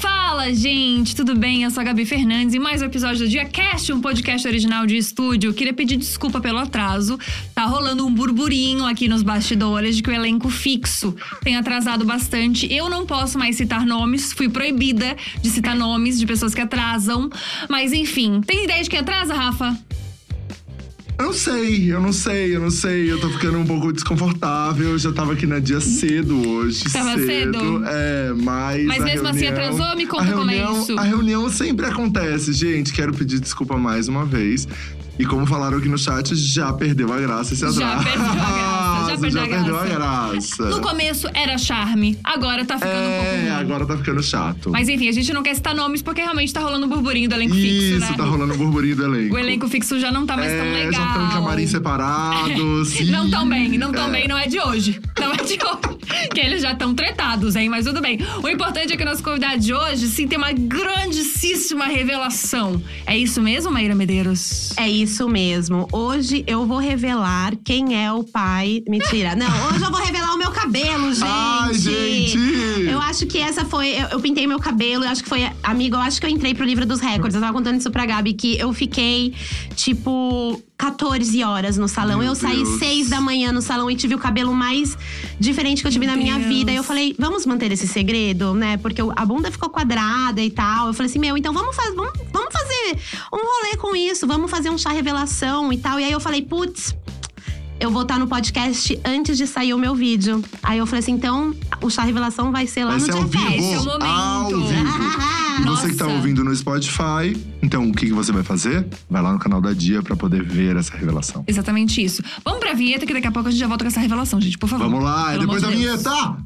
Fala, gente, tudo bem? Eu sou a Gabi Fernandes e mais um episódio do Dia Cast, um podcast original de estúdio. Queria pedir desculpa pelo atraso. Tá rolando um burburinho aqui nos bastidores de que o elenco fixo tem atrasado bastante. Eu não posso mais citar nomes, fui proibida de citar nomes de pessoas que atrasam. Mas enfim, tem ideia de quem atrasa, Rafa? Eu não sei, eu não sei, eu não sei. Eu tô ficando um pouco desconfortável. Eu já tava aqui na dia cedo hoje. Tava cedo? É, mas. Mas a mesmo assim reunião- atrasou? Me conta a como é reunião- isso. A reunião sempre acontece, gente. Quero pedir desculpa mais uma vez. E como falaram aqui no chat, já perdeu a graça esse atraso. Já perdeu a graça, já perdeu a perdeu a graça. graça. No começo era charme, agora tá ficando um pouco É, agora tá ficando chato. Mas enfim, a gente não quer citar nomes porque realmente tá rolando um burburinho do elenco Isso, fixo, né? tá rolando um burburinho do elenco. O elenco fixo já não tá mais tão é, legal. já estão em camarim separados. Não tão bem, não tão é. bem, não é de hoje. Não é de hoje. Que eles já estão tretados, hein? Mas tudo bem. O importante é que o nosso convidado de hoje, sim, tem uma grandíssima revelação. É isso mesmo, Maíra Medeiros? É isso mesmo. Hoje eu vou revelar quem é o pai. Mentira. Não, hoje eu vou revelar o meu cabelo, gente. Ai, gente! Eu acho que essa foi. Eu, eu pintei meu cabelo, eu acho que foi. Amigo, eu acho que eu entrei pro livro dos recordes. Eu tava contando isso pra Gabi, que eu fiquei, tipo. 14 horas no salão. Meu eu saí Deus. 6 da manhã no salão e tive o cabelo mais diferente que eu tive Meu na minha Deus. vida. E eu falei, vamos manter esse segredo, né? Porque a bunda ficou quadrada e tal. Eu falei assim, meu, então vamos, faz, vamos, vamos fazer um rolê com isso, vamos fazer um chá revelação e tal. E aí eu falei, putz. Eu vou estar no podcast antes de sair o meu vídeo. Aí eu falei assim: então o chá revelação vai ser lá Vai no ser ao dia vivo. 10. Esse é o momento. Ao vivo. E você que tá ouvindo no Spotify, então o que, que você vai fazer? Vai lá no canal da Dia pra poder ver essa revelação. Exatamente isso. Vamos pra vinheta, que daqui a pouco a gente já volta com essa revelação, gente, por favor. Vamos lá, Pelo depois da Deus. vinheta!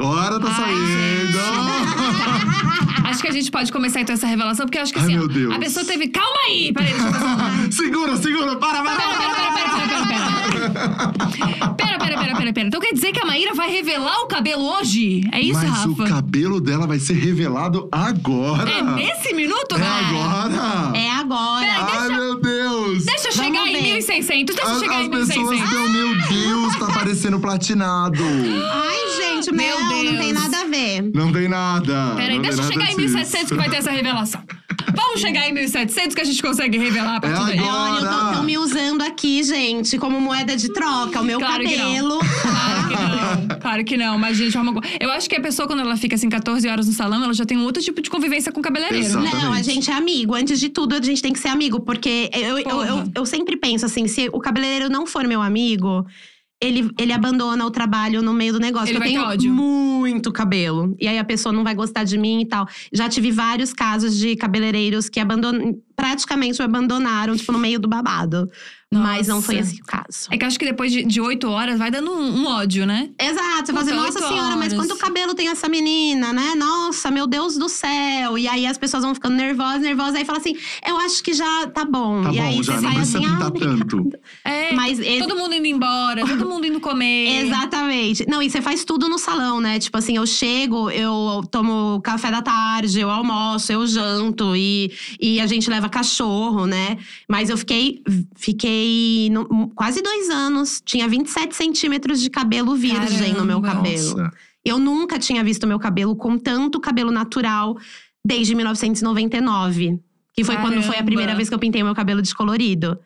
Agora tá Ai, saindo! Acho que a gente pode começar então essa revelação, porque eu acho que Ai, assim, ó, meu Deus. a pessoa teve. Calma aí! Peraí, deixa eu segura, segura! Para, para, Pera, para! pera, pera, pera, pera, pera, pera. Pera, pera, pera, pera, pera. Então quer dizer que a Maíra vai revelar o cabelo hoje? É isso, Mas Rafa? o cabelo dela vai ser revelado agora! É nesse minuto, É cara? agora! É agora. Peraí, Ai, deixa- meu Deus! Deixa eu Vamos chegar em ver. 1600, deixa eu As, chegar as em pessoas 1600. estão, meu Deus, tá parecendo platinado. Ai, gente, Meu não Deus. tem nada a ver. Não tem nada. Peraí, não tem deixa eu chegar em disso. 1700 que vai ter essa revelação. Vamos chegar em 1700 que a gente consegue revelar a partir É daí. agora. Olha, eu tô, tão me usando aqui, gente, como moeda de troca. O meu Claro que cabelo. Claro que não, claro que não. Mas, gente, é uma... eu acho que a pessoa, quando ela fica assim 14 horas no salão, ela já tem um outro tipo de convivência com o cabeleireiro. Exato. né? Não, a Exatamente. gente é amigo. Antes de tudo, a gente tem que ser amigo. Porque eu, eu, eu, eu sempre penso assim: se o cabeleireiro não for meu amigo, ele, ele abandona o trabalho no meio do negócio. Ele eu vai ter tenho ódio. muito cabelo. E aí a pessoa não vai gostar de mim e tal. Já tive vários casos de cabeleireiros que abandon... praticamente me abandonaram, tipo, no meio do babado. Mas não foi Nossa. esse o caso. É que eu acho que depois de, de 8 horas vai dando um, um ódio, né? Exato, você fala assim, nossa oito senhora, mas horas. quanto cabelo tem essa menina, né? Nossa, meu Deus do céu. E aí as pessoas vão ficando nervosas, nervosas. Aí fala assim, eu acho que já tá bom. Tá e bom, aí já você não sai precisa assim, ah, tanto. É. Mas esse- Todo mundo indo embora, todo mundo indo comer. Exatamente. Não, e você faz tudo no salão, né? Tipo assim, eu chego, eu tomo café da tarde, eu almoço, eu janto e, e a gente leva cachorro, né? Mas eu fiquei, fiquei no- quase dois anos. Tinha 27 centímetros de cabelo virgem no meu Caramba. cabelo. Nossa. Eu nunca tinha visto meu cabelo com tanto cabelo natural desde 1999. Que foi quando foi a Caramba. primeira vez que eu pintei meu cabelo descolorido.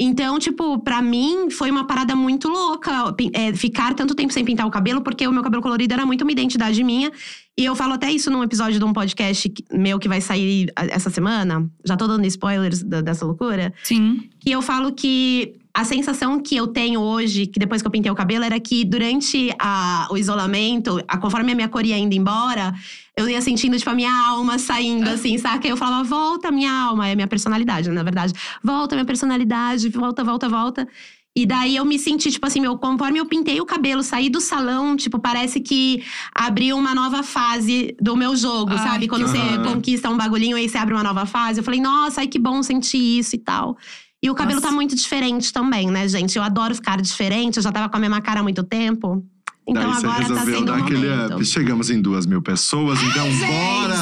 Então, tipo, pra mim foi uma parada muito louca é, ficar tanto tempo sem pintar o cabelo, porque o meu cabelo colorido era muito uma identidade minha. E eu falo até isso num episódio de um podcast meu que vai sair essa semana. Já tô dando spoilers dessa loucura Sim. que eu falo que a sensação que eu tenho hoje, que depois que eu pintei o cabelo, era que durante a- o isolamento, a- conforme a minha cor ia indo embora, eu ia sentindo, tipo, a minha alma saindo, assim, saca? Eu falava, volta minha alma, é minha personalidade, na verdade. Volta minha personalidade, volta, volta, volta. E daí eu me senti, tipo assim, meu, conforme eu pintei o cabelo, saí do salão, tipo, parece que abriu uma nova fase do meu jogo, Ai, sabe? Quando você bom. conquista um bagulhinho e você abre uma nova fase. Eu falei, nossa, ai que bom sentir isso e tal. E o cabelo Nossa. tá muito diferente também, né, gente? Eu adoro ficar diferente, eu já tava com a mesma cara há muito tempo. Então Daí você agora tá resolveu sendo o dar aquele up. Chegamos em duas mil pessoas, então bora!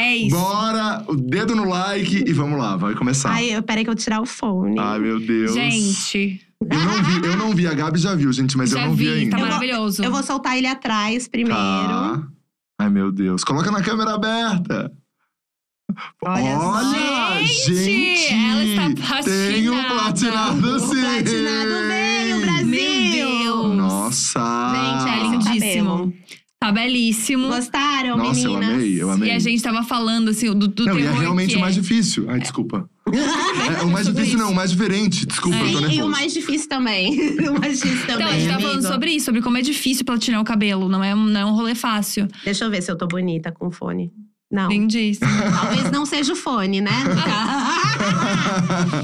É isso. Bora o dedo no like e vamos lá, vai começar. Ai, eu, peraí que eu vou tirar o fone. Ai, meu Deus. Gente, Eu não vi, eu não vi. A Gabi já viu, gente, mas já eu não vi, vi, ainda. tá Eu vou- maravilhoso. Eu vou soltar ele atrás primeiro. Tá. Ai, meu Deus. Coloca na câmera aberta. Olha só. Gente, ela está Tem um platinada. platinado O sim. platinado veio, Brasil! Meu Deus. Nossa. Gente, É é lindíssimo. cabelo. Tá belíssimo. Gostaram, Nossa, eu meninas? amei, eu amei. E a gente tava falando, assim, do, do Não, e é realmente o mais é. difícil. Ai, desculpa. É, o mais difícil não, o mais diferente. Desculpa, eu tô Sim, nervoso. e o mais difícil também. o mais difícil também. Então, a gente tá falando sobre isso, sobre como é difícil platinar o cabelo. Não é, não é um rolê fácil. Deixa eu ver se eu tô bonita com o fone. Não. Lindíssimo. Talvez não seja o fone, né?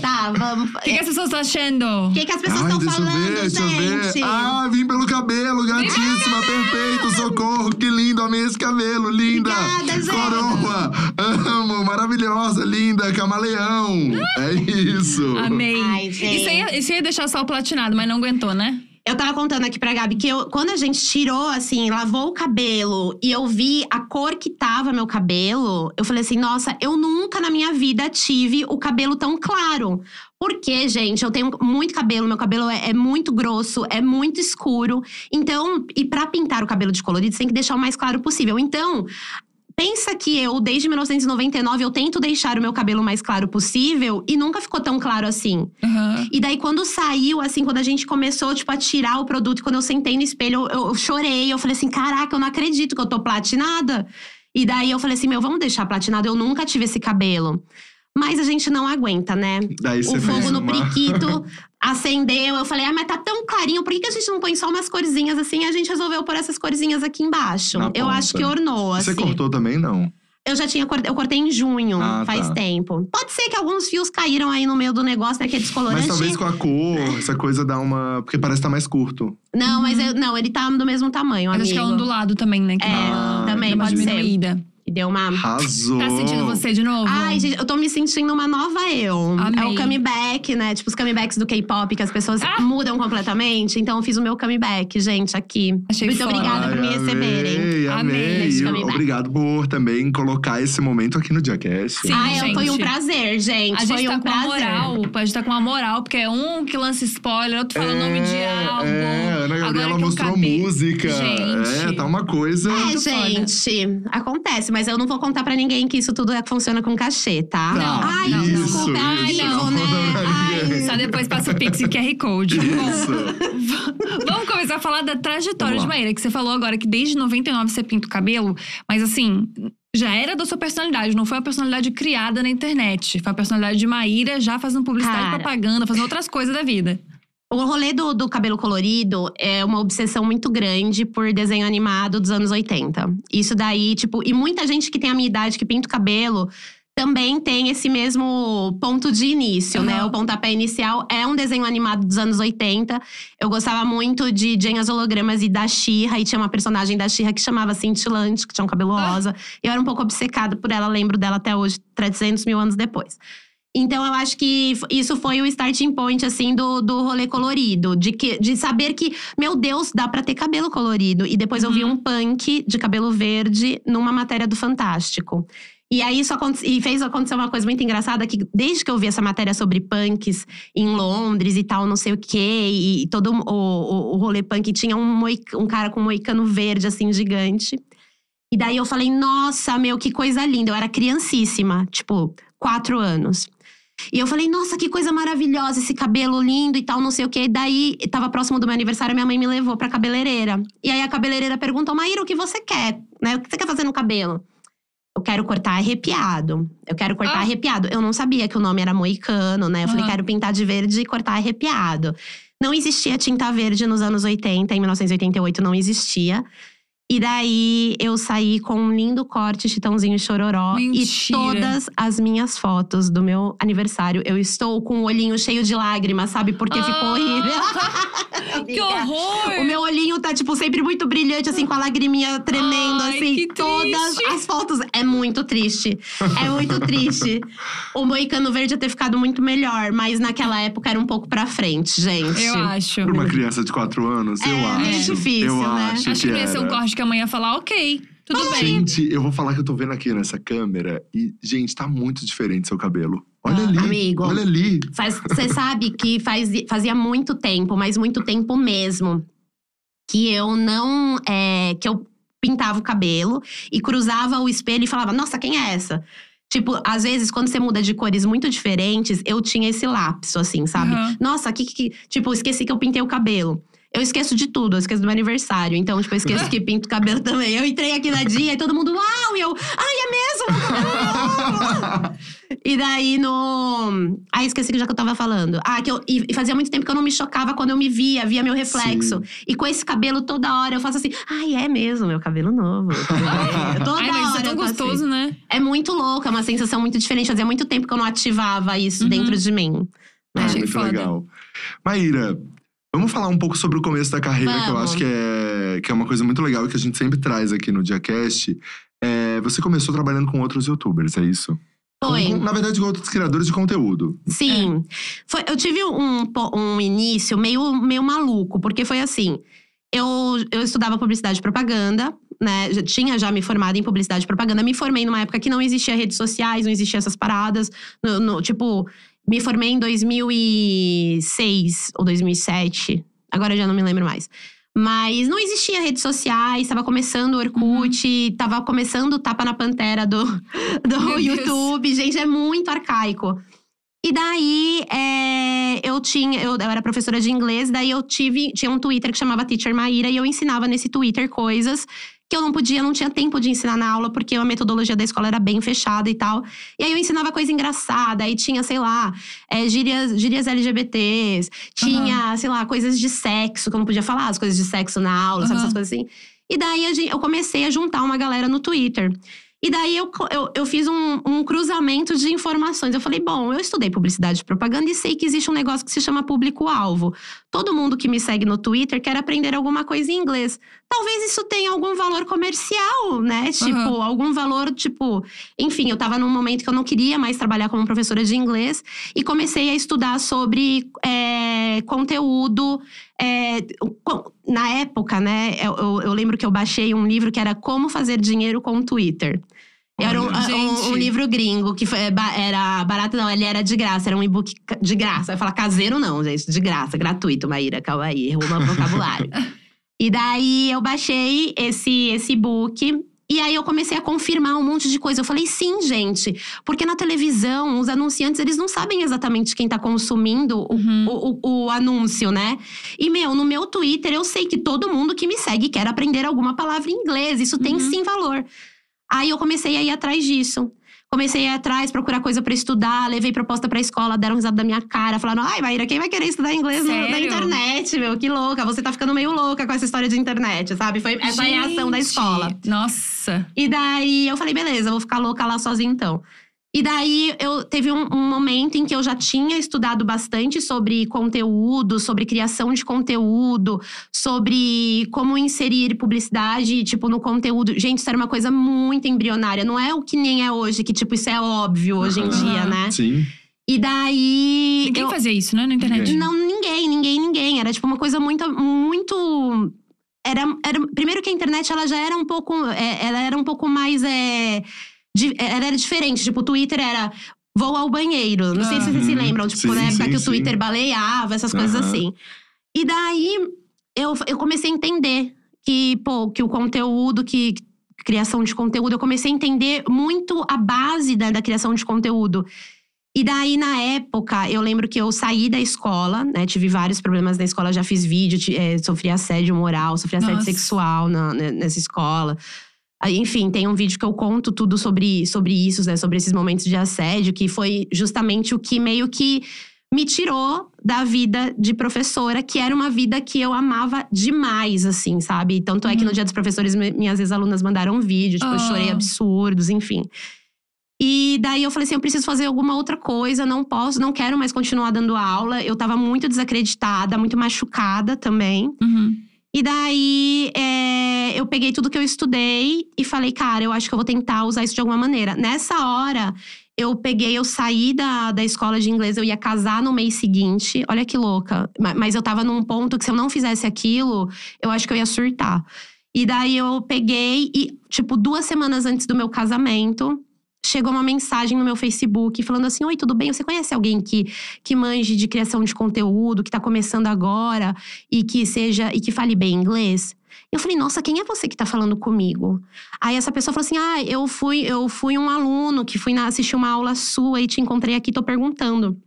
tá, vamos. O que, que as pessoas estão achando? O que, que as pessoas estão falando, ver, deixa eu gente? ver. Ah, vim pelo cabelo, gatíssima, perfeito, socorro, que lindo, amei esse cabelo, linda. Obrigada, gente. Coroa, amo, maravilhosa, linda, camaleão. É isso. Amei. Ai, gente. Isso ia, isso ia deixar só o platinado, mas não aguentou, né? Eu tava contando aqui pra Gabi que eu, quando a gente tirou, assim, lavou o cabelo e eu vi a cor que tava meu cabelo, eu falei assim: nossa, eu nunca na minha vida tive o cabelo tão claro. Porque, gente, eu tenho muito cabelo, meu cabelo é, é muito grosso, é muito escuro. Então, e pra pintar o cabelo de colorido, você tem que deixar o mais claro possível. Então. Pensa que eu, desde 1999, eu tento deixar o meu cabelo o mais claro possível e nunca ficou tão claro assim. Uhum. E daí, quando saiu, assim, quando a gente começou, tipo, a tirar o produto, quando eu sentei no espelho, eu, eu chorei. Eu falei assim: caraca, eu não acredito que eu tô platinada. E daí eu falei assim: meu, vamos deixar platinado. Eu nunca tive esse cabelo. Mas a gente não aguenta, né? Daí você o fogo no uma... periquito acendeu. Eu falei, ah, mas tá tão clarinho, por que, que a gente não põe só umas corzinhas assim? A gente resolveu pôr essas corzinhas aqui embaixo. Na eu ponta. acho que ornou, Você assim. cortou também, não? Eu já tinha cortado, eu cortei em junho, Ah, faz tá. tempo. Pode ser que alguns fios caíram aí no meio do negócio, né? Que é descolorante. Mas talvez com a cor, essa coisa dá uma… Porque parece que tá mais curto. Não, mas eu- não, ele tá do mesmo tamanho, Mas amigo. acho que é ondulado também, né? Que É, uma, também pode ser. E deu uma. Arrasou! Tá sentindo você de novo? Ai, gente, eu tô me sentindo uma nova eu. Amei. É o comeback, né? Tipo os comebacks do K-pop, que as pessoas Ah! mudam completamente. Então eu fiz o meu comeback, gente, aqui. Achei Muito foda. obrigada por me Ai, receberem. Amei, Amei. Obrigado por também colocar esse momento aqui no Diacast. Sim. Ai, foi um gente. prazer, gente. A gente foi tá um com a prazer. moral, a gente tá com a moral, porque é um que lança spoiler, outro fala o nome de álbum. É, Ana Agora Gabriela mostrou música. Gente. É, tá uma coisa. É, gente, acontece, mas eu não vou contar pra ninguém que isso tudo é- funciona com cachê, tá? Tá, Ai, não, não. desculpa, é ao isso, não né? Ai. Só depois passa o Pix e QR Code. Isso. Vamos começar a falar da trajetória de. Maíra, que você falou agora que desde 99 você pinta o cabelo, mas assim, já era da sua personalidade, não foi uma personalidade criada na internet. Foi a personalidade de Maíra já fazendo publicidade, Cara. propaganda, fazendo outras coisas da vida. O rolê do, do cabelo colorido é uma obsessão muito grande por desenho animado dos anos 80. Isso daí, tipo, e muita gente que tem a minha idade que pinta o cabelo também tem esse mesmo ponto de início, né? Aham. O pontapé inicial é um desenho animado dos anos 80. Eu gostava muito de Jane as Hologramas e da Xirra, e tinha uma personagem da Xirra que chamava Cintilante, que tinha um cabelo Ah. rosa. Eu era um pouco obcecada por ela, lembro dela até hoje, 300 mil anos depois. Então, eu acho que isso foi o starting point, assim, do, do rolê colorido. De, que, de saber que, meu Deus, dá pra ter cabelo colorido. E depois eu vi Uhum. um punk de cabelo verde numa matéria do Fantástico. E aí isso e fez acontecer uma coisa muito engraçada, que desde que eu vi essa matéria sobre punks em Londres e tal, não sei o quê, e, todo o, o, o rolê punk tinha um, moic- um cara com um moicano verde, assim, gigante. E daí eu falei, nossa, meu, que coisa linda. Eu era criancíssima, tipo, quatro anos. E eu falei, nossa, que coisa maravilhosa, esse cabelo lindo e tal, não sei o quê. E daí, tava próximo do meu aniversário, minha mãe me levou pra cabeleireira. E aí a cabeleireira perguntou, Maíra, o que você quer? Né? O que você quer fazer no cabelo? Eu quero cortar arrepiado. Eu quero cortar Ah. arrepiado. Eu não sabia que o nome era moicano, né? Eu falei, Aham. quero pintar de verde e cortar arrepiado. Não existia tinta verde nos anos 80, em 1988 não existia. E daí eu saí com um lindo corte Chitãozinho Chororó. Mentira. E todas as minhas fotos do meu aniversário, eu estou com o olhinho cheio de lágrimas, sabe? Porque ficou Ah. horrível. Que horror! O meu olhinho tá, tipo, sempre muito brilhante, assim, com a lagriminha tremendo, Ai, assim. que Todas triste. as fotos. É muito triste. É muito triste. O Moicano Verde ia ter ficado muito melhor, mas naquela época era um pouco pra frente, gente. Eu acho. Pra uma criança de 4 anos, eu É, acho. meio difícil, eu né? acho, Acho que não ia ser um corte que a mãe ia falar, ok. Tudo bem. Gente, eu vou falar que eu tô vendo aqui nessa câmera e, gente, tá muito diferente seu cabelo. Olha Ah, ali. amigo. Olha ali. Você sabe que faz, fazia muito tempo, mas muito tempo mesmo, que eu não. é, que eu pintava o cabelo e cruzava o espelho e falava: Nossa, quem é essa? Tipo, às vezes, quando você muda de cores muito diferentes, eu tinha esse lapso, assim, sabe? Aham. Nossa, que, que. Tipo, esqueci que eu pintei o cabelo. Eu esqueço de tudo, eu esqueço do meu aniversário. Então, tipo, eu esqueço que pinto o cabelo também. Eu entrei aqui na dia e todo mundo, uau! E eu, ai, é mesmo? E daí no. Ai, esqueci que já que eu tava falando. Ah, que eu. E fazia muito tempo que eu não me chocava quando eu me via, via meu reflexo. E com esse cabelo toda hora eu faço assim, ai, é mesmo, meu cabelo novo. É, toda Ai, mas isso hora é tão gostoso, isso. né? É muito louco, é uma sensação muito diferente. Fazia muito tempo que eu não ativava isso Uhum. dentro de mim. Ah, Achei muito foda. legal. Maíra, vamos falar um pouco sobre o começo da carreira, que eu Vamos. acho que é, que é uma coisa muito legal e que a gente sempre traz aqui no DiaCast. É, você começou trabalhando com outros youtubers, é isso? Foi. Com- na verdade, com outros criadores de conteúdo. Sim. Foi, eu tive um, um início meio, meio maluco, porque foi assim: eu, eu estudava publicidade e propaganda, né? Já tinha já me formado em publicidade e propaganda. Me formei numa época que não existia redes sociais, não existia essas paradas. No- no- tipo, me formei em 2006 ou 2007. Agora eu já não me lembro mais. Mas não existia redes sociais, estava começando o Orkut, estava começando o Tapa na Pantera do, do. YouTube. Gente, é muito arcaico. E daí, é, eu tinha, eu, eu era professora de inglês, daí eu tive, tinha um Twitter que chamava Teacher Maíra, e eu ensinava nesse Twitter coisas que eu não podia, não tinha tempo de ensinar na aula, porque a metodologia da escola era bem fechada e tal. E aí eu ensinava coisa engraçada, aí tinha, sei lá, é, gírias, gírias LGBTs, tinha, sei lá, coisas de sexo, que eu não podia falar, as coisas de sexo na aula, sabe, Aham. essas coisas assim. E daí eu comecei a juntar uma galera no Twitter. E daí eu, eu, eu fiz um, um cruzamento de informações. Eu falei, bom, eu estudei publicidade e propaganda e sei que existe um negócio que se chama público-alvo. Todo mundo que me segue no Twitter quer aprender alguma coisa em inglês. Talvez isso tenha algum valor comercial, né? Tipo, algum valor, tipo. Enfim, eu tava num momento que eu não queria mais trabalhar como professora de inglês e comecei a estudar sobre é, conteúdo. É, na época, né, eu, eu- eu lembro que eu baixei um livro que era Como Fazer Dinheiro com o Twitter. Era um, Olha. um- um livro gringo que foi, ba- era barato, não, ele era de graça, era um e-book de graça. Vai falar caseiro, não, gente, de graça, gratuito, Maíra, calma aí, arruma vocabulário. e daí eu baixei esse, esse e-book. E aí eu comecei a confirmar um monte de coisa. Eu falei, sim, gente. Porque na televisão, os anunciantes, eles não sabem exatamente quem tá consumindo o Uhum. o, o- o anúncio, né? E, meu, no meu Twitter, eu sei que todo mundo que me segue quer aprender alguma palavra em inglês. Isso tem Uhum. sim valor. Aí eu comecei a ir atrás disso. Comecei a ir atrás, procurar coisa pra estudar, levei proposta pra escola, deram risada da minha cara, falaram: ai, Maíra, quem vai querer estudar inglês no- na Sério? internet, meu? Que louca, você tá ficando meio louca com essa história de internet, sabe? Foi essa a reação da Gente, escola. Nossa. E daí eu falei, beleza, vou ficar louca lá sozinha então. E daí eu teve um, um momento em que eu já tinha estudado bastante sobre conteúdo, sobre criação de conteúdo, sobre como inserir publicidade, tipo, no conteúdo. Gente, isso era uma coisa muito embrionária. Não é o que nem é hoje, que, tipo, isso é óbvio hoje em dia, né? Sim. E daí. Ninguém eu- fazia isso, né, na internet? não, ninguém, ninguém, ninguém. Era tipo uma coisa muito, muito. Era, era, primeiro que a internet ela já era um pouco. é, ela era um pouco mais. É, era diferente. Tipo, o Twitter era. Vou ao banheiro. Não sei se vocês se Uhum. lembram. Tipo, Sim, na época sim, que o sim. Twitter baleava, essas coisas Aham. assim. E daí eu, eu comecei a entender que, pô, que o conteúdo, que criação de conteúdo, eu comecei a entender muito a base da, da criação de conteúdo. E daí, na época, eu lembro que eu saí da escola, né? Tive vários problemas na escola, já fiz vídeo, eh, sofri assédio moral, sofri assédio Nossa. sexual na- né, nessa escola. Enfim, tem um vídeo que eu conto tudo sobre, sobre isso, né? Sobre esses momentos de assédio, que foi justamente o que meio que me tirou da vida de professora, que era uma vida que eu amava demais, assim, sabe? Tanto é que Uhum. no dia dos professores, mi- minhas ex-alunas mandaram um vídeo, tipo, eu chorei Ah. absurdos, enfim. E daí eu falei assim: eu preciso fazer alguma outra coisa, não posso, não quero mais continuar dando aula. Eu tava muito desacreditada, muito machucada também. Uhum. E daí é, eu peguei tudo que eu estudei e falei, cara, eu acho que eu vou tentar usar isso de alguma maneira. Nessa hora, eu peguei, eu saí da, da escola de inglês, eu ia casar no mês seguinte. Olha que louca. Ma- Mas eu tava num ponto que se eu não fizesse aquilo, eu acho que eu ia surtar. E daí eu peguei e, tipo, duas semanas antes do meu casamento, chegou uma mensagem no meu Facebook falando assim: Oi, tudo bem? Você conhece alguém que, que manje de criação de conteúdo, que tá começando agora e que seja e que fale bem inglês? Eu falei, nossa, quem é você que tá falando comigo? Aí essa pessoa falou assim: Ah, eu fui, eu fui um aluno que fui na, assistir uma aula sua e te encontrei aqui, tô perguntando.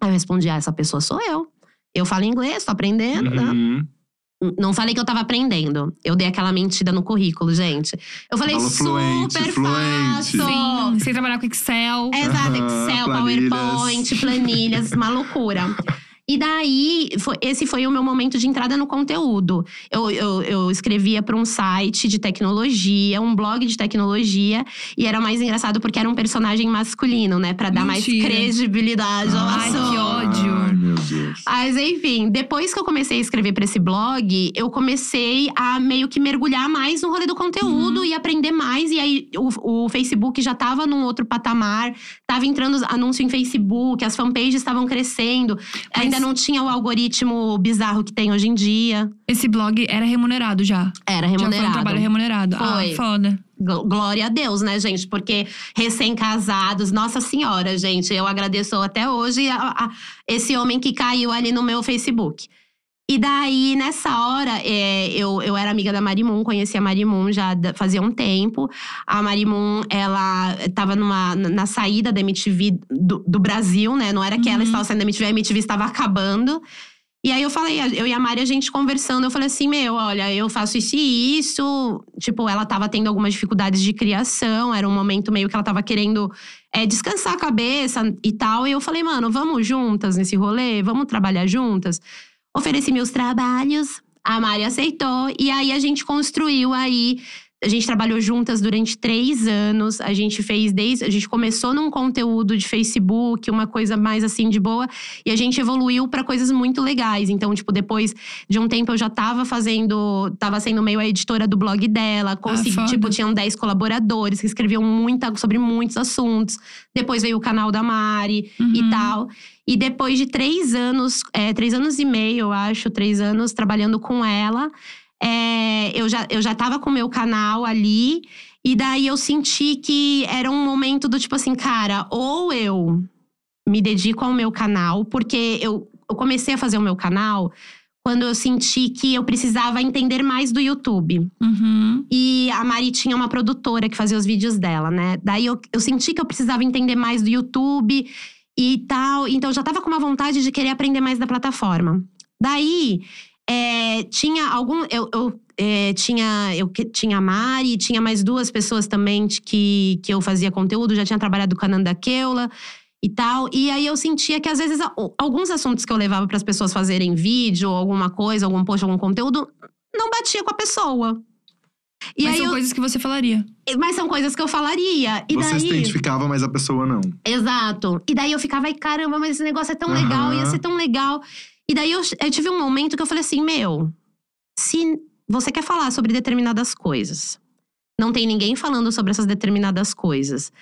Aí eu respondi: Ah, essa pessoa sou eu. Eu falo inglês, tô aprendendo, né? Uhum. Não falei que eu tava aprendendo. Eu dei aquela mentira no currículo, gente. Eu falei fluente, super fluente. fácil. Sim, sem trabalhar com Excel. Exato, Excel, planilhas. PowerPoint, planilhas, uma loucura. E daí, foi- esse foi o meu momento de entrada no conteúdo. Eu, eu, eu escrevia para um site de tecnologia, um blog de tecnologia. E era mais engraçado porque era um personagem masculino, né? Pra dar mais Mentira. credibilidade ao Ai, que ódio. Ai, meu Deus. Mas enfim, depois que eu comecei a escrever pra esse blog, eu comecei a meio que mergulhar mais no rolê do conteúdo e aprender mais. E aí o, o Facebook já tava num outro patamar, tava entrando anúncio em Facebook, as fanpages estavam crescendo. Ainda não tinha o algoritmo bizarro que tem hoje em dia. Esse blog era remunerado já. Era Já foi um remunerado. trabalho remunerado. Foi. Ah, foda. Gl- Glória a Deus, né, gente? Porque recém-casados, nossa senhora, gente, eu agradeço até hoje a- a- esse homem que caiu ali no meu Facebook. E daí, nessa hora, é, eu, eu era amiga da Marimun, conhecia a Marimun já fazia um tempo. A Marimun, ela estava numa, na saída da MTV do, do Brasil, né? Não era que ela Uhum. estava saindo da MTV, a MTV estava acabando. E aí eu falei, eu e a Mari, a gente conversando, eu falei assim: meu, olha, eu faço isso e isso. Tipo, ela tava tendo algumas dificuldades de criação, era um momento meio que ela tava querendo é, descansar a cabeça e tal. E eu falei, mano, vamos juntas nesse rolê? Vamos trabalhar juntas? Ofereci meus trabalhos, a Mari aceitou, e aí a gente construiu aí. A gente trabalhou juntas durante três anos. A gente fez desde. A gente começou num conteúdo de Facebook, uma coisa mais assim de boa. E a gente evoluiu para coisas muito legais. Então, tipo, depois de um tempo eu já tava fazendo. Tava sendo meio a editora do blog dela. Consegui, foda. tipo, tinham 10 colaboradores que escreviam muita, sobre muitos assuntos. Depois veio o canal da Mari e Uhum. tal. E depois de três anos, é, três anos e meio, eu acho, três anos trabalhando com ela, é, eu, já, eu já tava com o meu canal ali. E daí eu senti que era um momento do tipo assim, cara, ou eu me dedico ao meu canal, porque eu, eu comecei a fazer o meu canal quando eu senti que eu precisava entender mais do YouTube. Uhum. E a Mari tinha uma produtora que fazia os vídeos dela, né? Daí eu, eu senti que eu precisava entender mais do YouTube e tal. Então eu já tava com uma vontade de querer aprender mais da plataforma. Daí é, tinha algum. Eu, eu, é, tinha, eu que- tinha a Mari, tinha mais duas pessoas também que, que eu fazia conteúdo, já tinha trabalhado com a Nanda Keula e tal. E aí eu sentia que às vezes alguns assuntos que eu levava para as pessoas fazerem vídeo, ou alguma coisa, algum post, algum conteúdo, não batia com a pessoa. E Mas aí são eu- coisas que você falaria. mas são coisas que eu falaria. E Você se daí. identificava, mas a pessoa não. Exato. E daí eu ficava, ai caramba, mas esse negócio é tão Aham. legal, ia ser tão legal. E daí eu, eu tive um momento que eu falei assim: meu, se você quer falar sobre determinadas coisas, não tem ninguém falando sobre essas determinadas coisas,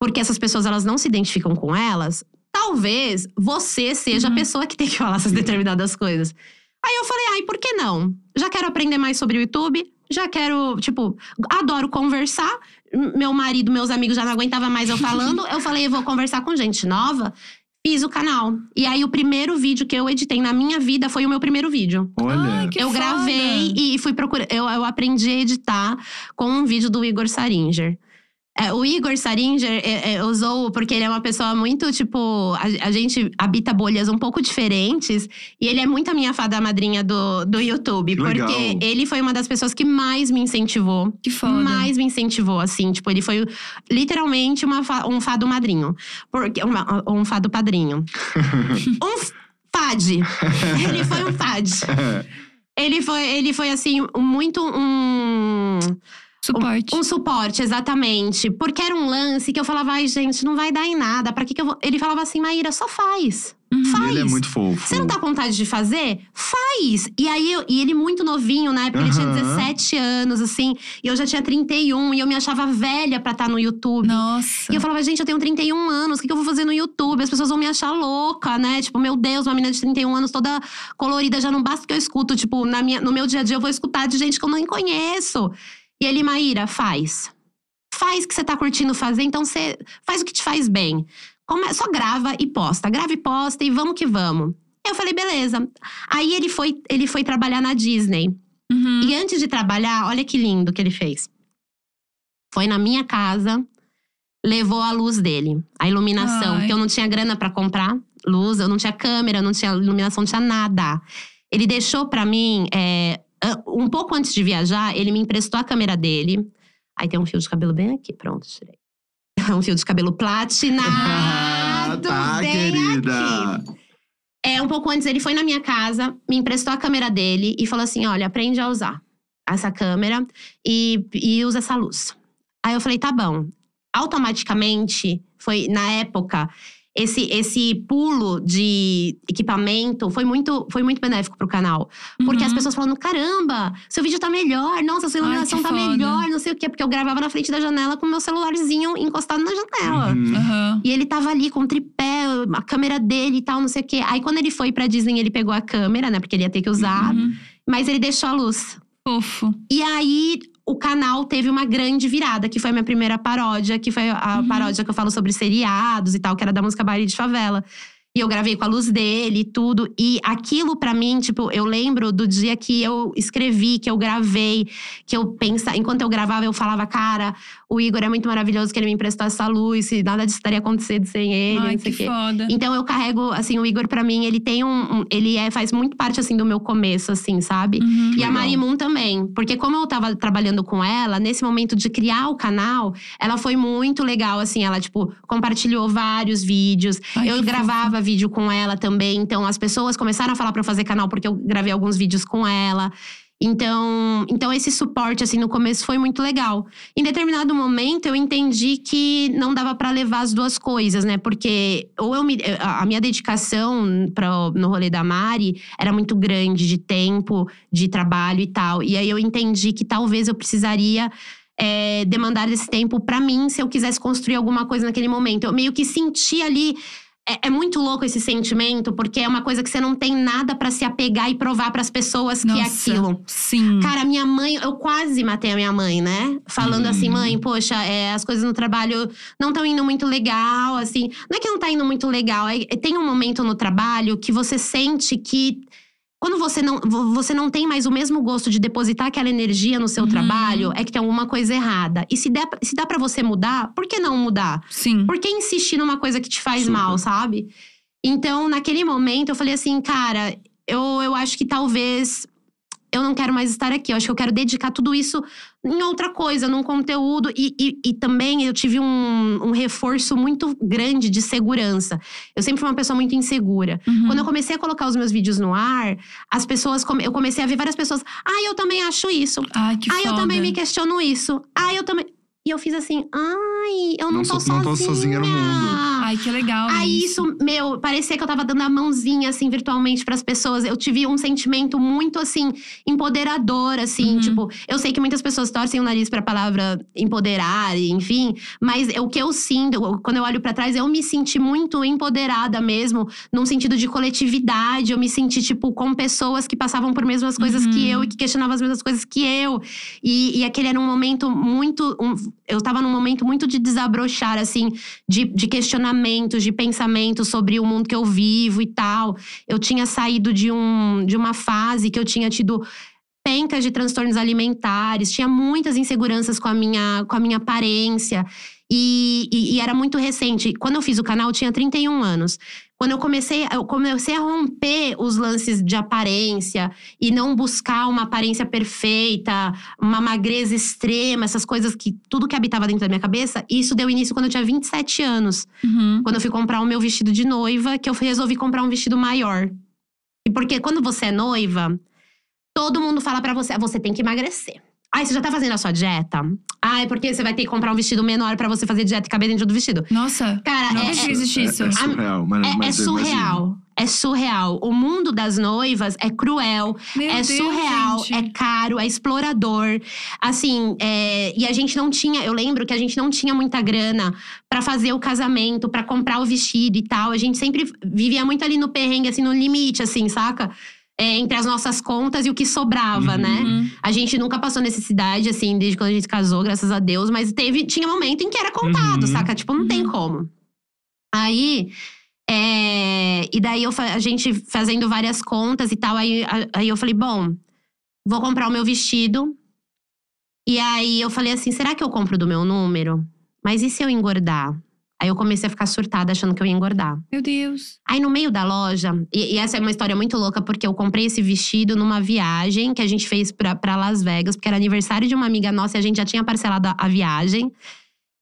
porque essas pessoas elas não se identificam com elas, talvez você seja Uhum. a pessoa que tem que falar essas determinadas coisas. Aí eu falei, ai, por que não? Já quero aprender mais sobre o YouTube, já quero, tipo, adoro conversar. Meu marido, meus amigos já não aguentavam mais eu falando. eu falei, eu vou conversar com gente nova. Fiz o canal. E aí, o primeiro vídeo que eu editei na minha vida foi o meu primeiro vídeo. Olha. Ai, que eu foda. gravei e fui procurar. Eu, eu aprendi a editar com um vídeo do Igor Saringer. É, o Igor Saringer é, é, usou, porque ele é uma pessoa muito, tipo, a, a gente habita bolhas um pouco diferentes, e ele é muito a minha fada madrinha do, do YouTube, Que porque legal. ele foi uma das pessoas que mais me incentivou. Que foda. Mais me incentivou, assim, tipo, ele foi literalmente uma um fado madrinho. Porque, uma- um fado padrinho. um f- fade. Ele foi um fade. Ele foi, ele foi assim, muito um. Suporte. Um suporte, exatamente. Porque era um lance que eu falava, ai, gente, não vai dar em nada. Pra que, que eu vou. Ele falava assim, Maíra, só faz. Uhum. Faz. Ele é muito fofo. Você não tá com vontade de fazer? Faz! E aí, eu- e ele muito novinho, na época ele tinha Aham. 17 anos, assim. E eu já tinha 31, e eu me achava velha pra estar no YouTube. Nossa. E eu falava, gente, eu tenho 31 anos, o que, que eu vou fazer no YouTube? As pessoas vão me achar louca, né? Tipo, meu Deus, uma menina de 31 anos toda colorida, já não basta que eu escuto. Tipo, na minha, no meu dia a dia eu vou escutar de gente que eu nem conheço. E ele, Maíra, faz. Faz o que você tá curtindo fazer, então você faz o que te faz bem. Come- só grava e posta. Grava e posta e vamos que vamos. Eu falei, beleza. Aí ele foi, ele foi trabalhar na Disney. Uhum. E antes de trabalhar, olha que lindo que ele fez. Foi na minha casa, levou a luz dele, a iluminação, Ai. porque eu não tinha grana pra comprar luz, eu não tinha câmera, não tinha iluminação, não tinha nada. Ele deixou pra mim, é, um pouco antes de viajar, ele me emprestou a câmera dele. Aí tem um fio de cabelo bem aqui, pronto, tirei. Um fio de cabelo platinado. tá, bem querida. aqui. É, um pouco antes ele foi na minha casa, me emprestou a câmera dele e falou assim: olha, aprende a usar essa câmera e, e usa essa luz. Aí eu falei, tá bom. Automaticamente, foi na época, esse, esse pulo de equipamento foi muito, foi muito benéfico pro canal. Porque Uhum. as pessoas falando: caramba, seu vídeo tá melhor, nossa, sua Ai, iluminação que tá foda. melhor, não sei o quê. Porque eu gravava na frente da janela com meu celularzinho encostado na janela. Uhum. E ele tava ali com o tripé, a câmera dele e tal, não sei o quê. Aí quando ele foi pra Disney, ele pegou a câmera, né? Porque ele ia ter que usar. Uhum. Mas ele deixou a luz. Fofo. E aí o canal teve uma grande virada, que foi a minha primeira paródia, que foi a Uhum. paródia que eu falo sobre seriados e tal, que era da música Baile de Favela. E eu gravei com a luz dele e tudo. E aquilo pra mim, tipo, eu lembro do dia que eu escrevi, que eu gravei, que eu pensava. Enquanto eu gravava, eu falava, cara, o Igor é muito maravilhoso que ele me emprestou essa luz, e nada disso teria acontecido sem ele, Ai, não sei que o quê. foda. Então eu carrego, assim, o Igor pra mim, ele tem um. um- ele é, faz muito parte, assim, do meu começo, assim, sabe? Uhum. E a Legal. Mari Moon também. Porque como eu tava trabalhando com ela, nesse momento de criar o canal, ela foi muito legal, assim. Ela, tipo, compartilhou vários vídeos. Ai, eu que gravava vídeo com ela também. Então, as pessoas começaram a falar pra eu fazer canal porque eu gravei alguns vídeos com ela. Então, então esse suporte assim no começo foi muito legal. Em determinado momento eu entendi que não dava pra levar as duas coisas, né? Porque ou eu me, a a minha dedicação para no rolê da Mari era muito grande de tempo, de trabalho e tal. E aí eu entendi que talvez eu precisaria é, demandar esse tempo pra mim se eu quisesse construir alguma coisa naquele momento. Eu meio que senti ali é, é muito louco esse sentimento, porque é uma coisa que você não tem nada pra se apegar e provar pras pessoas que é Nossa, aquilo. Sim. Cara, minha mãe, eu quase matei a minha mãe, né? Falando Hum. assim, mãe, poxa, é, as coisas no trabalho não estão indo muito legal, assim. Não é que não tá indo muito legal, é- tem um momento no trabalho que você sente que. Quando você não, vo- você não tem mais o mesmo gosto de depositar aquela energia no seu Uhum. trabalho, é que tem alguma coisa errada. E se, der, se dá pra você mudar, por que não mudar? Sim. Por que insistir numa coisa que te faz Super. mal, sabe? Então, naquele momento, eu falei assim, cara, eu, eu acho que talvez eu não quero mais estar aqui. Eu acho que eu quero dedicar tudo isso em outra coisa, num conteúdo. E, e, e também eu tive um, um reforço muito grande de segurança. Eu sempre fui uma pessoa muito insegura. Uhum. Quando eu comecei a colocar os meus vídeos no ar, as pessoas. come- Eu comecei a ver várias pessoas. Ah, eu também acho isso. Ai, que ah, foda. eu também me questiono isso. Ah, eu também. E eu fiz assim, ai, eu não, Não tô sou- não tô sozinha. sozinha no mundo. Ai, que legal. Aí isso, meu, parecia que eu tava dando a mãozinha, assim, virtualmente pras pessoas. Eu tive um sentimento muito, assim, empoderador, assim. Uhum. Tipo, eu sei que muitas pessoas torcem o nariz pra palavra empoderar, enfim. Mas o que eu sinto, quando eu olho pra trás, eu me senti muito empoderada mesmo. Num sentido de coletividade. Eu me senti, tipo, com pessoas que passavam por mesmas coisas Uhum. que eu. E que questionavam as mesmas coisas que eu. E, e aquele era um momento muito… um- eu tava num momento muito de desabrochar, assim de, de questionamentos, de pensamentos sobre o mundo que eu vivo e tal. Eu tinha saído de, um, de uma fase que eu tinha tido pencas de transtornos alimentares, tinha muitas inseguranças com a minha, com a minha aparência. E, e- e era muito recente. Quando eu fiz o canal, eu tinha 31 anos. Quando eu comecei, eu comecei a romper os lances de aparência e não buscar uma aparência perfeita, uma magreza extrema, essas coisas que tudo que habitava dentro da minha cabeça, isso deu início quando eu tinha 27 anos. Uhum. Quando eu fui comprar o meu vestido de noiva, que eu resolvi comprar um vestido maior. E porque quando você é noiva, todo mundo fala pra você, "Ah, você tem que emagrecer. Ai, você já tá fazendo a sua dieta? Ai, porque você vai ter que comprar um vestido menor pra você fazer dieta e caber dentro do vestido. Nossa, Cara, não é- é- existe isso. É, é surreal, mas, É, é mas imagino. surreal. É surreal. O mundo das noivas é cruel, Meu é Deus, surreal, gente. é caro, é explorador. Assim, é, e a gente não tinha. Eu lembro que a gente não tinha muita grana pra fazer o casamento, pra comprar o vestido e tal. A gente sempre vivia muito ali no perrengue, assim, no limite, assim, saca? É, entre as nossas contas e o que sobrava, Uhum. né? Hum. A gente nunca passou necessidade, assim, desde quando a gente casou, graças a Deus, mas teve, tinha momento em que era contado, Uhum. saca? Tipo, não tem Uhum. como. Aí. é, e daí eu, a gente fazendo várias contas e tal, aí, aí eu falei, bom, vou comprar o meu vestido. E aí eu falei assim: será que eu compro do meu número? Mas e se eu engordar? Aí eu comecei a ficar surtada achando que eu ia engordar. Meu Deus. Aí no meio da loja, e, e essa é uma história muito louca, porque eu comprei esse vestido numa viagem que a gente fez pra, pra Las Vegas, porque era aniversário de uma amiga nossa e a gente já tinha parcelado a, a viagem.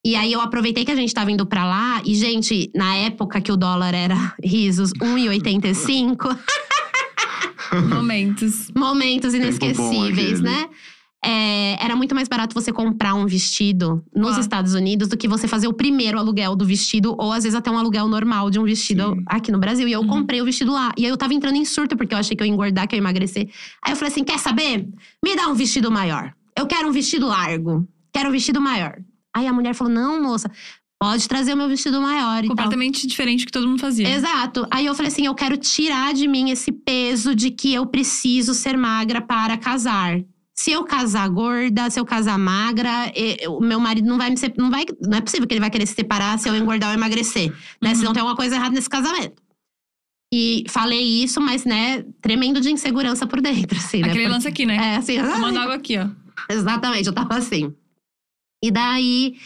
E aí eu aproveitei que a gente tava indo pra lá, e, gente, na época que o dólar era risos 1,85, Momentos. momentos inesquecíveis, né? É, era muito mais barato você comprar um vestido nos Ah. Estados Unidos do que você fazer o primeiro aluguel do vestido, ou às vezes até um aluguel normal de um vestido Sim. aqui no Brasil. E eu Uhum. comprei o vestido lá. E aí eu tava entrando em surto, porque eu achei que eu ia engordar, que eu ia emagrecer. Aí eu falei assim: quer saber? Me dá um vestido maior. Eu quero um vestido largo. Quero um vestido maior. Aí a mulher falou: não, moça, pode trazer o meu vestido maior. E. Completamente diferente do que todo mundo fazia. Exato. Aí eu falei assim: eu quero tirar de mim esse peso de que eu preciso ser magra para casar. Se eu casar gorda, se eu casar magra, o meu marido não vai me não vai, não é possível que ele vai querer se separar se eu engordar ou emagrecer, né? Uhum. Senão tem alguma coisa errada nesse casamento. E falei isso, mas né, tremendo de insegurança por dentro, assim, né? Aquele Por- lance aqui, né? É, assim, Tomando água aqui, ó. Exatamente, eu tava assim. E daí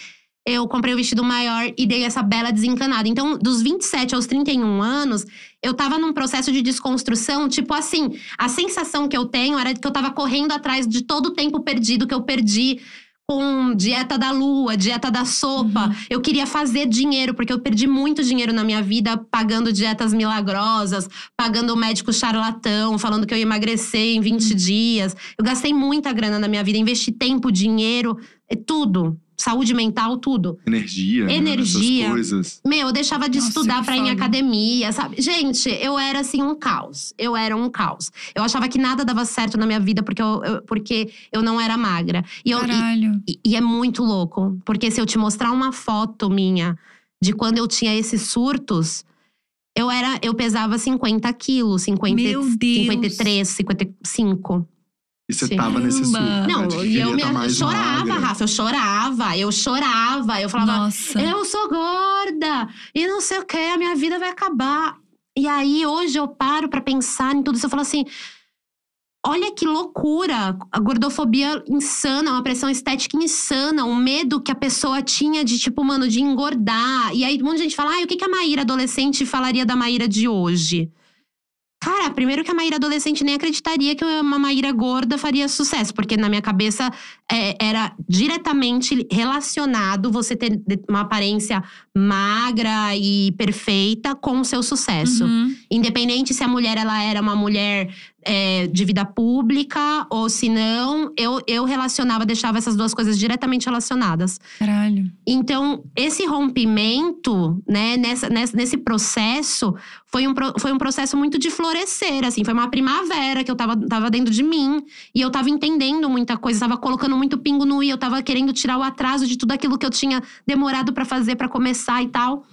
eu comprei o vestido maior e dei essa bela desencanada. Então, dos 27 aos 31 anos, eu tava num processo de desconstrução, tipo assim, a sensação que eu tenho era de que eu tava correndo atrás de todo o tempo perdido que eu perdi com dieta da lua, dieta da sopa. Uhum. Eu queria fazer dinheiro, porque eu perdi muito dinheiro na minha vida pagando dietas milagrosas, pagando o médico charlatão, falando que eu ia emagrecer em 20 dias. Eu gastei muita grana na minha vida, investi tempo, dinheiro, é tudo. Saúde mental, tudo. Energia. né, Energia. nessas coisas. Meu, eu deixava de Nossa, estudar pra ir em academia, sabe? Gente, eu era assim um caos. Eu era um caos. Eu achava que nada dava certo na minha vida porque eu, eu- porque eu não era magra. E, eu, Caralho. e, e é muito louco, porque se eu te mostrar uma foto minha de quando eu tinha esses surtos, eu era, eu pesava 50 quilos, 50, Meu Deus. 53, 55. E você Sim. tava nesse surto. Caramba. né, Não, que e eu, me, tá eu chorava, magra. Rafa, eu chorava, eu chorava. Eu falava, Nossa. eu sou gorda e não sei o que, a minha vida vai acabar. E aí hoje eu paro pra pensar em tudo isso, eu falo assim, olha que loucura, a gordofobia insana, uma pressão estética insana, um medo que a pessoa tinha de tipo, mano, de engordar. E aí um monte de gente fala, ah, o que que a Maíra adolescente falaria da Maíra de hoje? Cara, primeiro que a Maíra adolescente nem acreditaria que uma Maíra gorda faria sucesso, porque na minha cabeça é, era diretamente relacionado você ter uma aparência magra e perfeita com o seu sucesso. Uhum. Independente se a mulher ela era uma mulher é, de vida pública ou se não, eu, eu relacionava, deixava essas duas coisas diretamente relacionadas. Caralho. Então, esse rompimento, né, nessa, nessa- nesse processo, foi um, foi um processo muito de florescer, assim. Foi uma primavera que eu tava, tava dentro de mim. E eu tava entendendo muita coisa, tava colocando muito pingo no i, eu tava querendo tirar o atraso de tudo aquilo que eu tinha demorado pra fazer, pra começar e tal.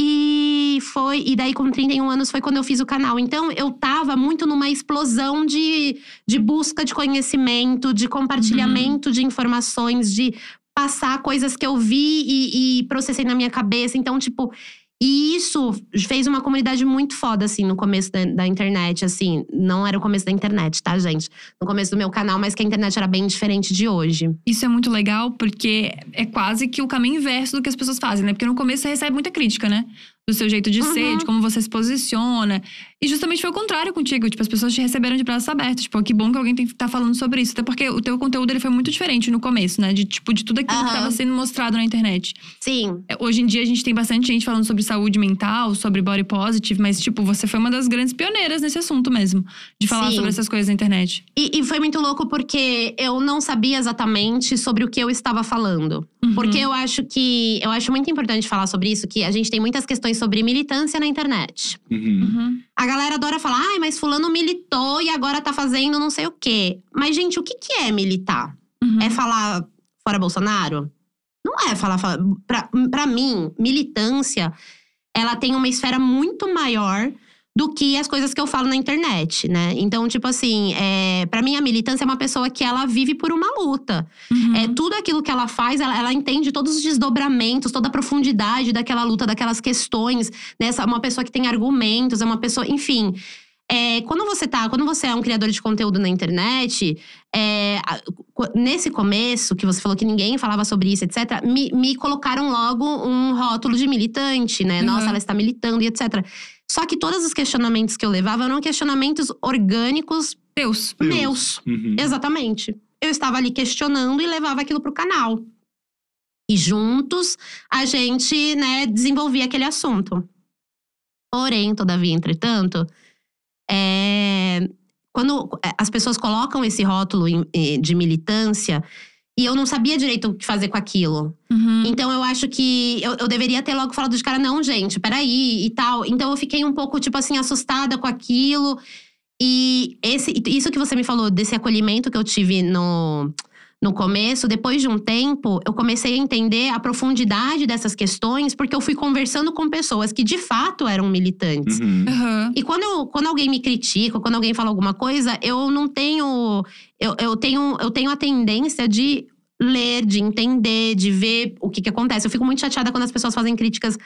E foi, e daí com 31 anos foi quando eu fiz o canal. Então eu tava muito numa explosão de, de busca de conhecimento, de compartilhamento de informações, de passar coisas que eu vi e, e processei na minha cabeça. Então, tipo, e isso fez uma comunidade muito foda, assim, no começo da, da internet, assim. Não era o começo da internet, tá, gente? No começo do meu canal, mas que a internet era bem diferente de hoje. Isso é muito legal porque é quase que o caminho inverso do que as pessoas fazem, né? Porque no começo você recebe muita crítica, né? Do seu jeito de ser, Uhum. de como você se posiciona. E justamente foi o contrário contigo. Tipo, as pessoas te receberam de braços abertos. Tipo, que bom que alguém tem, tá falando sobre isso. Até porque o teu conteúdo ele foi muito diferente no começo, né? De, tipo, de tudo aquilo que Aham. tava sendo mostrado na internet. Sim. É, Hoje em dia a gente tem bastante gente falando sobre saúde mental, sobre body positive, mas, tipo, você foi uma das grandes pioneiras nesse assunto mesmo. De falar Sim. sobre essas coisas na internet. E, e foi muito louco porque eu não sabia exatamente sobre o que eu estava falando. Uhum. Porque eu acho que. Eu acho muito importante falar sobre isso, que a gente tem muitas questões sobre militância na internet. Uhum. Uhum. A galera adora falar, ai, mas fulano militou e agora tá fazendo não sei o quê. Mas, gente, o que, que é militar? Uhum. É falar fora Bolsonaro? Não é falar. falar pra, pra mim, militância, ela tem uma esfera muito maior do que as coisas que eu falo na internet, né? Então, tipo assim, é, para mim a militância é uma pessoa que ela vive por uma luta. Uhum. É tudo aquilo que ela faz, ela, ela entende todos os desdobramentos, toda a profundidade daquela luta, daquelas questões. Né? Essa- Uma pessoa que tem argumentos, é uma pessoa, enfim. É, quando você tá, quando você é um criador de conteúdo na internet, é, nesse começo, que você falou que ninguém falava sobre isso, etc., me, me colocaram logo um rótulo de militante, né? Uhum. Nossa, ela está militando e etc. Só que todos os questionamentos que eu levava eram questionamentos orgânicos. Deus. meus. Uhum. Exatamente. Eu estava ali questionando e levava aquilo pro canal. E juntos a gente, né, desenvolvia aquele assunto. Porém, todavia, entretanto, é, quando é, as pessoas colocam esse rótulo de militância, e eu não sabia direito o que fazer com aquilo. Uhum. Então eu acho que eu, eu deveria ter logo falado de cara, não, gente, peraí e tal. Então eu fiquei um pouco, tipo assim, assustada com aquilo. E esse, isso que você me falou, desse acolhimento que eu tive no, no começo, depois de um tempo, eu comecei a entender a profundidade dessas questões, porque eu fui conversando com pessoas que de fato eram militantes. Uhum. Uhum. E quando, eu- quando alguém me critica, quando alguém fala alguma coisa, eu não tenho. Eu, eu, tenho, eu tenho a tendência de ler, de entender, de ver o que, que acontece. Eu fico muito chateada quando as pessoas fazem críticas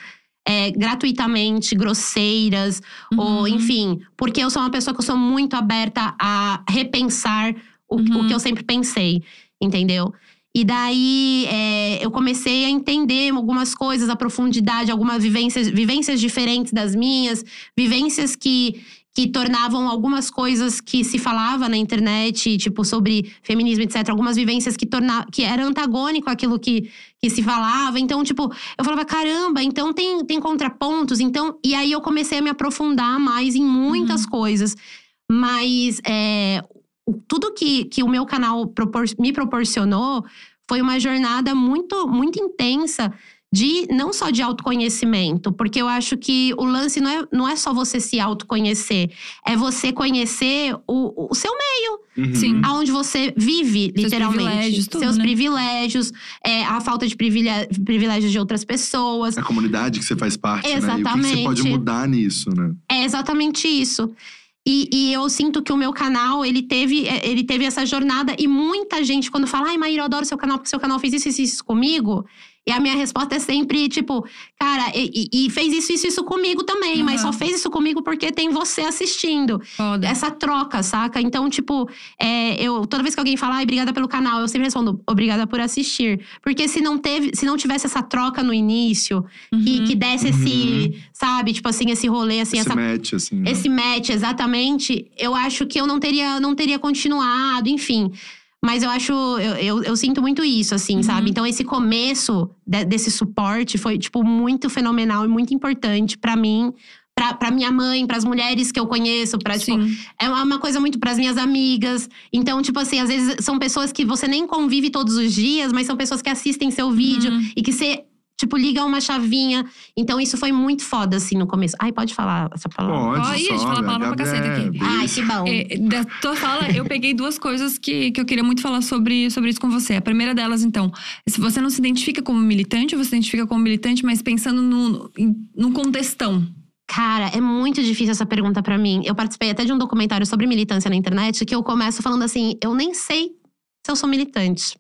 é, gratuitamente, grosseiras, ou Uhum. enfim. Porque eu sou uma pessoa que eu sou muito aberta a repensar o, Uhum. o que eu sempre pensei, entendeu? E daí é, eu comecei a entender algumas coisas, a profundidade, algumas vivências, vivências diferentes das minhas, vivências que, que tornavam algumas coisas que se falava na internet, tipo, sobre feminismo, etc., algumas vivências que, torna, que eram antagônico àquilo que, que se falava. Então, tipo, eu falava, caramba, então tem, tem contrapontos. Então, e aí eu comecei a me aprofundar mais em muitas coisas. Mas é, tudo que, que o meu canal propor- me proporcionou foi uma jornada muito, muito intensa de não só de autoconhecimento, porque eu acho que o lance não é, não é só você se autoconhecer, é você conhecer o, o seu meio, Uhum. Sim. aonde você vive, Seus literalmente. privilégios, tudo, Seus né? privilégios, é, a falta de privilé- privilégios de outras pessoas. A comunidade que você faz parte, né? E o que que você Exatamente. pode mudar nisso, né? É exatamente isso. E, e eu sinto que o meu canal, ele teve, é, ele teve essa jornada. E muita gente, quando fala, ai, Maíra, eu adoro seu canal, porque seu canal fez isso, isso, isso comigo. E a minha resposta é sempre, tipo, cara, e, e- fez isso, isso, isso comigo também. Mas Uhum. só fez isso comigo porque tem você assistindo. Foda. Essa troca, saca? Então, tipo, é, eu, toda vez que alguém fala, ai, obrigada pelo canal, eu sempre respondo, obrigada por assistir. Porque se não teve, se não tivesse essa troca no início, que, Uhum. que desse esse, sabe, tipo assim, esse rolê, assim, Esse essa match, assim. né? esse match, exatamente, eu acho que eu não teria, não teria continuado, enfim. Mas eu acho, eu, eu, eu sinto muito isso, assim, Uhum. sabe? Então, esse começo de- desse suporte foi, tipo, muito fenomenal e muito importante pra mim, pra, pra minha mãe, pras mulheres que eu conheço, pra, tipo, Sim. é uma coisa muito pras minhas amigas. Então, tipo assim, às vezes são pessoas que você nem convive todos os dias, mas são pessoas que assistem seu vídeo Uhum. e que você, tipo, liga uma chavinha. Então, isso foi muito foda, assim, no começo. Ai, pode falar essa palavra? Pode, ih, só, a gente fala palavra pra caceta aqui. Ai, que bom. É, da tua fala, eu peguei duas coisas que, que eu queria muito falar sobre, sobre isso com você. A primeira delas, então, se você não se identifica como militante, ou você se identifica como militante, mas pensando no, no contextão. Cara, é muito difícil essa pergunta pra mim. Eu participei até de um documentário sobre militância na internet que eu começo falando assim: eu nem sei se eu sou militante.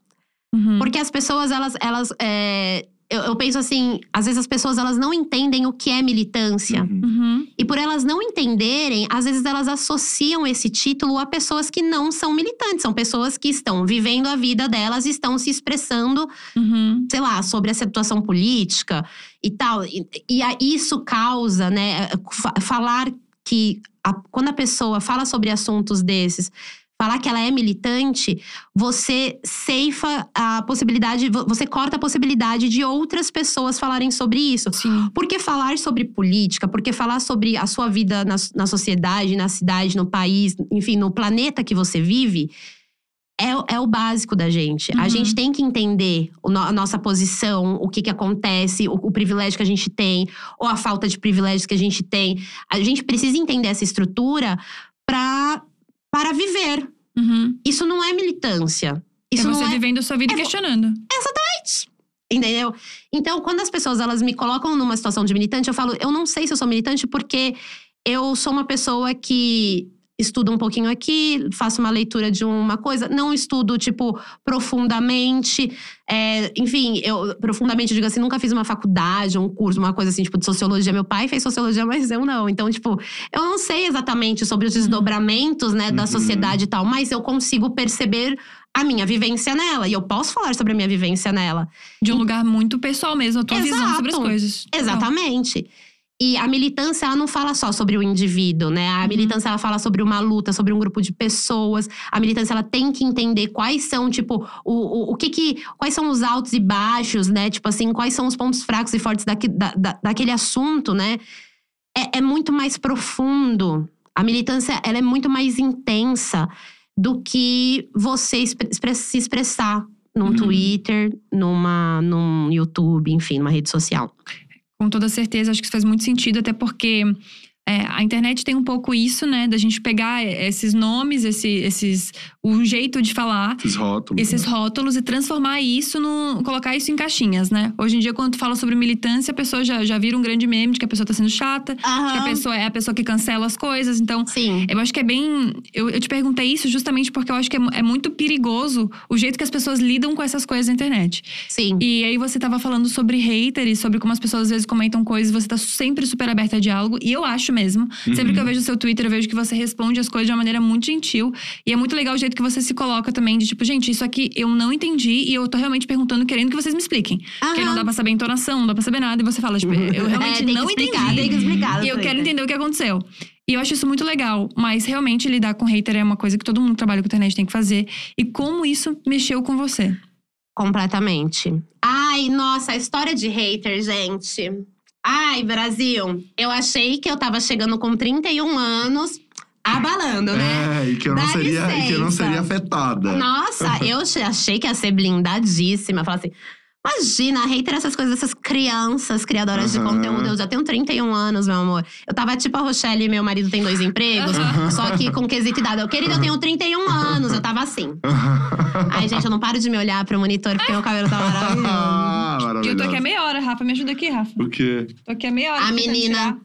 Uhum. Porque as pessoas, elas, elas é, eu, eu penso assim, às vezes as pessoas elas não entendem o que é militância. Uhum. Uhum. E por elas não entenderem, às vezes elas associam esse título a pessoas que não são militantes, são pessoas que estão vivendo a vida delas e estão se expressando, Uhum. sei lá, sobre a situação política e tal. E, e a- isso causa, né, fa- falar que a- quando a pessoa fala sobre assuntos desses, falar que ela é militante, você ceifa a possibilidade, vo- você corta a possibilidade de outras pessoas falarem sobre isso. Sim. Porque falar sobre política, porque falar sobre a sua vida na, na sociedade, na cidade, no país, enfim, no planeta que você vive, é, o- é o básico da gente. A Uhum. gente tem que entender no- a nossa posição, o que, que acontece, o, o privilégio que a gente tem, ou a falta de privilégios que a gente tem. A gente precisa entender essa estrutura para viver. Uhum. Isso não é militância. Isso é você é vivendo a sua vida é questionando. Entendeu? Então, quando as pessoas elas me colocam numa situação de militante, eu falo, eu não sei se eu sou militante porque eu sou uma pessoa que estuda um pouquinho aqui, faço uma leitura de uma coisa, não estudo, tipo, profundamente. é, enfim, eu profundamente digo assim, nunca fiz uma faculdade, um curso, uma coisa assim, tipo, de sociologia. Meu pai fez sociologia, mas eu não. Então, tipo, eu não sei exatamente sobre os desdobramentos, né, da Uhum. sociedade e tal, mas eu consigo perceber a minha vivência nela. E eu posso falar sobre a minha vivência nela. De um lugar muito pessoal mesmo, a tua visão sobre as Exato. coisas. Exatamente. E a militância, ela não fala só sobre o indivíduo, né? A Uhum. militância, ela fala sobre uma luta, sobre um grupo de pessoas. A militância, ela tem que entender quais são, tipo, o, o, o que que… Quais são os altos e baixos, né? Tipo assim, quais são os pontos fracos e fortes daqui, da, da- daquele assunto, né? É, é muito mais profundo. A militância, ela é muito mais intensa do que você se expressar num Uhum. Twitter, numa, num YouTube, enfim, numa rede social. Com toda certeza, acho que isso faz muito sentido, até porque é, a internet tem um pouco isso, né? Da gente pegar esses nomes, esse, esses. Um jeito de falar. Esses rótulos. Esses né? rótulos e transformar isso no. colocar isso em caixinhas, né? Hoje em dia, quando tu fala sobre militância, a pessoa já, já vira um grande meme de que a pessoa tá sendo chata, que a pessoa é a pessoa que cancela as coisas. Então, Sim. eu acho que é bem. Eu, eu te perguntei isso justamente porque eu acho que é, é muito perigoso o jeito que as pessoas lidam com essas coisas na internet. Sim. E aí você tava falando sobre haters, sobre como as pessoas às vezes comentam coisas, você tá sempre super aberta a diálogo. E eu acho mesmo. Sempre que eu vejo o seu Twitter, eu vejo que você responde as coisas de uma maneira muito gentil. E é muito legal o jeito que você se coloca também, de tipo, gente, isso aqui eu não entendi e eu tô realmente perguntando, querendo que vocês me expliquem. Porque não dá pra saber a entonação, não dá pra saber nada. E você fala, tipo, eu realmente é, tem não explicar, entendi. tem que explicar. E eu quero entender o que aconteceu. E eu acho isso muito legal. Mas realmente lidar com hater é uma coisa que todo mundo que trabalha com internet tem que fazer. E como isso mexeu com você? Completamente. Ai, nossa, a história de hater, gente. Ai, Brasil. Eu achei que eu tava chegando com 31 anos, abalando, né? É, e que eu não, Dá seria, e que eu não seria afetada. Nossa, eu che- achei que ia ser blindadíssima. Falar assim. Imagina, hater essas coisas dessas crianças criadoras de Aham. conteúdo. Eu já tenho 31 anos, meu amor. Eu tava tipo a Rochelle e meu marido tem dois empregos, só que com quesito idade. Eu, querido, eu tenho 31 anos. Eu tava assim. Ai, gente, eu não paro de me olhar pro monitor porque meu cabelo tá maravilhoso. ah, E eu tô aqui há maravilhoso. meia hora, Rafa. Me ajuda aqui, Rafa. O quê? Tô aqui há meia hora. A menina-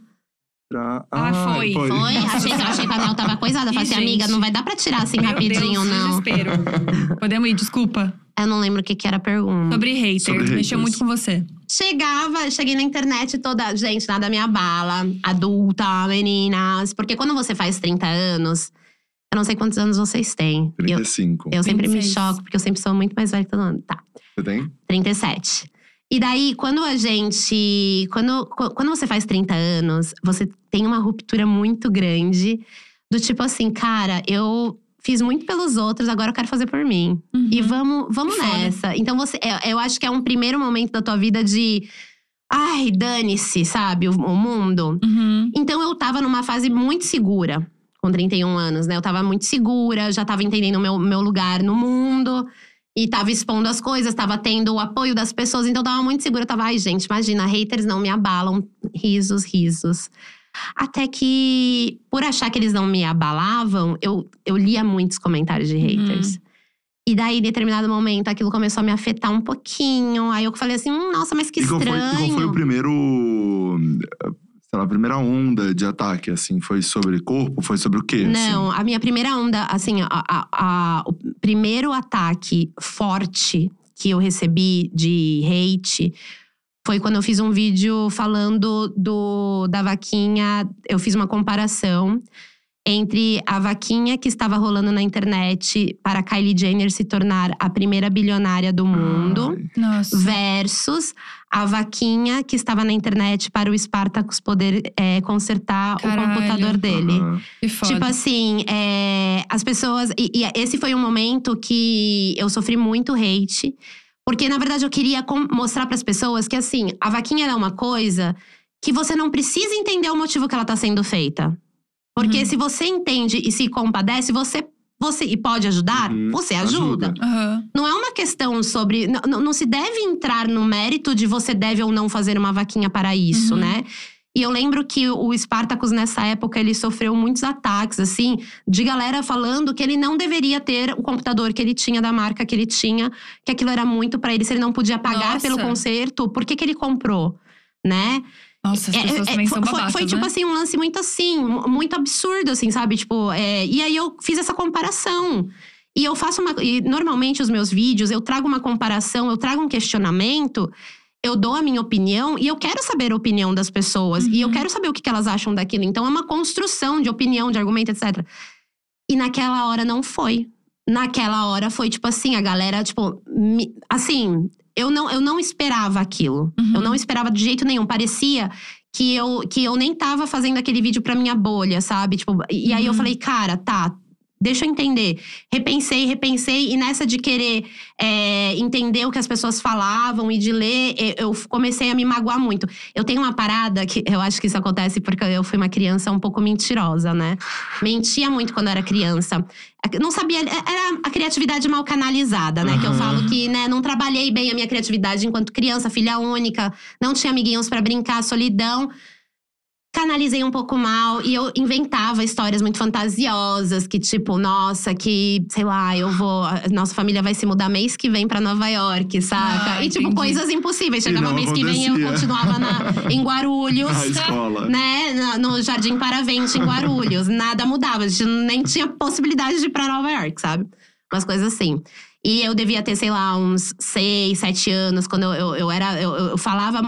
Pra- Ah, foi. Foi? Achei que, achei que a Mel tava coisada. Falei assim, amiga, não vai dar pra tirar assim Meu rapidinho, Deus, não. desespero. Podemos ir, desculpa. Eu não lembro o que, que era a pergunta. Sobre hater. Sobre Mexeu haters. muito com você. Chegava, cheguei na internet toda. Gente, nada me abala. Adulta, meninas. Porque quando você faz 30 anos, eu não sei quantos anos vocês têm. E Eu, 35. eu sempre me 26. choco, porque eu sempre sou muito mais velha que todo mundo. Tá. Você tem? 37. E daí, quando a gente. Quando, qu- quando você faz 30 anos, você tem uma ruptura muito grande. Do tipo assim, cara, eu fiz muito pelos outros, agora eu quero fazer por mim. E Uhum. vamos, vamos Foda. nessa. Então, você, eu, eu acho que é um primeiro momento da tua vida de. Ai, dane-se, sabe? O, o mundo. Uhum. Então, eu tava numa fase muito segura, com 31 anos, né? Eu tava muito segura, já tava entendendo o meu, meu lugar no mundo. E tava expondo as coisas, tava tendo o apoio das pessoas. Então, tava muito segura. Eu tava, ai, gente, imagina, haters não me abalam. Risos, risos. Até que, por achar que eles não me abalavam, eu, eu lia muitos comentários de haters. E daí, em determinado momento, aquilo começou a me afetar um pouquinho. Aí eu falei assim, hum, nossa, mas que e qual foi, e qual foi o primeiro. Sei lá, a primeira onda de ataque, assim? Foi sobre corpo? Foi sobre o quê? Não, a minha primeira onda, assim, a, a- a- o primeiro ataque forte que eu recebi de hate foi quando eu fiz um vídeo falando do da vaquinha. Eu fiz uma comparação entre a vaquinha que estava rolando na internet para Kylie Jenner se tornar a primeira bilionária do mundo. Nossa. versus a vaquinha que estava na internet para o Spartacus poder é, consertar Caralho. o computador dele. Foda. Tipo assim, é, as pessoas. E, e esse foi um momento que eu sofri muito hate. Porque, na verdade, eu queria mostrar para as pessoas que, assim, a vaquinha ela é uma coisa que você não precisa entender o motivo que ela tá sendo feita. Porque Uhum. se você entende e se compadece, você, você e pode ajudar, Uhum, você ajuda. ajuda. Aham. Não é uma questão sobre. Não, se deve entrar no mérito de você deve ou não fazer uma vaquinha para isso, Uhum. né? E eu lembro que o Spartacus, nessa época, ele sofreu muitos ataques, assim, de galera falando que ele não deveria ter o computador que ele tinha, da marca que ele tinha, que aquilo era muito pra ele, se ele não podia pagar Nossa. pelo conserto, por que, que ele comprou? Né? Nossa, as É, pessoas é, também foi, são foi- babacas, foi, tipo né? assim, um lance muito assim, mu- muito absurdo, assim, sabe? Tipo, é, e aí eu fiz essa comparação. E eu faço uma. E normalmente os meus vídeos, eu trago uma comparação, eu trago um questionamento, eu dou a minha opinião e eu quero saber a opinião das pessoas. E eu Uhum. quero saber o que que elas acham daquilo. Então é uma construção de opinião, de argumento, etc. E naquela hora não foi. Naquela hora foi tipo assim, a galera, tipo, me- assim, eu não, eu não esperava aquilo. Uhum. Eu não esperava de jeito nenhum. Parecia que eu, que eu nem tava fazendo aquele vídeo pra minha bolha, sabe? Tipo, e, aí eu Uhum. falei, cara, tá. Deixa eu entender. Repensei, repensei, e nessa de querer é, entender o que as pessoas falavam e de ler, eu comecei a me magoar muito. Eu tenho uma parada que eu acho que isso acontece porque eu fui uma criança um pouco mentirosa, né? Mentia muito quando era criança. Não sabia, era a criatividade mal canalizada, né? Que eu Aham. falo que, né, não trabalhei bem a minha criatividade enquanto criança, filha única, não tinha amiguinhos pra brincar, solidão. Canalizei um pouco mal e eu inventava histórias muito fantasiosas, que tipo, nossa, que, sei lá, eu vou. a Nossa família vai se mudar mês que vem pra Nova York, saca? Ah, e tipo, entendi. coisas impossíveis. Chegava mês que vem e eu acontecia. continuava na, em Guarulhos A escola. né, na- no Jardim Paravente, em Guarulhos. Nada mudava, a gente nem tinha possibilidade de ir pra Nova York, sabe? Umas coisas assim. E eu devia ter, sei lá, uns seis, sete anos, quando eu, eu, eu era. Eu, eu falava.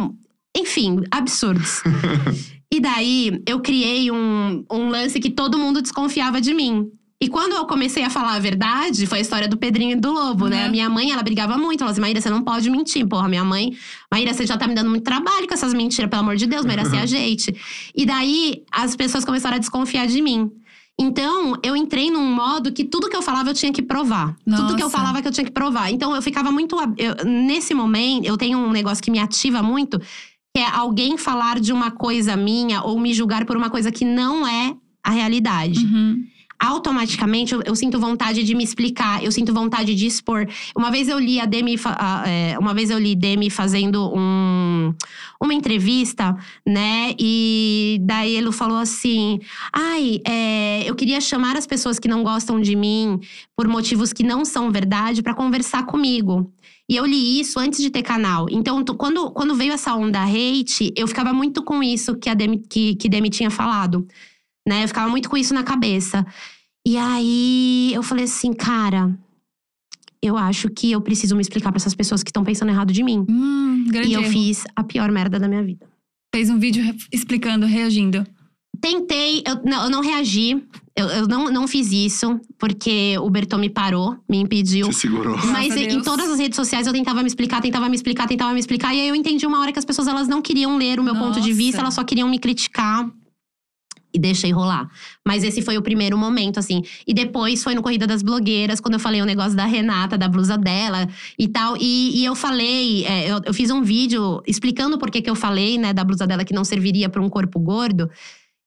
Enfim, absurdos. e daí eu criei um, um lance que todo mundo desconfiava de mim. E quando eu comecei a falar a verdade, foi a história do Pedrinho e do Lobo, né? Uhum. A minha mãe, ela brigava muito. Ela disse, Maíra, você não pode mentir. Porra, minha mãe… Maíra, você já tá me dando muito trabalho com essas mentiras. Pelo amor de Deus, Maíra, se ajeite. E daí, as pessoas começaram a desconfiar de mim. Então, eu entrei num modo que tudo que eu falava eu tinha que provar. Tudo que eu Nossa. falava que eu tinha que provar. Então, eu ficava muito… eu- nesse momento, eu tenho um negócio que me ativa muito. Que é alguém falar de uma coisa minha ou me julgar por uma coisa que não é a realidade Uhum. automaticamente eu, eu sinto vontade de me explicar, eu sinto vontade de expor. Uma vez eu li a Demi, é, uma vez eu li Demi fazendo um, uma entrevista, né? E daí ele falou assim: ai, é, eu queria chamar as pessoas que não gostam de mim por motivos que não são verdade para conversar comigo. E eu li isso antes de ter canal. Então, quando, quando veio essa onda hate, eu ficava muito com isso que a Demi, que, que Demi tinha falado. Né? Eu ficava muito com isso na cabeça. E aí eu falei assim, cara, eu acho que eu preciso me explicar pra essas pessoas que estão pensando errado de mim. Hum, E eu erro. fiz a pior merda da minha vida. Fez um vídeo explicando, reagindo. Tentei, eu não, eu não reagi. Eu, eu não, não fiz isso, porque o Berton me parou, me impediu. Te segurou. Mas a em Deus. todas as redes sociais eu tentava me explicar, tentava me explicar, tentava me explicar. E aí eu entendi uma hora que as pessoas elas não queriam ler o meu ponto de Nossa. vista, elas só queriam me criticar. E deixei rolar. Mas esse foi o primeiro momento, assim. E depois foi no Corrida das Blogueiras, quando eu falei o negócio da Renata, da blusa dela e tal. E, e eu falei, é, eu, eu fiz um vídeo explicando por que que eu falei, né, da blusa dela que não serviria para um corpo gordo.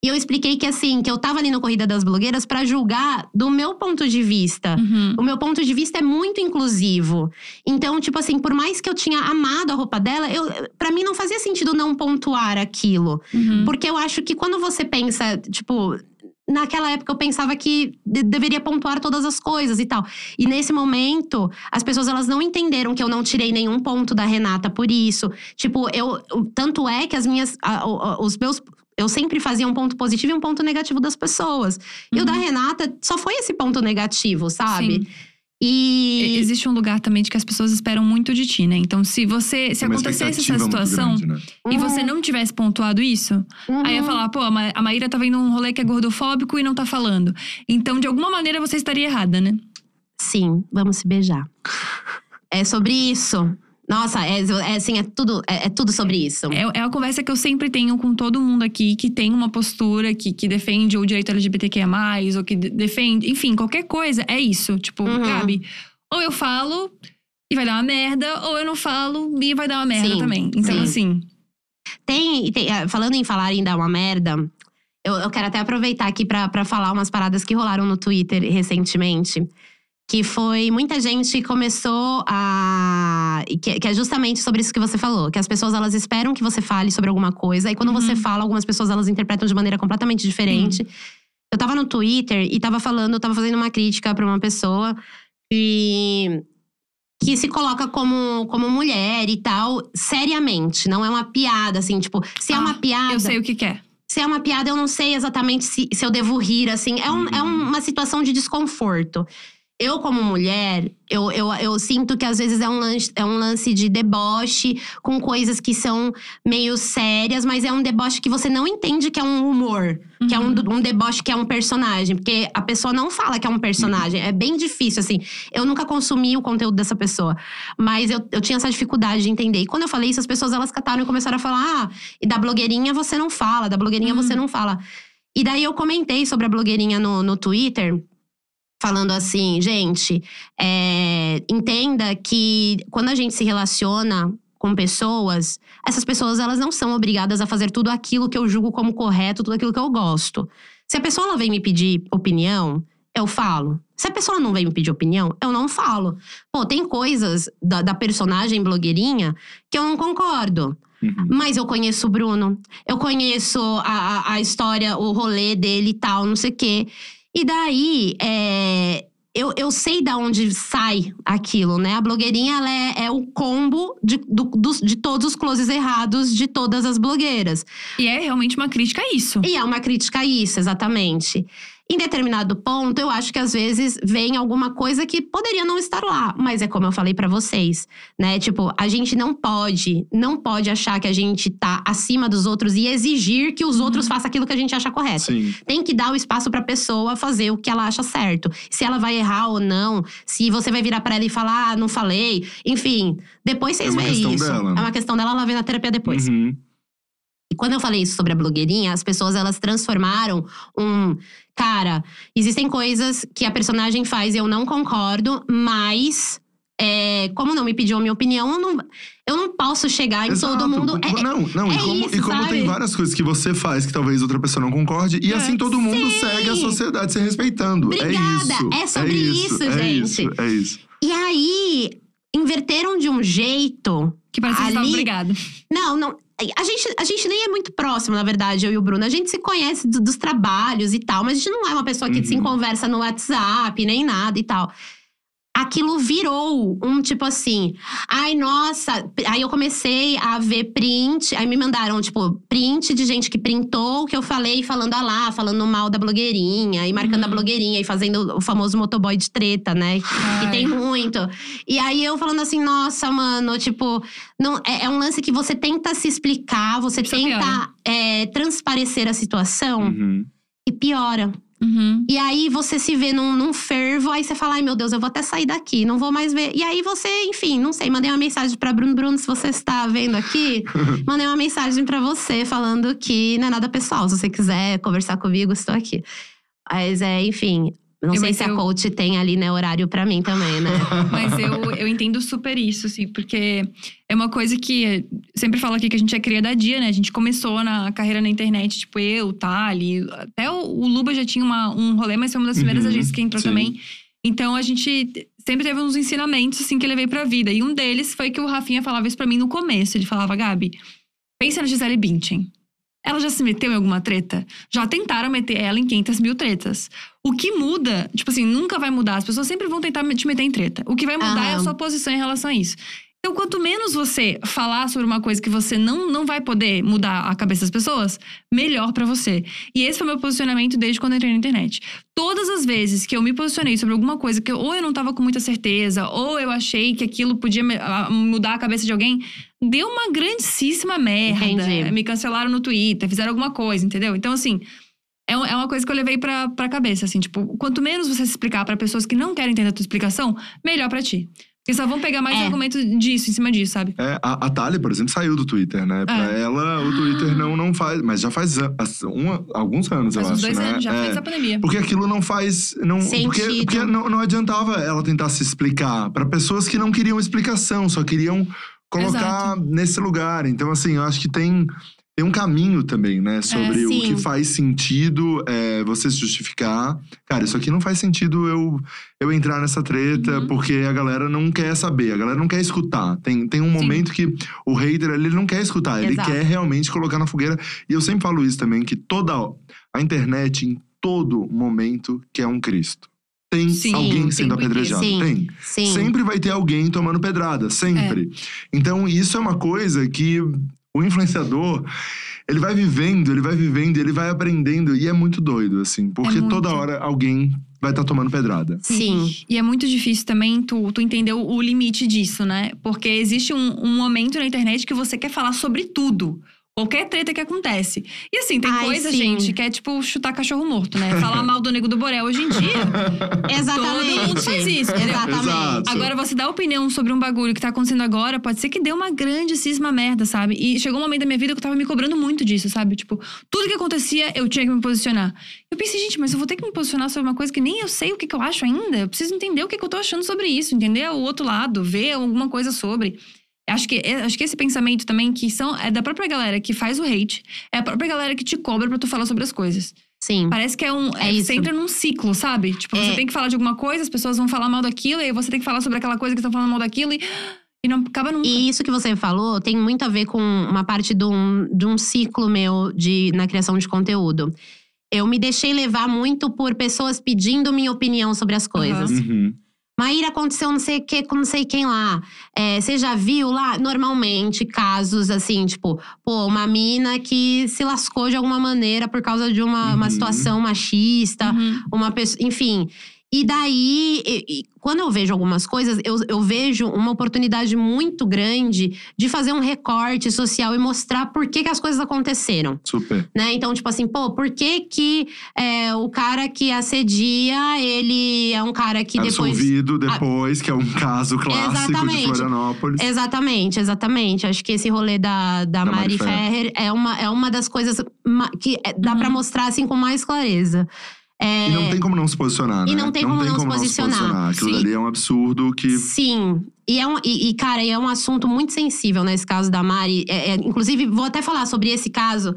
E eu expliquei que, assim, que eu tava ali no Corrida das Blogueiras pra julgar do meu ponto de vista. Uhum. O meu ponto de vista é muito inclusivo. Então, tipo assim, por mais que eu tinha amado a roupa dela, eu, para mim não fazia sentido não pontuar aquilo. Uhum. Porque eu acho que quando você pensa, tipo. Naquela época eu pensava que de- deveria pontuar todas as coisas e tal. E nesse momento, as pessoas elas não entenderam que eu não tirei nenhum ponto da Renata por isso. Tipo, eu. Tanto é que as minhas. a- a- os meus. Eu sempre fazia um ponto positivo e um ponto negativo das pessoas. E o da Uhum. Renata só foi esse ponto negativo, sabe? Sim. E. Existe um lugar também de que as pessoas esperam muito de ti, né? Então, se você. Se Uma acontecesse essa situação grande, né? e você não tivesse pontuado isso, Uhum. aí ia falar, pô, a Maíra tá vendo um rolê que é gordofóbico e não tá falando. Então, de alguma maneira, você estaria errada, né? Sim, vamos se beijar. É sobre isso. Nossa, é, é assim, é tudo, é, é tudo sobre isso. É, é a conversa que eu sempre tenho com todo mundo aqui que tem uma postura que, que defende o direito LGBTQIA, ou que de- defende, enfim, qualquer coisa, é isso. Tipo, Uhum. Gabi, ou eu falo e vai dar uma merda, ou eu não falo e vai dar uma merda Sim, também. Então, sim. assim. Tem, tem- ah, falando em falar em dar uma merda, eu, eu quero até aproveitar aqui pra falar umas paradas que rolaram no Twitter recentemente. Que foi muita gente começou a. Que, que é justamente sobre isso que você falou. Que as pessoas elas esperam que você fale sobre alguma coisa. E quando Uhum. você fala, algumas pessoas elas interpretam de maneira completamente diferente. Eu tava no Twitter e tava falando, eu tava fazendo uma crítica pra uma pessoa que que se coloca como, como mulher e tal, seriamente. Não é uma piada, assim, tipo, se é Ah, uma piada. Eu sei o que quer. Se é uma piada, eu não sei exatamente se, se eu devo rir, assim. É, um- é uma situação de desconforto. Eu, como mulher, eu, eu, eu sinto que às vezes é um, lance, é um lance de deboche com coisas que são meio sérias, mas é um deboche que você não entende que é um humor. Que é um, um deboche que é um personagem. Porque a pessoa não fala que é um personagem. É bem difícil, assim. Eu nunca consumi o conteúdo dessa pessoa. Mas eu, eu tinha essa dificuldade de entender. E quando eu falei isso, as pessoas elas cataram e começaram a falar: ah, e da blogueirinha você não fala, da blogueirinha você não fala. E daí eu comentei sobre a blogueirinha no, no Twitter. Falando assim, gente, é, entenda que quando a gente se relaciona com pessoas, essas pessoas elas não são obrigadas a fazer tudo aquilo que eu julgo como correto, tudo aquilo que eu gosto. Se a pessoa vem me pedir opinião, eu falo. Se a pessoa não vem me pedir opinião, eu não falo. Pô, tem coisas da, da personagem blogueirinha que eu não concordo. Uhum. Mas eu conheço o Bruno, eu conheço a, a, a história, o rolê dele e tal, não sei o quê. E daí, é, eu, eu sei da onde sai aquilo, né? A blogueirinha, ela é, é o combo de, do- dos- de todos os closes errados de todas as blogueiras. E é realmente uma crítica a isso. E é uma crítica a isso, exatamente. Em determinado ponto, eu acho que às vezes vem alguma coisa que poderia não estar lá, mas é como eu falei pra vocês, né? Tipo, a gente não pode, não pode achar que a gente tá acima dos outros e exigir que os outros façam aquilo que a gente acha correto. Sim. Tem que dar o espaço pra pessoa fazer o que ela acha certo. Se ela vai errar ou não, se você vai virar pra ela e falar, ah, não falei, enfim, depois vocês É uma veem questão isso. dela, né? É uma questão dela, ela vê na terapia depois. Uhum. E quando eu falei isso sobre a blogueirinha, as pessoas elas transformaram um. Cara, existem coisas que a personagem faz e eu não concordo, mas. é, como não me pediu a minha opinião, eu não, eu não posso chegar em todo Exato. mundo. É- não, não. é e como, isso, e como sabe? tem várias coisas que você faz que talvez outra pessoa não concorde, e É. assim todo mundo Sim. segue a sociedade se respeitando. Obrigada. É isso. É sobre isso, é gente. Isso, é isso. E aí, inverteram de um jeito. Que parece que Ali- obrigado. Não, não. A gente, a gente nem é muito próximo, na verdade, eu e o Bruno. A gente se conhece do- dos trabalhos e tal, mas a gente não é uma pessoa que Uhum. se conversa no WhatsApp, nem nada e tal. Aquilo virou um tipo assim, ai, nossa. Aí eu comecei a ver print, aí me mandaram, tipo, print de gente que printou o que eu falei, falando ah lá, falando mal da blogueirinha, e marcando a Uhum. blogueirinha, e fazendo o famoso motoboy de treta, né? Ai. E tem muito. E aí eu falando assim, nossa, mano, tipo, não, é, é um lance que você tenta se explicar, você Isso tenta é, transparecer a situação Uhum. e piora. Uhum. E aí você se vê num, num fervo, aí você fala, ai meu Deus, eu vou até sair daqui, não vou mais ver. E aí você, enfim, não sei, mandei uma mensagem pra Bruno. Bruno, se você está vendo aqui, mandei uma mensagem pra você falando que não é nada pessoal. Se você quiser conversar comigo, estou aqui. Mas é, enfim. Não Eu- sei se eu- a coach tem ali, né, horário pra mim também, né? Mas eu, eu entendo super isso, assim, porque é uma coisa que sempre falo aqui que a gente é cria da dia, né? A gente começou na carreira na internet, tipo, eu, Thali, até o, o Luba já tinha uma, um rolê, mas foi uma das primeiras Uhum, agências que entrou sim. também. Então a gente sempre teve uns ensinamentos, assim, que eu levei pra vida. E um deles foi que o Rafinha falava isso pra mim no começo. Ele falava, Gabi, pensa na Gisele Bündchen. Ela já se meteu em alguma treta? Já tentaram meter ela em 500 mil tretas. O que muda, tipo assim, nunca vai mudar. As pessoas sempre vão tentar te meter em treta. O que vai mudar é a sua posição em relação a isso. Então, quanto menos você falar sobre uma coisa que você não, não vai poder mudar a cabeça das pessoas, melhor pra você. E esse foi o meu posicionamento desde quando eu entrei na internet. Todas as vezes que eu me posicionei sobre alguma coisa que eu- ou eu não tava com muita certeza, ou eu achei que aquilo podia mudar a cabeça de alguém, deu uma grandíssima merda. Entendi. Me cancelaram no Twitter, fizeram alguma coisa, entendeu? Então, assim. É é uma coisa que eu levei pra, pra cabeça, assim, tipo, quanto menos você se explicar pra pessoas que não querem entender a tua explicação, melhor pra ti. Porque só vão pegar mais É. argumento disso, em cima disso, sabe? É, a, a Thalia, por exemplo, saiu do Twitter, né? Pra É. ela, o Twitter não, não faz. Mas já faz uma- alguns anos, Faz eu uns acho. dois né? anos, já É. fez a pandemia. Porque aquilo não faz. Não, porque Sentido. porque não, não adiantava ela tentar se explicar pra pessoas que não queriam explicação, só queriam colocar nesse lugar. Então, assim, eu acho que tem. Tem um caminho também, né? Sobre o sim. que faz sentido é, você se justificar. Cara, isso aqui não faz sentido eu, eu entrar nessa treta, Uhum. porque a galera não quer saber, a galera não quer escutar. Tem, tem um momento que o hater ele não quer escutar, ele Exato. quer realmente colocar na fogueira. E eu sempre falo isso também, que toda a internet, em todo momento, quer um Cristo. Tem Sim, alguém o sendo apedrejado. Sim. Tem. Sim. Sempre vai ter alguém tomando pedrada, sempre. Então, isso é uma coisa que o influenciador, ele vai vivendo, ele vai vivendo, ele vai aprendendo. E é muito doido, assim. Porque muito. toda hora alguém vai estar tomando pedrada. Sim. E é muito difícil também tu, tu entender o, o limite disso, né? Porque existe um, um momento na internet que você quer falar sobre tudo. Qualquer treta que acontece. E assim, tem Ai, coisa, sim. gente, que é tipo chutar cachorro morto, né? Falar mal do nego do Borel hoje em dia. Exatamente. Todo mundo faz isso? Exatamente. Exato. Agora, você dá opinião sobre um bagulho que tá acontecendo agora, pode ser que dê uma grandíssima merda, sabe? E chegou um momento da minha vida que eu tava me cobrando muito disso, sabe? Tipo, tudo que acontecia, eu tinha que me posicionar. Eu pensei, gente, mas eu vou ter que me posicionar sobre uma coisa que nem eu sei o que, que eu acho ainda. Eu preciso entender o que, que eu tô achando sobre isso, entender o outro lado, ver alguma coisa sobre. Acho que, é- acho que esse pensamento também, que são, é da própria galera que faz o hate, é a própria galera que te cobra pra tu falar sobre as coisas. Sim. Parece que é um. É é, isso. Você entra num ciclo, sabe? Tipo, você É. tem que falar de alguma coisa, as pessoas vão falar mal daquilo, e aí você tem que falar sobre aquela coisa que estão falando mal daquilo, e, e não acaba nunca. E isso que você falou tem muito a ver com uma parte de um, de um ciclo meu de, na criação de conteúdo. Eu me deixei levar muito por pessoas pedindo minha opinião sobre as coisas. Uhum. Maíra, aconteceu não sei o que com não sei quem lá. É, você já viu lá? Normalmente, casos assim, tipo, pô, uma mina que se lascou de alguma maneira por causa de uma, uma Uhum. situação machista Uhum. uma pessoa, enfim. E daí, e- e quando eu vejo algumas coisas, eu, eu vejo uma oportunidade muito grande de fazer um recorte social e mostrar por que, que as coisas aconteceram, Super. né? Então, tipo assim, pô, por que que é, o cara que assedia, ele é um cara que depois… Absolvido depois, que é um caso clássico de Exatamente. Florianópolis. Exatamente, exatamente. Acho que esse rolê da, da, Da Mari Mari Ferrer é uma, é uma das coisas que é- dá pra mostrar assim com mais clareza. É, E não tem como não se posicionar, né? E não tem como não se posicionar. Aquilo Sim. dali é um absurdo que… Sim. E, é um, e, e, cara, é um assunto muito sensível nesse caso da Mari. É- é- inclusive, vou até falar sobre esse caso,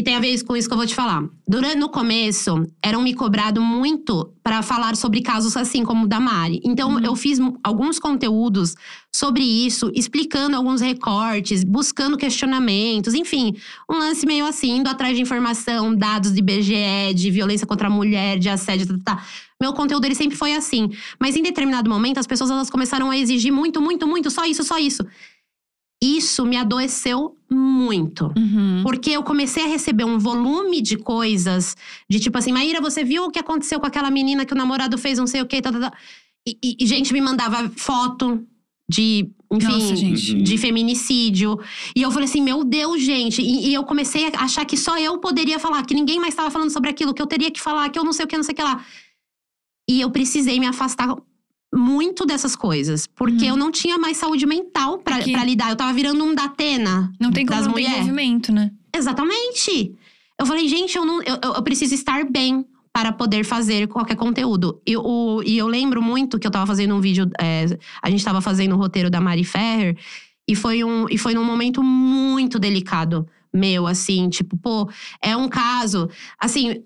que tem a ver com isso que eu vou te falar. Durante, no começo, eram me cobrado muito para falar sobre casos assim, como o da Mari. Então, Uhum. eu fiz alguns conteúdos sobre isso, explicando alguns recortes, buscando questionamentos, enfim, um lance meio assim, indo atrás de informação, dados de IBGE, de violência contra a mulher, de assédio, tá, tá, tá. Meu conteúdo ele sempre foi assim. Mas em determinado momento, as pessoas elas começaram a exigir muito, muito, muito, só isso, só isso. Isso me adoeceu muito. Uhum. Porque eu comecei a receber um volume de coisas, de tipo assim, Maíra, você viu o que aconteceu com aquela menina que o namorado fez não sei o quê, tá, tá, tá. E, e- e gente me mandava foto de, enfim, Nossa, de feminicídio. E eu falei assim, meu Deus, gente. E, e eu comecei a achar que só eu poderia falar, que ninguém mais estava falando sobre aquilo, que eu teria que falar, que eu não sei o que, não sei o que lá. E eu precisei me afastar muito dessas coisas. Porque Uhum. eu não tinha mais saúde mental pra, É que- lidar. Eu tava virando um Datena. Não tem como das mulher. envolvimento, né? Exatamente. Eu falei, gente, eu, não, eu, eu- preciso estar bem para poder fazer qualquer conteúdo. E, o, e eu lembro muito que eu tava fazendo um vídeo, é, a gente tava fazendo o roteiro da Mari Ferrer, e foi, um, e foi num momento muito delicado meu, assim, tipo, pô, é um caso. Assim,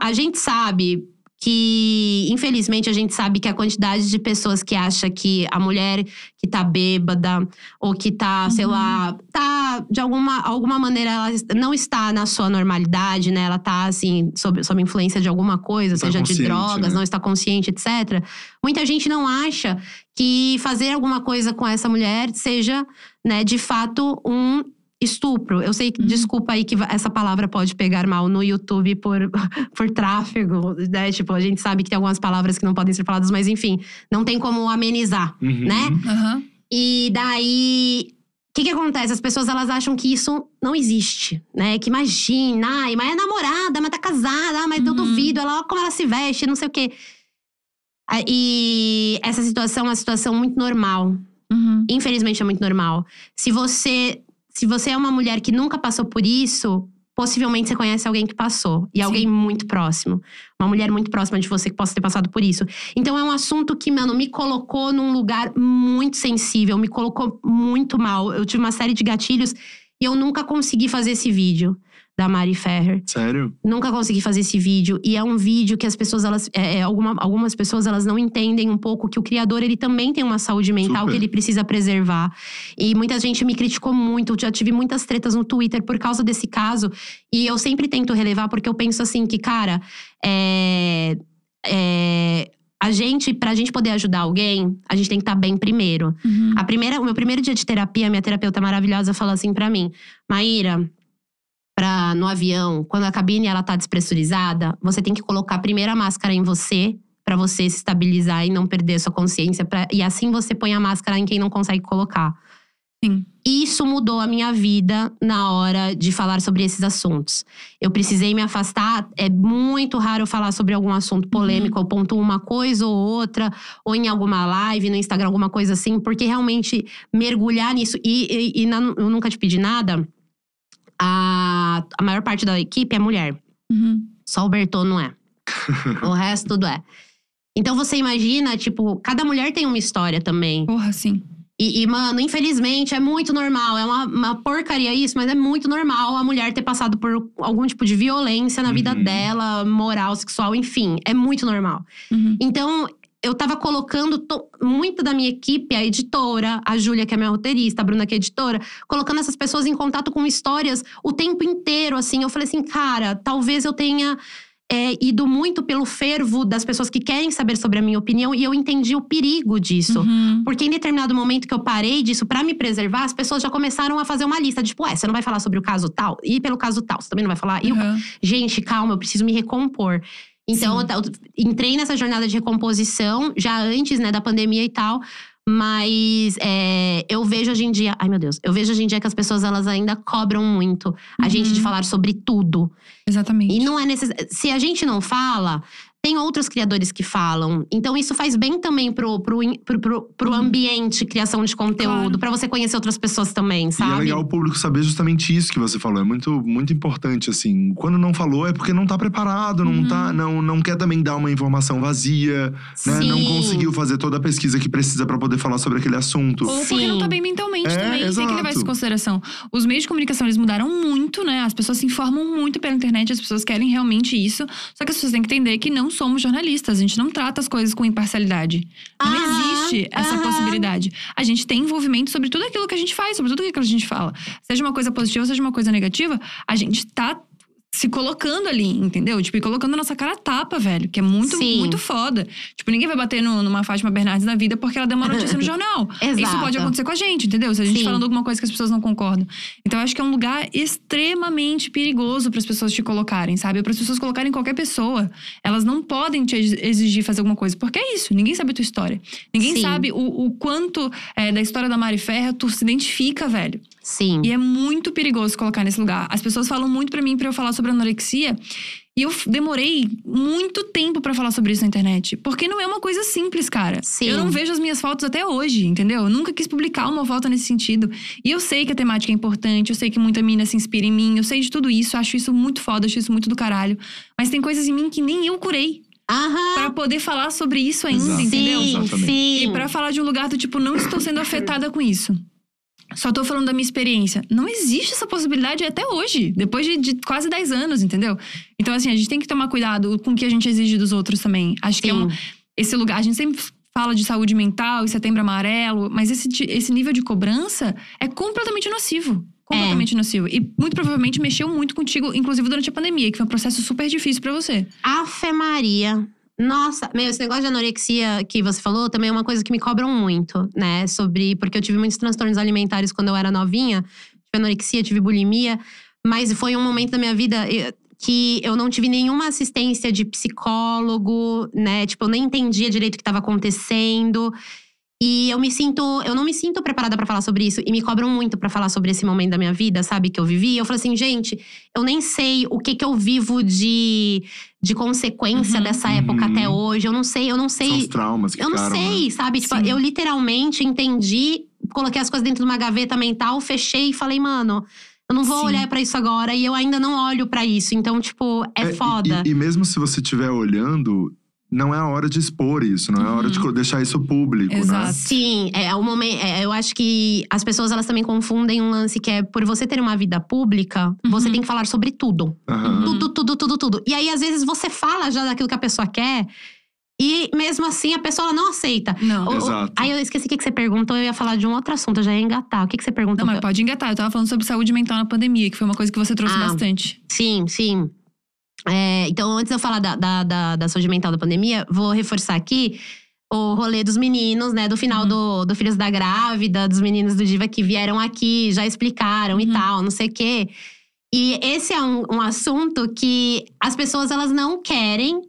a gente sabe que, infelizmente, a gente sabe que a quantidade de pessoas que acha que a mulher que tá bêbada ou que tá, sei Uhum. lá, tá de alguma, alguma maneira, ela não está na sua normalidade, né? Ela tá, assim, sob, sob influência de alguma coisa, tá seja de drogas, né? não está consciente, etc. Muita gente não acha que fazer alguma coisa com essa mulher seja, né, de fato, um estupro. Eu sei que, Uhum. desculpa aí que essa palavra pode pegar mal no YouTube por, por tráfego, né? Tipo, a gente sabe que tem algumas palavras que não podem ser faladas, mas enfim, não tem como amenizar, Uhum. né? Aham. E daí. O que, que acontece? As pessoas elas acham que isso não existe, né? Que imagina, ai, mas é namorada, mas tá casada, ah, mas eu Uhum. duvido, ela, olha como ela se veste, não sei o quê. E essa situação é uma situação muito normal. Uhum. Infelizmente é muito normal. Se você, se você é uma mulher que nunca passou por isso, possivelmente você conhece alguém que passou. E Sim. alguém muito próximo. Uma mulher muito próxima de você que possa ter passado por isso. Então é um assunto que, mano, me colocou num lugar muito sensível, me colocou muito mal. Eu tive uma série de gatilhos e eu nunca consegui fazer esse vídeo da Mari Ferrer. Sério? Nunca consegui fazer esse vídeo. E é um vídeo que as pessoas, elas. é, é, alguma- algumas pessoas, elas não entendem um pouco que o criador, ele também tem uma saúde mental Super. que ele precisa preservar. E muita gente me criticou muito. Já tive muitas tretas no Twitter por causa desse caso. E eu sempre tento relevar, porque eu penso assim que, cara, é. é a gente, pra gente poder ajudar alguém, a gente tem que estar bem primeiro. Uhum. A primeira, o meu primeiro dia de terapia, minha terapeuta maravilhosa falou assim pra mim: Maíra, pra, no avião, quando a cabine ela tá despressurizada, você tem que colocar primeiro a máscara em você. Pra você se estabilizar e não perder sua consciência. pra- e assim você põe a máscara em quem não consegue colocar. Sim. Isso mudou a minha vida na hora de falar sobre esses assuntos. Eu precisei me afastar. É muito raro eu falar sobre algum assunto polêmico. Eu pontuo uma coisa ou outra, ou em alguma live, no Instagram, alguma coisa assim, porque realmente mergulhar nisso. E, e- e na- eu nunca te pedi nada. A, a maior parte da equipe é mulher. Uhum. Só o Bertô não é. o resto tudo é. Então você imagina, tipo, cada mulher tem uma história também. Porra, sim. E, e, mano, infelizmente é muito normal. É uma, uma porcaria isso, mas é muito normal a mulher ter passado por algum tipo de violência na vida Uhum. dela, moral, sexual, enfim. É muito normal. Uhum. Então, eu tava colocando to- muito da minha equipe, a editora, a Júlia, que é minha roteirista, a Bruna, que é editora, colocando essas pessoas em contato com histórias o tempo inteiro, assim. Eu falei assim, cara, talvez eu tenha. é, ido muito pelo fervo das pessoas que querem saber sobre a minha opinião e eu entendi o perigo disso. Uhum. Porque em determinado momento que eu parei disso pra me preservar, as pessoas já começaram a fazer uma lista. Tipo, ué, você não vai falar sobre o caso tal? E pelo caso tal, você também não vai falar? E Uhum. gente, calma, eu preciso me recompor. Então, eu, ta- eu entrei nessa jornada de recomposição já antes, né, da pandemia e tal. Mas é, eu vejo hoje em dia. Ai, meu Deus. Eu vejo hoje em dia que as pessoas elas ainda cobram muito a gente de Uhum. falar sobre tudo. Exatamente. E não é necessário. Se a gente não fala, tem outros criadores que falam. Então, isso faz bem também pro, pro, pro, pro, pro Uhum. ambiente, criação de conteúdo, Claro. pra você conhecer outras pessoas também, E sabe? é legal o público saber justamente isso que você falou. É muito, muito importante, assim. Quando não falou é porque não tá preparado, não, Uhum. tá, não, não quer também dar uma informação vazia, né? Não conseguiu fazer toda a pesquisa que precisa pra poder falar sobre aquele assunto. Ou porque não tá bem mentalmente É, também. Tem que exato. levar isso em consideração. Os meios de comunicação, eles mudaram muito, né? As pessoas se informam muito pela internet, as pessoas querem realmente isso. Só que as pessoas têm que entender que não somos jornalistas. A gente não trata as coisas com imparcialidade. Não Aham, existe essa possibilidade. A gente tem envolvimento sobre tudo aquilo que a gente faz, sobre tudo aquilo que a gente fala. Seja uma coisa positiva, seja uma coisa negativa, a gente tá se colocando ali, entendeu? Tipo, e colocando a nossa cara a tapa, velho. Que é muito, Sim. muito foda. Tipo, ninguém vai bater no- numa Fátima Bernardes na vida porque ela deu uma notícia no jornal. Isso Exato. pode acontecer com a gente, entendeu? Se a gente Sim. falando alguma coisa que as pessoas não concordam. Então, eu acho que é um lugar extremamente perigoso para as pessoas te colocarem, sabe? Para as pessoas colocarem qualquer pessoa. Elas não podem te ex- exigir fazer alguma coisa. Porque é isso, ninguém sabe a tua história. Ninguém Sim. sabe o, o quanto é, da história da Mari Ferra tu se identifica, velho. Sim. E é muito perigoso colocar nesse lugar. As pessoas falam muito pra mim pra eu falar sobre anorexia. E eu demorei muito tempo pra falar sobre isso na internet. Porque não é uma coisa simples, cara. Sim. Eu não vejo as minhas fotos até hoje, entendeu? Eu nunca quis publicar uma foto nesse sentido. E eu sei que a temática é importante, eu sei que muita mina se inspira em mim, eu sei de tudo isso, acho isso muito foda, acho isso muito do caralho. Mas tem coisas em mim que nem eu curei Aham. Pra poder falar sobre isso ainda, Exato. entendeu? Sim, Exatamente. sim. E pra falar de um lugar do tipo, não estou sendo afetada com isso. Só tô falando da minha experiência. Não existe essa possibilidade até hoje, depois de, de quase 10 anos, entendeu? Então, assim, a gente tem que tomar cuidado com o que a gente exige dos outros também. Acho que é Sim. um, esse lugar. A gente sempre fala de saúde mental e setembro amarelo, mas esse, esse nível de cobrança é completamente nocivo. Completamente nocivo. E muito provavelmente mexeu muito contigo, inclusive durante a pandemia, que foi um processo super difícil pra você. Afe Maria. Nossa, meu, esse negócio de anorexia que você falou também é uma coisa que me cobram muito, né? Sobre. Porque eu tive muitos transtornos alimentares quando eu era novinha. Tive anorexia, tive bulimia. Mas foi um momento da minha vida eh, que eu não tive nenhuma assistência de psicólogo, né? Tipo, eu nem entendia direito o que estava acontecendo. E eu me sinto, eu não me sinto preparada pra falar sobre isso e me cobram muito pra falar sobre esse momento da minha vida, sabe, que eu vivi. Eu falo assim, gente, eu nem sei o que que eu vivo de, de consequência Uhum. dessa época Uhum. até hoje. Eu não sei, eu não sei. São os traumas que Eu não ficaram, né? sei, sabe? Tipo, Sim. eu literalmente entendi, coloquei as coisas dentro de uma gaveta mental, fechei e falei, mano, eu não vou Sim. olhar pra isso agora e eu ainda não olho pra isso. Então, tipo, é, e- foda. E, e mesmo se você estiver olhando, não é a hora de expor isso, não é a hora de Uhum. deixar isso público, Exato. né? Sim, é o momento. é, eu acho que as pessoas elas também confundem um lance que é por você ter uma vida pública, você Uhum. tem que falar sobre tudo. Aham. Tudo, tudo, tudo, tudo. E aí, às vezes, você fala já daquilo que a pessoa quer, e mesmo assim a pessoa não aceita. Não. O- o- Exato. aí eu esqueci o que que você perguntou, eu ia falar de um outro assunto, eu já ia engatar. O que, que você perguntou? Não, mas pode engatar. Eu tava falando sobre saúde mental na pandemia, que foi uma coisa que você trouxe Ah. bastante. Sim, sim. É, então, antes de eu falar da, da, da, da saúde mental da pandemia, vou reforçar aqui o rolê dos meninos, né? Do final Uhum. do, do Filhos da Grávida, dos meninos do Diva que vieram aqui, já explicaram e Uhum. tal, não sei o quê. E esse é um, um assunto que as pessoas, elas não querem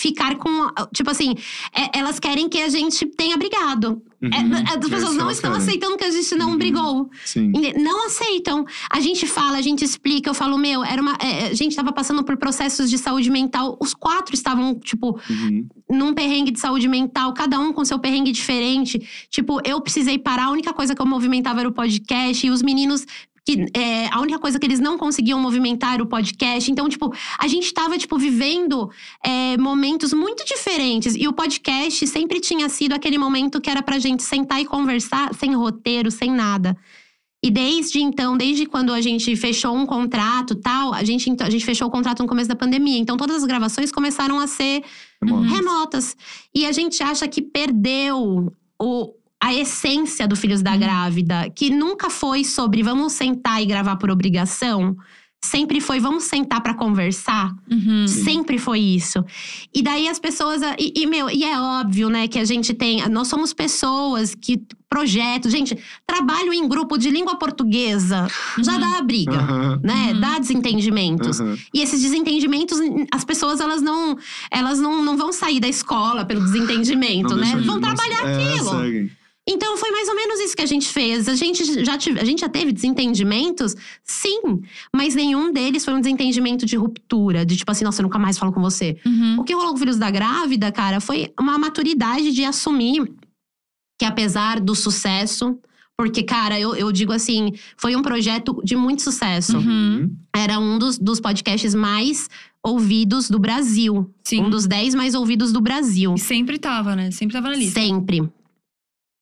ficar com… Tipo assim, é- elas querem que a gente tenha brigado. É, Uhum. as pessoas Esse não é estão aceitando que a gente não Uhum. brigou. Sim. Não aceitam. A gente fala, a gente explica. Eu falo, meu, era uma. é, a gente tava passando por processos de saúde mental. Os quatro estavam, tipo, Uhum. num perrengue de saúde mental, cada um com seu perrengue diferente. Tipo, eu precisei parar. A única coisa que eu movimentava era o podcast. E os meninos. Que, é, a única coisa que eles não conseguiam movimentar era o podcast. Então, tipo, a gente tava, tipo, vivendo é, momentos muito diferentes. E o podcast sempre tinha sido aquele momento que era pra gente sentar e conversar sem roteiro, sem nada. E desde então, desde quando a gente fechou um contrato tal, a gente, então, a gente fechou o contrato no começo da pandemia. Então, todas as gravações começaram a ser Remoto. remotas. E a gente acha que perdeu o, a essência do Filhos da Uhum. Grávida, que nunca foi sobre vamos sentar e gravar por obrigação. Sempre foi vamos sentar pra conversar. Uhum. Sempre foi isso. E daí as pessoas. E, e, meu, e é óbvio, né, que a gente tem. Nós somos pessoas que. Projetos. Gente, trabalho em grupo de língua portuguesa já Uhum. dá a briga. Né? Uhum. Dá desentendimentos. E esses desentendimentos, as pessoas elas não, elas não, não vão sair da escola pelo desentendimento, Não né? deixa Vão não- trabalhar é, aquilo. seguem. Então foi mais ou menos isso que a gente fez. A gente já, tive, a gente já teve desentendimentos? Sim. Mas nenhum deles foi um desentendimento de ruptura. De tipo assim, nossa, eu nunca mais falo com você. Uhum. O que rolou com Filhos da Grávida, cara, foi uma maturidade de assumir que apesar do sucesso… Porque, cara, eu, eu digo assim, foi um projeto de muito sucesso. Uhum. Era um dos, dos podcasts mais ouvidos do Brasil. Sim. Um dos 10 mais ouvidos do Brasil. E sempre tava, né? Sempre tava na lista. Sempre.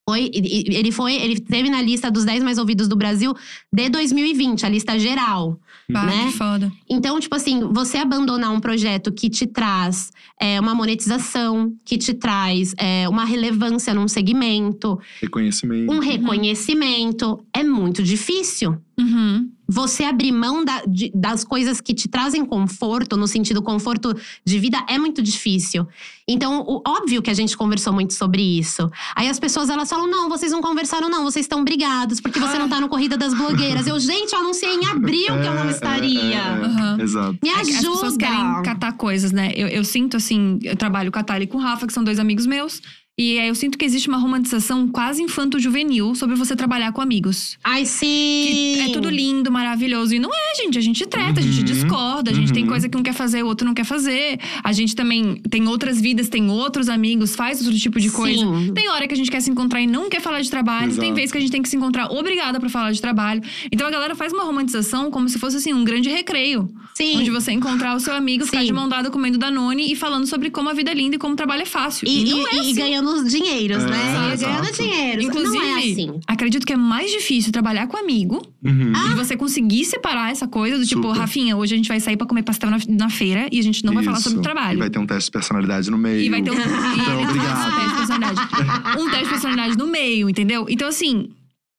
Foi, ele foi, ele teve na lista dos 10 mais ouvidos do Brasil de 2020, a lista geral. Pá, né? que foda. Então, tipo assim, você abandonar um projeto que te traz é, uma monetização, que te traz é, uma relevância num segmento, Reconhecimento. um reconhecimento, é muito difícil. Uhum. Você abrir mão da- de- das coisas que te trazem conforto, no sentido conforto de vida, é muito difícil. Então, o- óbvio que a gente conversou muito sobre isso. Aí as pessoas elas falam: não, vocês não conversaram, não, vocês estão brigados, porque você não tá no Corrida das Blogueiras. Eu, gente, eu anunciei em abril que eu não É, estaria. é, é, Aham. Exato. Me É ajuda. As pessoas querem catar coisas, né? Eu, eu sinto assim, eu trabalho com a Thalia e com o Rafa, que são dois amigos meus. E aí eu sinto que existe uma romantização quase infanto-juvenil sobre você trabalhar com amigos. Ai, Que sim. é tudo lindo, maravilhoso. E não é, gente. A gente treta, a gente Uhum, discorda, a gente tem uhum. coisa que um quer fazer, o outro não quer fazer. A gente também tem outras vidas, tem outros amigos, faz outro tipo de coisa. Sim. Tem hora que a gente quer se encontrar e não quer falar de trabalho. Tem Exato. vezes que a gente tem que se encontrar obrigada pra falar de trabalho. Então a galera faz uma romantização como se fosse assim um grande recreio. Sim. Onde você encontrar o seu amigo, ficar Sim. de mão dada comendo Danone e falando sobre como a vida é linda e como o trabalho é fácil. E, E, não e- é e assim. ganhando ganhando dinheiros, É, né? Ia ganhando dinheiro. Inclusive, não é assim. acredito que é mais difícil trabalhar com amigo Uhum. Ah, e você conseguir separar essa coisa do tipo, Super. Rafinha, hoje a gente vai sair pra comer pastel na, na feira e a gente não vai falar Isso. sobre E trabalho. vai ter um teste de personalidade no meio. E vai ter um, e Então, um obrigado. teste de personalidade. Um teste de personalidade no meio, entendeu? Então, assim,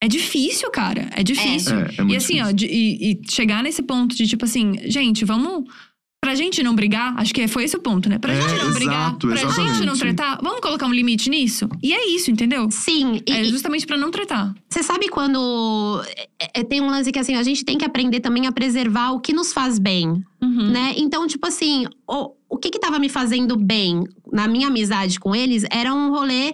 é difícil, cara. É difícil. É, é muito e assim, ó, difícil. de- e, e chegar nesse ponto de tipo assim, gente, vamos. Pra gente não brigar, acho que foi esse o ponto, né? Pra É, gente não brigar, exato, pra gente não exatamente. tretar, vamos colocar um limite nisso? E é isso, entendeu? Sim, e, É justamente pra não tretar. você sabe quando é, é, tem um lance que assim, a gente tem que aprender também a preservar o que nos faz bem, Uhum. né? Então, tipo assim, o, o que que tava me fazendo bem na minha amizade com eles era um rolê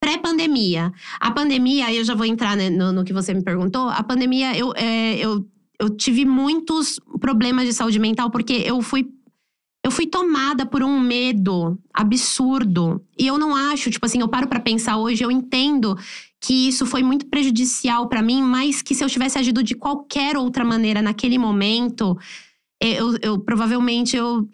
pré-pandemia. A pandemia, aí eu já vou entrar né, no, no que você me perguntou. A pandemia, eu, é, eu, eu tive muitos problemas de saúde mental porque eu fui. Eu fui tomada por um medo absurdo. E eu não acho, tipo assim, eu paro pra pensar hoje, eu entendo que isso foi muito prejudicial pra mim, mas que se eu tivesse agido de qualquer outra maneira naquele momento, eu, eu provavelmente eu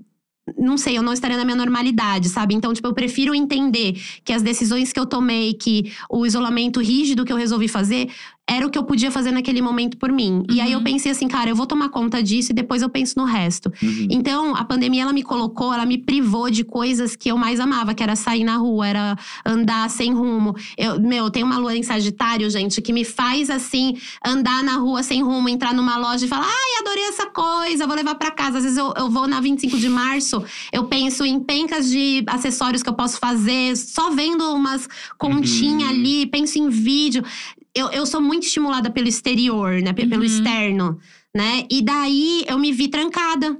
não sei, eu não estaria na minha normalidade, sabe? Então, tipo, eu prefiro entender que as decisões que eu tomei, que o isolamento rígido que eu resolvi fazer, era o que eu podia fazer naquele momento por mim. E aí eu Uhum. pensei assim, cara, eu vou tomar conta disso e depois eu penso no resto. Uhum. Então, a pandemia, ela me colocou, ela me privou de coisas que eu mais amava, que era sair na rua, era andar sem rumo. Eu, meu, eu tenho uma lua em Sagitário, gente, que me faz, assim, andar na rua sem rumo, entrar numa loja e falar, ai, adorei essa coisa, vou levar pra casa. Às vezes eu, eu vou na 25 de março, eu penso em pencas de acessórios que eu posso fazer, só vendo umas continhas Uhum. ali, penso em vídeo. Eu, eu sou muito estimulada pelo exterior, né? Pe- Pelo Uhum. externo, né? E daí eu me vi trancada.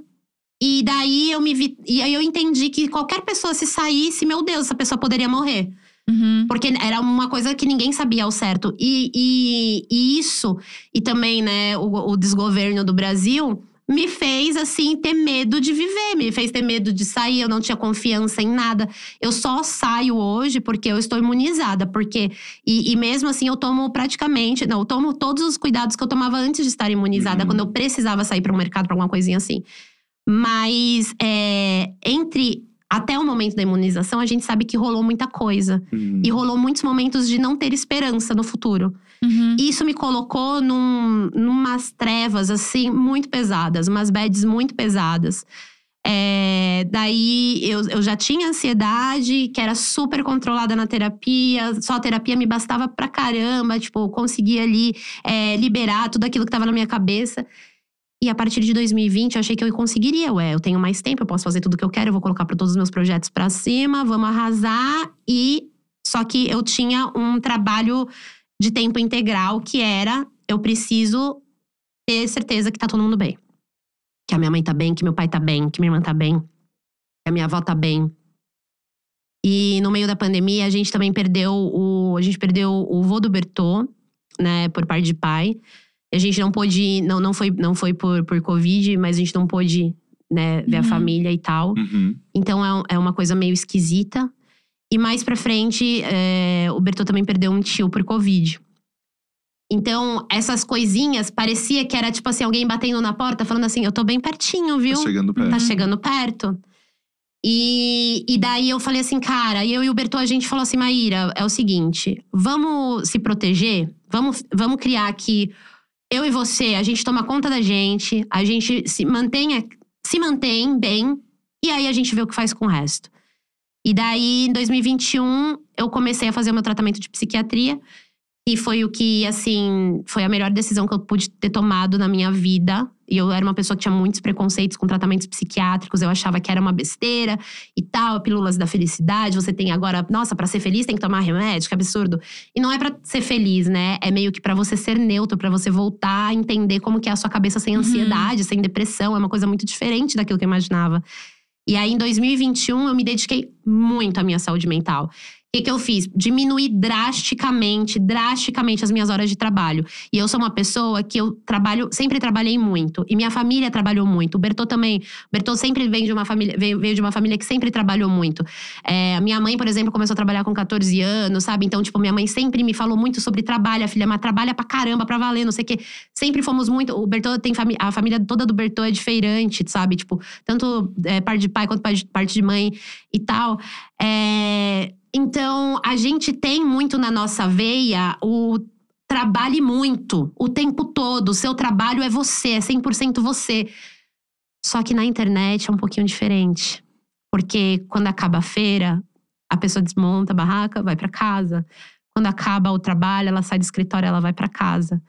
E daí eu me vi. E aí eu entendi que qualquer pessoa, se saísse, meu Deus, essa pessoa poderia morrer. Uhum. Porque era uma coisa que ninguém sabia ao certo. E, e, e isso, e também, né, o, o desgoverno do Brasil. Me fez, assim, ter medo de viver, me fez ter medo de sair, eu não tinha confiança em nada. Eu só saio hoje porque eu estou imunizada, porque. E, e mesmo assim, eu tomo praticamente. Não, eu tomo todos os cuidados que eu tomava antes de estar imunizada, Uhum. quando eu precisava sair para o mercado para alguma coisinha assim. Mas é, entre até o momento da imunização, a gente sabe que rolou muita coisa. Uhum. E rolou muitos momentos de não ter esperança no futuro. Uhum. E isso me colocou num, numas trevas, assim, muito pesadas, umas bads muito pesadas. É, daí eu, eu já tinha ansiedade, que era super controlada na terapia, só a terapia me bastava pra caramba, tipo, eu conseguia ali é, liberar tudo aquilo que tava na minha cabeça. E a partir de 2020, eu achei que eu conseguiria. Ué, eu tenho mais tempo, eu posso fazer tudo que eu quero, eu vou colocar para todos os meus projetos pra cima, vamos arrasar. E só que eu tinha um trabalho de tempo integral que era: eu preciso ter certeza que tá todo mundo bem. Que a minha mãe tá bem, que meu pai tá bem, que minha irmã tá bem, que a minha avó tá bem. E no meio da pandemia, a gente também perdeu o. A gente perdeu o vô do Bertô, né, por parte de pai. A gente não pôde. Não, não foi, não foi por, por Covid, mas a gente não pôde né, ver a Uhum. família e tal. Uhum. Então é, é uma coisa meio esquisita. E mais pra frente, é, o Bertô também perdeu um tio por Covid. Então, essas coisinhas, parecia que era tipo assim, alguém batendo na porta, falando assim: eu tô bem pertinho, viu? Tá chegando perto. Tá chegando perto. E, e daí eu falei assim, cara, eu e o Bertô, a gente falou assim, Maíra, é o seguinte, vamos se proteger, vamos, vamos criar aqui, eu e você, a gente toma conta da gente, a gente se mantenha, se mantém bem, e aí a gente vê o que faz com o resto. E daí, em 2021, eu comecei a fazer o meu tratamento de psiquiatria. E foi o que, assim, foi a melhor decisão que eu pude ter tomado na minha vida. E eu era uma pessoa que tinha muitos preconceitos com tratamentos psiquiátricos. Eu achava que era uma besteira e tal, pílulas da felicidade. Você tem agora, nossa, pra ser feliz tem que tomar remédio, que absurdo. E não é pra ser feliz, né? É meio que pra você ser neutro, pra você voltar a entender como que é a sua cabeça sem Uhum. ansiedade, sem depressão. É uma coisa muito diferente daquilo que eu imaginava. E aí, em 2021, eu me dediquei muito à minha saúde mental. O que, que eu fiz? Diminuir drasticamente, drasticamente as minhas horas de trabalho. E eu sou uma pessoa que eu trabalho, sempre trabalhei muito. E minha família trabalhou muito. O Bertô também. O Bertô sempre vem de uma família, veio, veio de uma família que sempre trabalhou muito. É, minha mãe, por exemplo, começou a trabalhar com 14 anos, sabe? Então, tipo, minha mãe sempre me falou muito sobre trabalho, a filha, mas trabalha pra caramba, pra valer, não sei o quê. Sempre fomos muito. O Bertô tem família. A família toda do Bertô é de feirante, sabe? Tipo, tanto é, parte de pai quanto parte de mãe e tal. É, Então, a gente tem muito na nossa veia o trabalhe muito o tempo todo. O seu trabalho é você, é 100% você. Só que na internet é um pouquinho diferente. Porque quando acaba a feira, a pessoa desmonta a barraca, vai para casa. Quando acaba o trabalho, ela sai do escritório, ela vai para casa.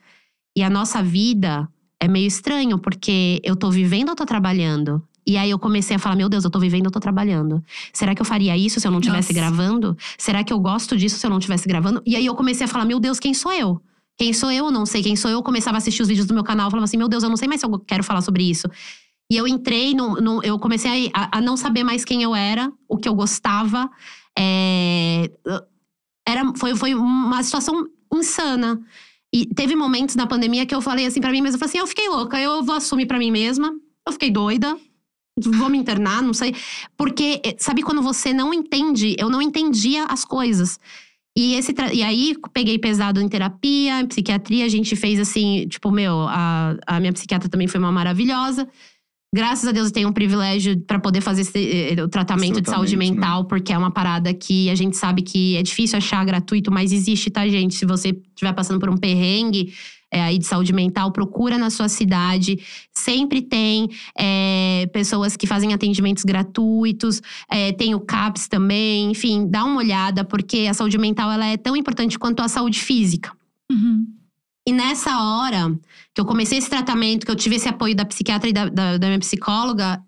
E a nossa vida é meio estranho, porque eu tô vivendo ou tô trabalhando? E aí eu comecei a falar: meu Deus, eu tô vivendo, eu tô trabalhando. Será que eu faria isso se eu não estivesse gravando? Será que eu gosto disso se eu não estivesse gravando? E aí eu comecei a falar: meu Deus, quem sou eu? Quem sou eu? Não sei quem sou eu. Eu começava a assistir os vídeos do meu canal, falava assim: meu Deus, eu não sei mais se eu quero falar sobre isso. E eu entrei, no, no eu comecei a, a, não saber mais quem eu era, o que eu gostava. É, era, foi, foi uma situação insana. E teve momentos na pandemia que eu falei assim para mim mesma, eu falei assim, eu fiquei louca, eu vou assumir para mim mesma. Eu fiquei doida, vou me internar, não sei. Porque, eh, sabe quando você não entende? Eu não entendia as coisas. E, esse e aí, peguei pesado em terapia, em psiquiatria. A gente fez assim, tipo, meu, a, a minha psiquiatra também foi uma maravilhosa. Graças a Deus eu tenho um privilégio para poder fazer esse, eh, o tratamento, de saúde né? mental, né? porque é uma parada que a gente sabe que é difícil achar gratuito, mas existe, tá, gente? Se você estiver passando por um perrengue, é, aí de saúde mental, procura na sua cidade. Sempre tem é, pessoas que fazem atendimentos gratuitos, é, tem o CAPS também, enfim, dá uma olhada, porque a saúde mental ela é tão importante quanto a saúde física. Uhum. E nessa hora que eu comecei esse tratamento, que eu tive esse apoio da psiquiatra e da, da, da minha psicóloga,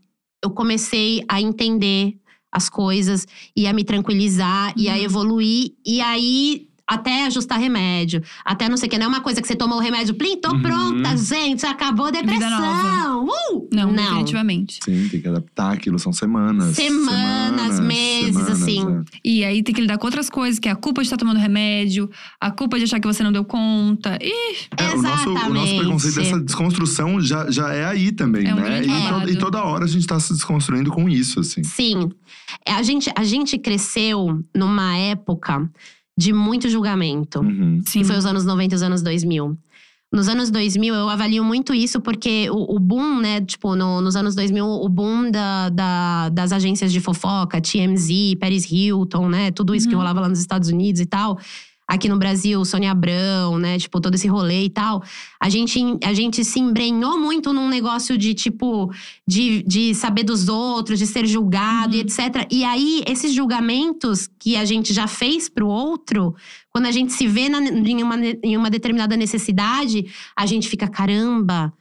eu comecei a entender as coisas e a me tranquilizar uhum. e a uhum. evoluir. E aí até ajustar remédio, até não sei o que. Não é uma coisa que você toma o remédio, plim, tô uhum. pronta, gente, acabou a depressão. Uh! Não, não, definitivamente. Sim, tem que adaptar aquilo, são semanas. Semanas, semanas meses, semanas, assim. É. E aí tem que lidar com outras coisas, que é a culpa de estar tomando remédio, a culpa de achar que você não deu conta. Ih, é, o, nosso, o nosso preconceito dessa desconstrução já, já é aí também, é um né? E, e, toda hora a gente tá se desconstruindo com isso, assim. Sim. A gente, a gente cresceu numa época de muito julgamento. Uhum. Que foi os anos 90 e os anos 2000. Nos anos 2000, eu avalio muito isso porque o, o boom, né? Tipo, no, nos anos 2000, o boom da, da, das agências de fofoca, TMZ, Paris Hilton, né? Tudo isso uhum. que rolava lá nos Estados Unidos e tal aqui no Brasil, Sônia Abrão, né? Tipo, todo esse rolê e tal. A gente, a gente se embrenhou muito num negócio de, tipo, de, de saber dos outros, de ser julgado uhum. e etc. E aí, esses julgamentos que a gente já fez pro outro, quando a gente se vê na, em, uma, em uma determinada necessidade, a gente fica, caramba.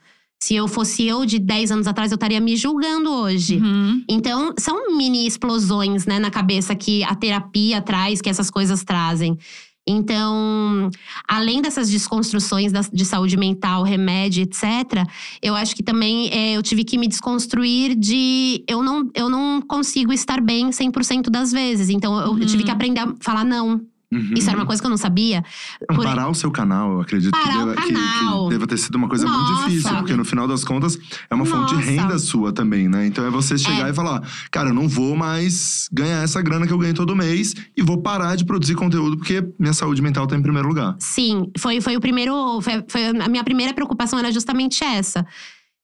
Se eu fosse eu de 10 anos atrás, eu estaria me julgando hoje. Uhum. Então, são mini explosões, né, na cabeça que a terapia traz, que essas coisas trazem. Então, além dessas desconstruções de saúde mental, remédio, etc., eu acho que também é, eu tive que me desconstruir de eu não, eu não consigo estar bem 100% das vezes. Então, eu, uhum. eu tive que uhum. aprender a falar não. Uhum. Isso era uma coisa que eu não sabia. Por... Parar o seu canal, eu acredito Parar que, deva, que, que deva, ter sido uma coisa Nossa. muito difícil, porque no final das contas é uma Nossa. fonte de renda sua também, né? Então é você chegar é. e falar: cara, eu não vou mais ganhar essa grana que eu ganho todo mês e vou parar de produzir conteúdo porque minha saúde mental tá em primeiro lugar. Sim, foi, foi o primeiro. Foi, foi a minha primeira preocupação era justamente essa.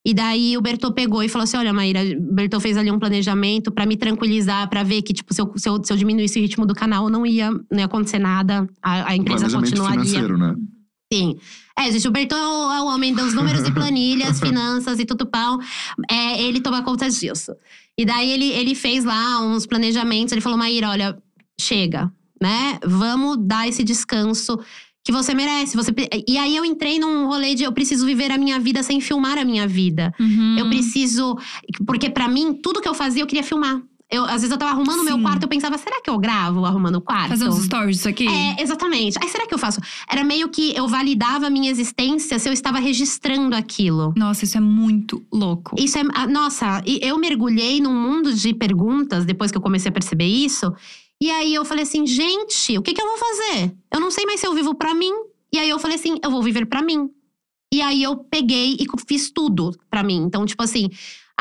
E daí o Bertô pegou e falou assim: Olha, Maíra, o Bertô fez ali um planejamento para me tranquilizar, para ver que, tipo, se eu, se, eu, se eu diminuísse o ritmo do canal, não ia, não ia acontecer nada. A, a empresa continuaria. financeiro, né? Sim. É, gente, o Bertô é o homem dos números e planilhas, finanças e tudo pão. É, ele toma conta disso. E daí ele, ele fez lá uns planejamentos. Ele falou: Maíra, olha, chega, né? Vamos dar esse descanso que você merece. Você E aí eu entrei num rolê de eu preciso viver a minha vida sem filmar a minha vida. Uhum. Eu preciso. Porque para mim, tudo que eu fazia, eu queria filmar. Eu, às vezes eu tava arrumando o meu quarto, eu pensava, será que eu gravo arrumando o quarto? Fazer uns stories disso aqui? É, exatamente. Aí será que eu faço? Era meio que eu validava a minha existência se eu estava registrando aquilo. Nossa, isso é muito louco. Isso é. Nossa, eu mergulhei num mundo de perguntas depois que eu comecei a perceber isso. E aí eu falei assim, gente, o que, que eu vou fazer? Eu não sei mais se eu vivo para mim. E aí eu falei assim, eu vou viver para mim. E aí eu peguei e fiz tudo para mim. Então, tipo assim,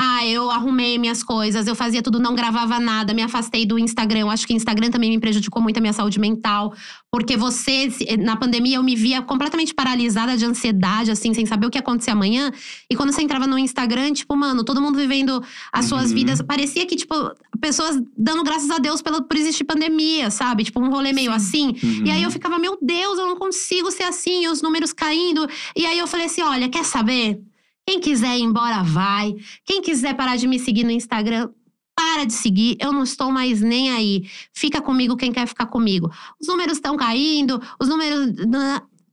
Ah, eu arrumei minhas coisas, eu fazia tudo, não gravava nada, me afastei do Instagram. Eu acho que o Instagram também me prejudicou muito a minha saúde mental. Porque você, na pandemia, eu me via completamente paralisada de ansiedade, assim, sem saber o que ia acontecer amanhã. E quando você entrava no Instagram, tipo, mano, todo mundo vivendo as suas Uhum. vidas. Parecia que, tipo, pessoas dando graças a Deus pela, por existir pandemia, sabe? Tipo, um rolê meio assim. Uhum. E aí eu ficava, meu Deus, eu não consigo ser assim, e os números caindo. E aí eu falei assim: olha, quer saber? Quem quiser ir embora, vai. Quem quiser parar de me seguir no Instagram, para de seguir. Eu não estou mais nem aí. Fica comigo quem quer ficar comigo. Os números estão caindo, os números.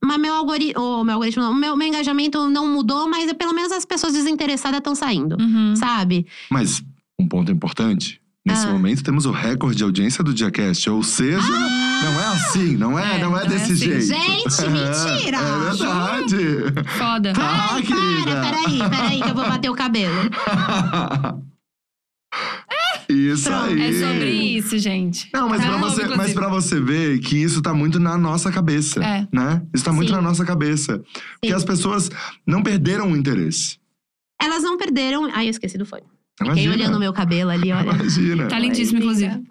Mas meu algoritmo. Oh, meu algoritmo não. Meu, meu engajamento não mudou, mas pelo menos as pessoas desinteressadas estão saindo. Uhum. Sabe? Mas um ponto importante. Nesse Ah. momento temos o recorde de audiência do Diacast. Ou seja, não é assim, não é, É, não é não é desse assim. jeito. Gente, mentira! É verdade. Foda. Ah, Ai, querida. para, peraí, peraí, que eu vou bater o cabelo. Isso Pronto, aí. É sobre isso, gente. Não, mas Tá pra, novo, você, mas pra você ver que isso tá muito na nossa cabeça. É. Né? Isso tá muito Sim. na nossa cabeça. Porque Sim. as pessoas não perderam o interesse. Elas não perderam. Ai, eu esqueci do fone. Fiquei Imagina. olhando o meu cabelo ali, olha. Imagina. Tá lindíssimo, inclusive.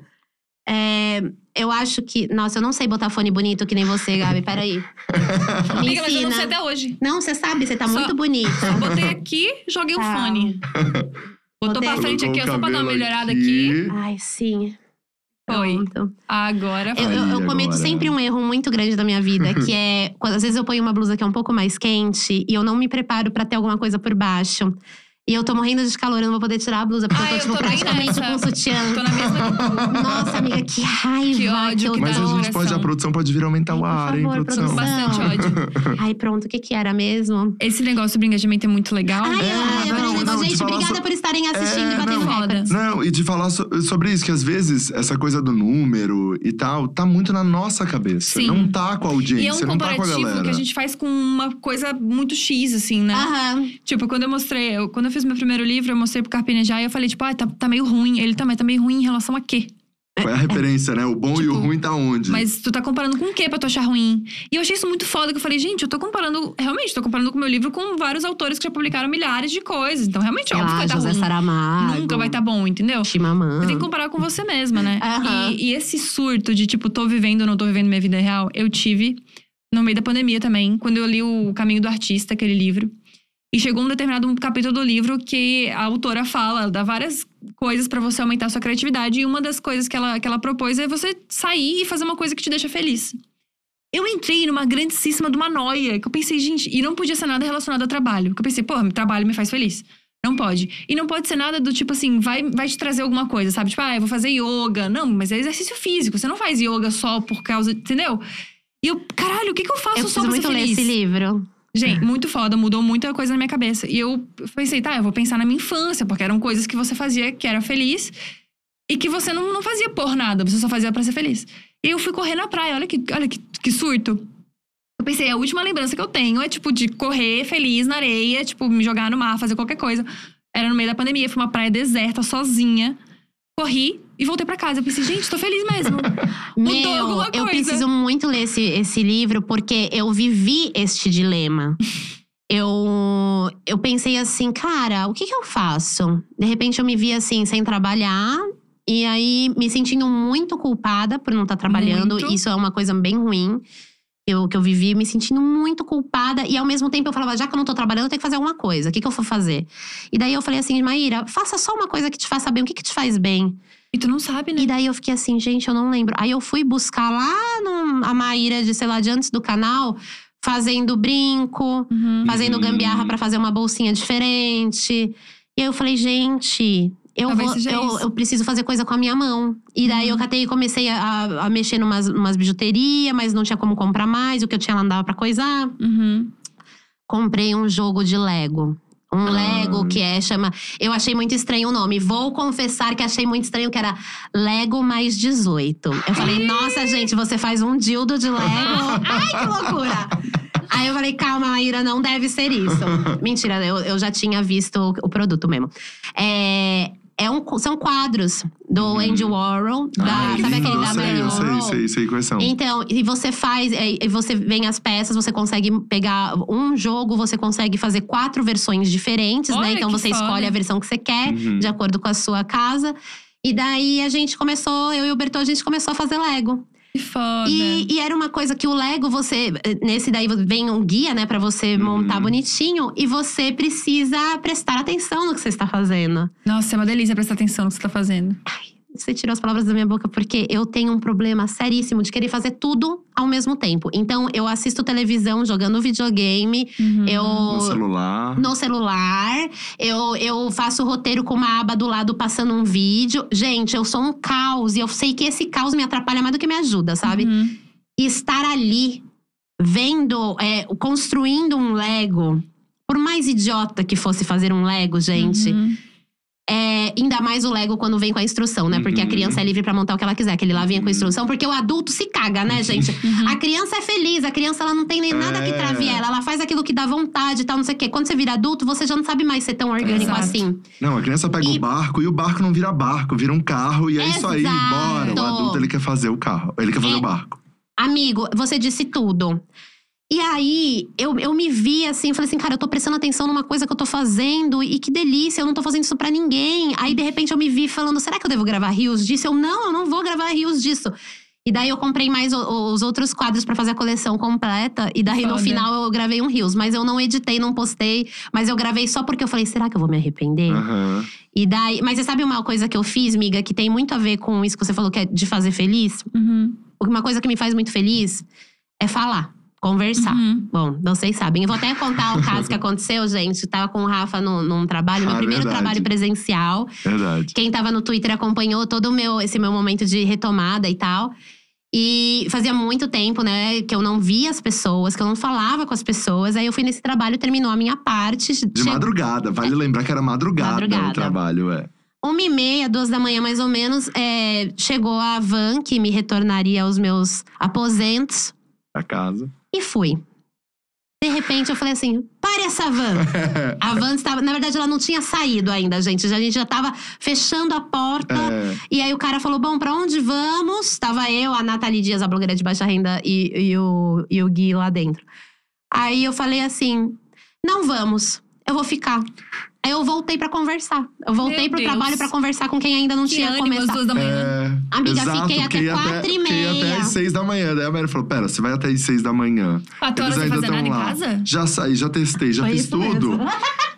É, eu acho que. Nossa, eu não sei botar fone bonito que nem você, Gabi. Peraí. Me Amiga, mas eu não sei até hoje. Não, você sabe, você tá Só- muito bonita. Só botei aqui, joguei o Tá. fone. Botou Botei pra frente aqui, só o pra dar uma melhorada aqui. Ai, sim. Foi. Pronto. Agora Eu, foi. eu- eu Aí, cometo agora. sempre um erro muito grande da minha vida, que é quando às vezes eu ponho uma blusa que é um pouco mais quente e eu não me preparo pra ter alguma coisa por baixo. E eu tô morrendo de calor, eu não vou poder tirar a blusa, porque Ah, eu eu tô, tipo, tô bem praticamente com sutiã. Tô na mesma que tu. Nossa, amiga, que raiva. Que ódio, eu que Mas a gente pode, a produção pode vir aumentar Ai, o ar, hein, favor, produção? produção. Bastante ódio. Ai, pronto, o que que era mesmo? Esse negócio do engajamento é muito legal. Ai, É, ai, eu não, o não, Gente, obrigada so- por estarem assistindo É, e batendo não. recordes. Não, e de falar so- sobre isso, que às vezes essa coisa do número e tal, tá muito na nossa cabeça. Sim. Não tá com a audiência, E é um não tá com a comparativo galera. que a gente faz com uma coisa muito X, assim, né? Aham. Tipo, quando eu mostrei, eu- quando eu fiz meu primeiro livro, eu mostrei pro Carpinejar e eu falei, tipo, ah, tá, tá meio ruim. Ele também tá meio ruim em relação a quê? Qual é a referência, né? O bom e o Tipo, ruim tá onde? Mas tu tá comparando com o quê pra tu achar ruim? E eu achei isso muito foda, que eu falei, gente, eu tô comparando, realmente, tô comparando com o meu livro com vários autores que já publicaram milhares de coisas. Então, realmente, Sei óbvio que vai tá José ruim. Saramago. Nunca vai estar tá bom, entendeu? Chimamanda. Você tem que comparar com você mesma, né? Aham. E, e esse surto de, tipo, tô vivendo ou não tô vivendo minha vida real, eu tive no meio da pandemia também, quando eu li O Caminho do Artista, aquele livro. E chegou um determinado capítulo do livro que a autora fala, dá várias coisas pra você aumentar a sua criatividade. E uma das coisas que ela, que ela propôs é você sair e fazer uma coisa que te deixa feliz. Eu entrei numa grandíssima de uma noia, que eu pensei, gente, e não podia ser nada relacionado ao trabalho. Que eu pensei, pô, trabalho me faz feliz. Não pode. E não pode ser nada do tipo assim, vai, vai te trazer alguma coisa, sabe? Tipo, ah, eu vou fazer yoga. Não, mas é exercício físico. Você não faz yoga só por causa. Entendeu? E eu, caralho, o que, que eu faço Eu só preciso pra muito ser ler feliz? esse livro. Gente, muito foda, mudou muita coisa na minha cabeça. E eu pensei, tá, eu vou pensar na minha infância, porque eram coisas que você fazia que era feliz e que você não, não fazia por nada, você só fazia pra ser feliz. E eu fui correr na praia, olha que, olha que, que surto. Eu pensei, a última lembrança que eu tenho é, tipo, de correr feliz na areia, tipo, me jogar no mar, fazer qualquer coisa. Era no meio da pandemia, fui uma praia deserta, sozinha. Corri e voltei pra casa. Eu pensei, gente, tô feliz mesmo. Meu, eu preciso muito ler esse, esse livro porque eu vivi este dilema. Eu, eu pensei assim, cara, o que, que eu faço? De repente eu me vi assim, sem trabalhar. E aí, me sentindo muito culpada por não estar trabalhando. Muito. Isso é uma coisa bem ruim. Eu, que eu vivi me sentindo muito culpada. E ao mesmo tempo eu falava, já que eu não tô trabalhando, eu tenho que fazer alguma coisa. O que, que eu vou fazer? E daí eu falei assim, Maíra, faça só uma coisa que te faça bem. O que, que te faz bem? E tu não sabe, né? E daí eu fiquei assim, gente, eu não lembro. Aí eu fui buscar lá no, a Maíra de, sei lá, de antes do canal, fazendo brinco, Uhum. fazendo gambiarra pra fazer uma bolsinha diferente. E aí eu falei, gente. Eu, vou, eu, eu preciso fazer coisa com a minha mão. E daí eu Uhum. catei e comecei a, a mexer numas, umas bijuteria, mas não tinha como comprar mais. O que eu tinha lá não dava pra coisar. Uhum. Comprei um jogo de Lego. Um. Lego que é, chama. Eu achei muito estranho o nome. Vou confessar que achei muito estranho que era Lego mais 18. Eu falei, nossa, gente, você faz um dildo de Lego. Ai, que loucura! Aí eu falei, calma, Maíra, não deve ser isso. Mentira, eu, eu já tinha visto o, o produto mesmo. É, é um, são quadros do Andy Warhol. Da, Ah, sabe aquele da eu sei, eu sei, Warhol? sei, sei quais são. Então, e você faz, é, e você vem as peças, você consegue pegar um jogo, você consegue fazer quatro versões diferentes, Olha, né? Então você foda. escolhe a versão que você quer, Uhum. de acordo com a sua casa. E daí a gente começou, eu e o Bertô, a gente começou a fazer Lego. Que foda. E, e era uma coisa que o Lego, você. Nesse daí vem um guia, né, pra você Uhum. montar bonitinho. E você precisa prestar atenção no que você está fazendo. Nossa, é uma delícia prestar atenção no que você tá fazendo. Você tirou as palavras da minha boca, porque eu tenho um problema seríssimo de querer fazer tudo ao mesmo tempo. Então, eu assisto televisão jogando videogame, Uhum. eu. No celular. No celular, eu, eu faço roteiro com uma aba do lado passando um vídeo. Gente, eu sou um caos e eu sei que esse caos me atrapalha mais do que me ajuda, sabe? Uhum. E estar ali, vendo, é, construindo um Lego, por mais idiota que fosse fazer um Lego, gente, Uhum. É, ainda mais o Lego quando vem com a instrução, né? Porque a Uhum. criança é livre pra montar o que ela quiser, aquele lá vinha com a instrução, porque o adulto se caga, né, gente? Uhum. A criança é feliz, a criança ela não tem nem nada que É. trave ela, ela faz aquilo que dá vontade e tal, não sei o quê. Quando você vira adulto, você já não sabe mais ser tão orgânico Exato. assim. Não, a criança pega E- o barco e o barco não vira barco, vira um carro e é isso aí, Exato. bora. O adulto ele quer fazer o carro, ele quer fazer É. o barco. Amigo, você disse tudo. E aí, eu, eu me vi assim, falei assim, cara, eu tô prestando atenção numa coisa que eu tô fazendo e que delícia, eu não tô fazendo isso pra ninguém. Aí, de repente, eu me vi falando, será que eu devo gravar rios disso? Eu, não, eu não vou gravar rios disso. E daí, eu comprei mais o- os outros quadros pra fazer a coleção completa. E daí, no Foda. final, eu gravei um rios. Mas eu não editei, não postei. Mas eu gravei só porque eu falei, será que eu vou me arrepender? Aham. E daí, mas você sabe uma coisa que eu fiz, miga, que tem muito a ver com isso que você falou, que é de fazer feliz? Uhum. Uma coisa que me faz muito feliz é falar, conversar. Uhum. Bom, vocês sabem. Eu vou até contar o caso que aconteceu, gente. Tava com o Rafa no, num trabalho, meu Ah, primeiro verdade. trabalho presencial. Verdade. Quem tava no Twitter acompanhou todo o meu, esse meu momento de retomada e tal. E fazia muito tempo, né, que eu não via as pessoas, que eu não falava com as pessoas. Aí eu fui nesse trabalho, terminou a minha parte. De Che- madrugada, vale lembrar que era madrugada, Madrugada. o trabalho, é. Uma e meia, duas da manhã mais ou menos, é, chegou a van que me retornaria aos meus aposentos. A casa. E fui. De repente, eu falei assim: pare essa van. A van estava. Na verdade, ela não tinha saído ainda, gente. A gente já estava fechando a porta. É. E aí o cara falou: bom, pra onde vamos? Estava eu, a Nathalie Dias, a blogueira de baixa renda, e, e o, e o Gui lá dentro. Aí eu falei assim: não vamos, eu vou ficar. Aí eu voltei pra conversar. Eu voltei Meu pro Deus. trabalho pra conversar com quem ainda não Que tinha começado. duas da manhã. É, Amiga, exato, fiquei até quatro e fiquei até meia. às seis da manhã. Daí a Mary falou: Pera, você vai até às seis da manhã. Quatro horas Eles ainda fazer nada estão em lá. casa? Já saí, já testei, já Foi fiz tudo. mesmo.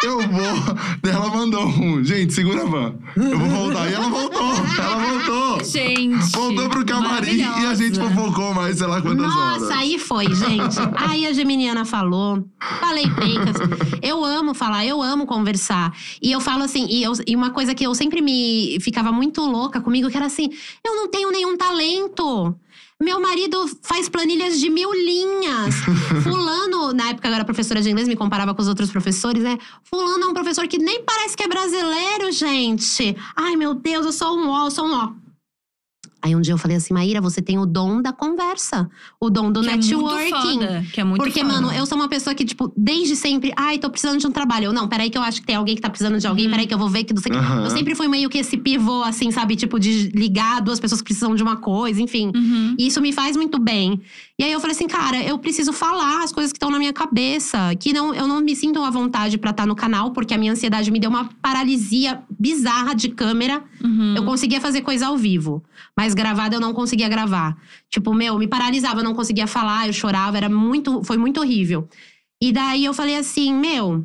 Eu vou. Daí ela mandou um. Gente, segura a van. Eu vou voltar. E ela voltou. Ela voltou. Gente. Voltou pro camarim e a gente fofocou mais, sei lá quantas horas. Nossa, aí foi, gente. Aí a Geminiana falou. Falei pencas. Eu amo falar, eu amo conversar. E eu falo assim, e, eu- e uma coisa que eu sempre me ficava muito louca comigo, que era assim: eu não tenho nenhum talento. Meu marido faz planilhas de mil linhas. Fulano, na época eu era professora de inglês, me comparava com os outros professores, né? Fulano é um professor que nem parece que é brasileiro, gente. Ai, meu Deus, eu sou um ó, eu sou um ó. Aí um dia eu falei assim, Maíra, você tem o dom da conversa, o dom do Que é networking. muito foda. Que é muito Porque, foda. mano, eu sou uma pessoa que, tipo, desde sempre, ai, tô precisando de um trabalho. Eu, não, peraí que eu acho que tem alguém que tá precisando de alguém, Uhum. peraí que eu vou ver que não sei. Aham. Eu sempre fui meio que esse pivô, assim, sabe? Tipo, de ligar duas pessoas que precisam de uma coisa, enfim. Uhum. E isso me faz muito bem. E aí eu falei assim, cara, eu preciso falar as coisas que estão na minha cabeça. Que não, eu não me sinto à vontade pra estar no canal, porque a minha ansiedade me deu uma paralisia bizarra de câmera. Uhum. Eu conseguia fazer coisa ao vivo, mas gravada eu não conseguia gravar. Tipo, meu, me paralisava, eu não conseguia falar, eu chorava, era muito, foi muito horrível. E daí eu falei assim, meu,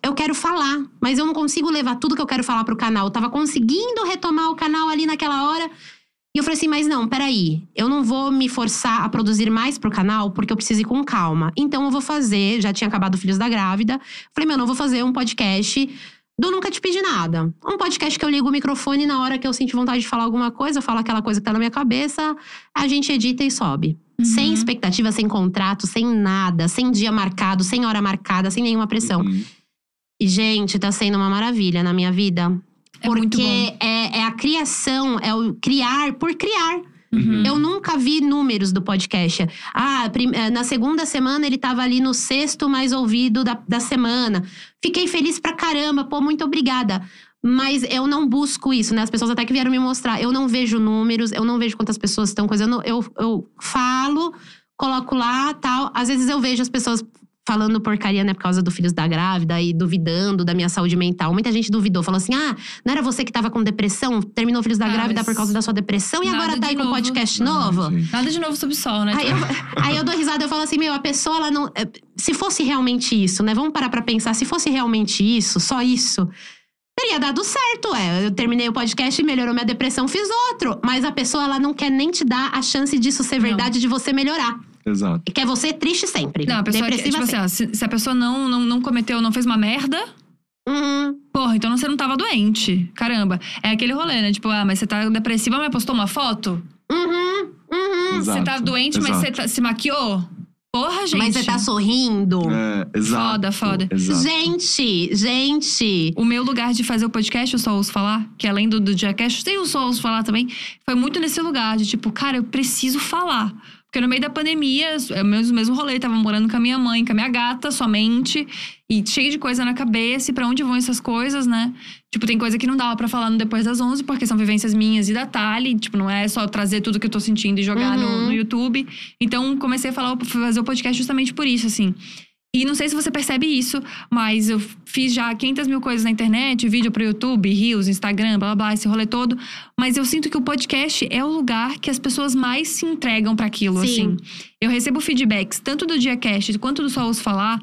eu quero falar, mas eu não consigo levar tudo que eu quero falar pro canal. Eu tava conseguindo retomar o canal ali naquela hora. E eu falei assim, mas não, peraí, eu não vou me forçar a produzir mais pro canal, porque eu preciso ir com calma. Então eu vou fazer, já tinha acabado Filhos da Grávida. Falei, meu, não vou fazer um podcast do Nunca Te Pedi Nada. Um podcast que eu ligo o microfone e na hora que eu sinto vontade de falar alguma coisa, eu falo aquela coisa que tá na minha cabeça, a gente edita e sobe. Uhum. Sem expectativa, sem contrato, sem nada, sem dia marcado, sem hora marcada, sem nenhuma pressão. Uhum. E, gente, tá sendo uma maravilha na minha vida. É porque é, é a criação, é o criar por criar. Uhum. Eu nunca vi números do podcast. Ah, eh, na segunda semana ele tava ali no sexto mais ouvido da, da semana. Fiquei feliz pra caramba, pô, muito obrigada. Mas eu não busco isso, né? As pessoas até que vieram me mostrar. Eu não vejo números, eu não vejo quantas pessoas estão coisando. Eu, eu falo, coloco lá tal. Às vezes eu vejo as pessoas falando porcaria, né, por causa do Filhos da Grávida e duvidando da minha saúde mental. Muita gente duvidou, falou assim: ah, não era você que tava com depressão, terminou Filhos da Ah, Grávida por causa da sua depressão e agora tá aí com um podcast novo? Nada de novo sob o sol, né? Aí eu, aí eu dou risada, eu falo assim, meu, a pessoa, ela não. é, Se fosse realmente isso, né? Vamos parar pra pensar, se fosse realmente isso, só isso. Teria dado certo, é. Eu terminei o podcast, melhorou minha depressão, fiz outro. Mas a pessoa, ela não quer nem te dar a chance disso ser verdade, de você melhorar. Exato. E quer você triste sempre. Não, a pessoa, que- tipo assim, ó, se, se a pessoa não, não, não cometeu, não fez uma merda, Uhum. porra, então você não tava doente. Caramba. É aquele rolê, né? Tipo, ah, mas você tá depressiva, mas postou uma foto? Uhum. Uhum. Você tá Exato, doente, mas exato. você tá- se maquiou? Porra, gente. Mas você tá sorrindo. É, exato. Foda, foda. Exato. Gente, gente. O meu lugar de fazer o podcast, o Só Ouço Falar, que além do, do Diacast, tem o Só Ouço Falar também, foi muito nesse lugar de tipo, cara, eu preciso falar. Porque no meio da pandemia, é o mesmo, mesmo rolê, tava morando com a minha mãe, com a minha gata somente, e cheio de coisa na cabeça, e pra onde vão essas coisas, né? Tipo, tem coisa que não dava pra falar no Depois das 11, porque são vivências minhas e da Tali, tipo, não é só trazer tudo que eu tô sentindo e jogar no, Uhum. no YouTube. Então, comecei a falar, fazer o podcast justamente por isso, assim. E não sei se você percebe isso, mas eu fiz já 500 mil coisas na internet, vídeo pro YouTube, Reels, Instagram, blá blá, blá esse rolê todo. Mas eu sinto que o podcast é o lugar que as pessoas mais se entregam para aquilo, Sim. assim. Eu recebo feedbacks, tanto do Diacast quanto do Só Ouço Falar,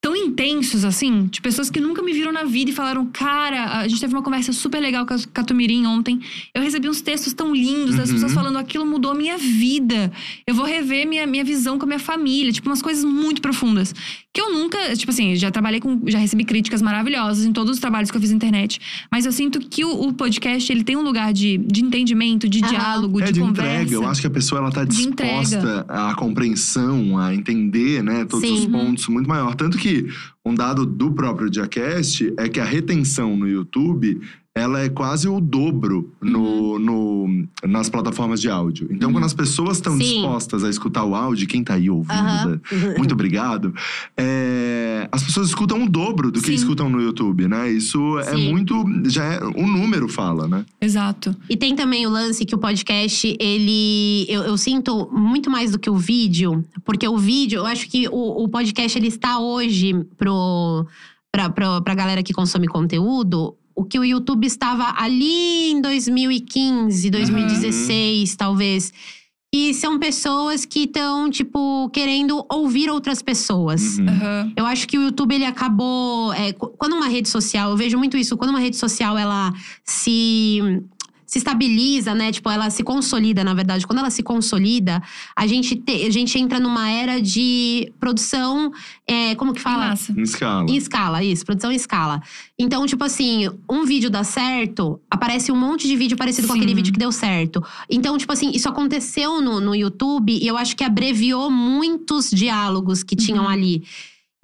tão intensos, assim, de pessoas que nunca me viram na vida e falaram: Cara, a gente teve uma conversa super legal com a, com a Tumirim ontem. Eu recebi uns textos tão lindos das Uhum. pessoas falando: Aquilo mudou a minha vida. Eu vou rever minha, minha visão com a minha família. Tipo, umas coisas muito profundas. Que eu nunca, tipo assim, já trabalhei com. Já recebi críticas maravilhosas em todos os trabalhos que eu fiz na internet. Mas eu sinto que o, o podcast, ele tem um lugar de, de entendimento, de Aham. diálogo, É de, de conversa. entrega. Eu acho que a pessoa ela tá De disposta à compreensão, a entender, né, todos os Sim. pontos muito maior. Tanto que um dado do próprio Diacast é que a retenção no YouTube ela é quase o dobro no, no- nas plataformas de áudio. Então, Uhum. quando as pessoas estão dispostas a escutar o áudio, quem tá aí ouvindo, né? muito obrigado. é, as pessoas escutam o dobro do que Sim. escutam no YouTube, né? Isso é Sim. muito. Já é, o número fala, né? Exato. E tem também o lance que o podcast, ele. Eu, eu sinto muito mais do que o vídeo, porque o vídeo, eu acho que o, o podcast ele está hoje pro, pra, pra, pra galera que consome conteúdo. O que o YouTube estava ali em 2015, 2016, talvez. E são pessoas que estão, tipo, querendo ouvir outras pessoas. Uhum. Eu acho que o YouTube ele acabou. é, qu- quando uma rede social, eu vejo muito isso, quando uma rede social ela se. Se estabiliza, né? Tipo, ela se consolida, na verdade. Quando ela se consolida, a gente, te- a gente entra numa era de produção. é, como que Em fala? massa. Em escala. Em escala, isso, produção em escala. Então, tipo assim, um vídeo dá certo, aparece um monte de vídeo parecido com Sim. aquele vídeo que deu certo. Então, tipo assim, isso aconteceu no, no YouTube e eu acho que abreviou muitos diálogos que tinham Uhum. ali.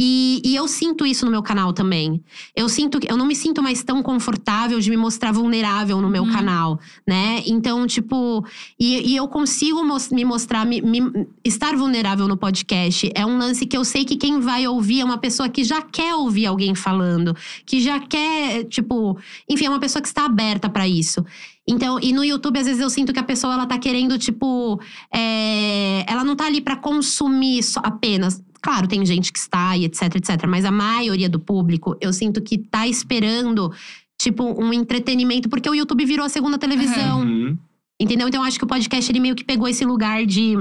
E, e eu sinto isso no meu canal também. Eu sinto que eu não me sinto mais tão confortável de me mostrar vulnerável no meu Uhum. canal, né? Então, tipo, e, e eu consigo mos- me mostrar, me, me- estar vulnerável no podcast. É um lance que eu sei que quem vai ouvir é uma pessoa que já quer ouvir alguém falando, que já quer, tipo, enfim, é uma pessoa que está aberta pra isso. Então, e no YouTube, às vezes eu sinto que a pessoa ela tá querendo, tipo, é, ela não tá ali pra consumir só apenas. Claro, tem gente que está e etc, etc. Mas a maioria do público, eu sinto que tá esperando, tipo, um entretenimento, porque o YouTube virou a segunda televisão. Uhum. Entendeu? Então, eu acho que o podcast, ele meio que pegou esse lugar de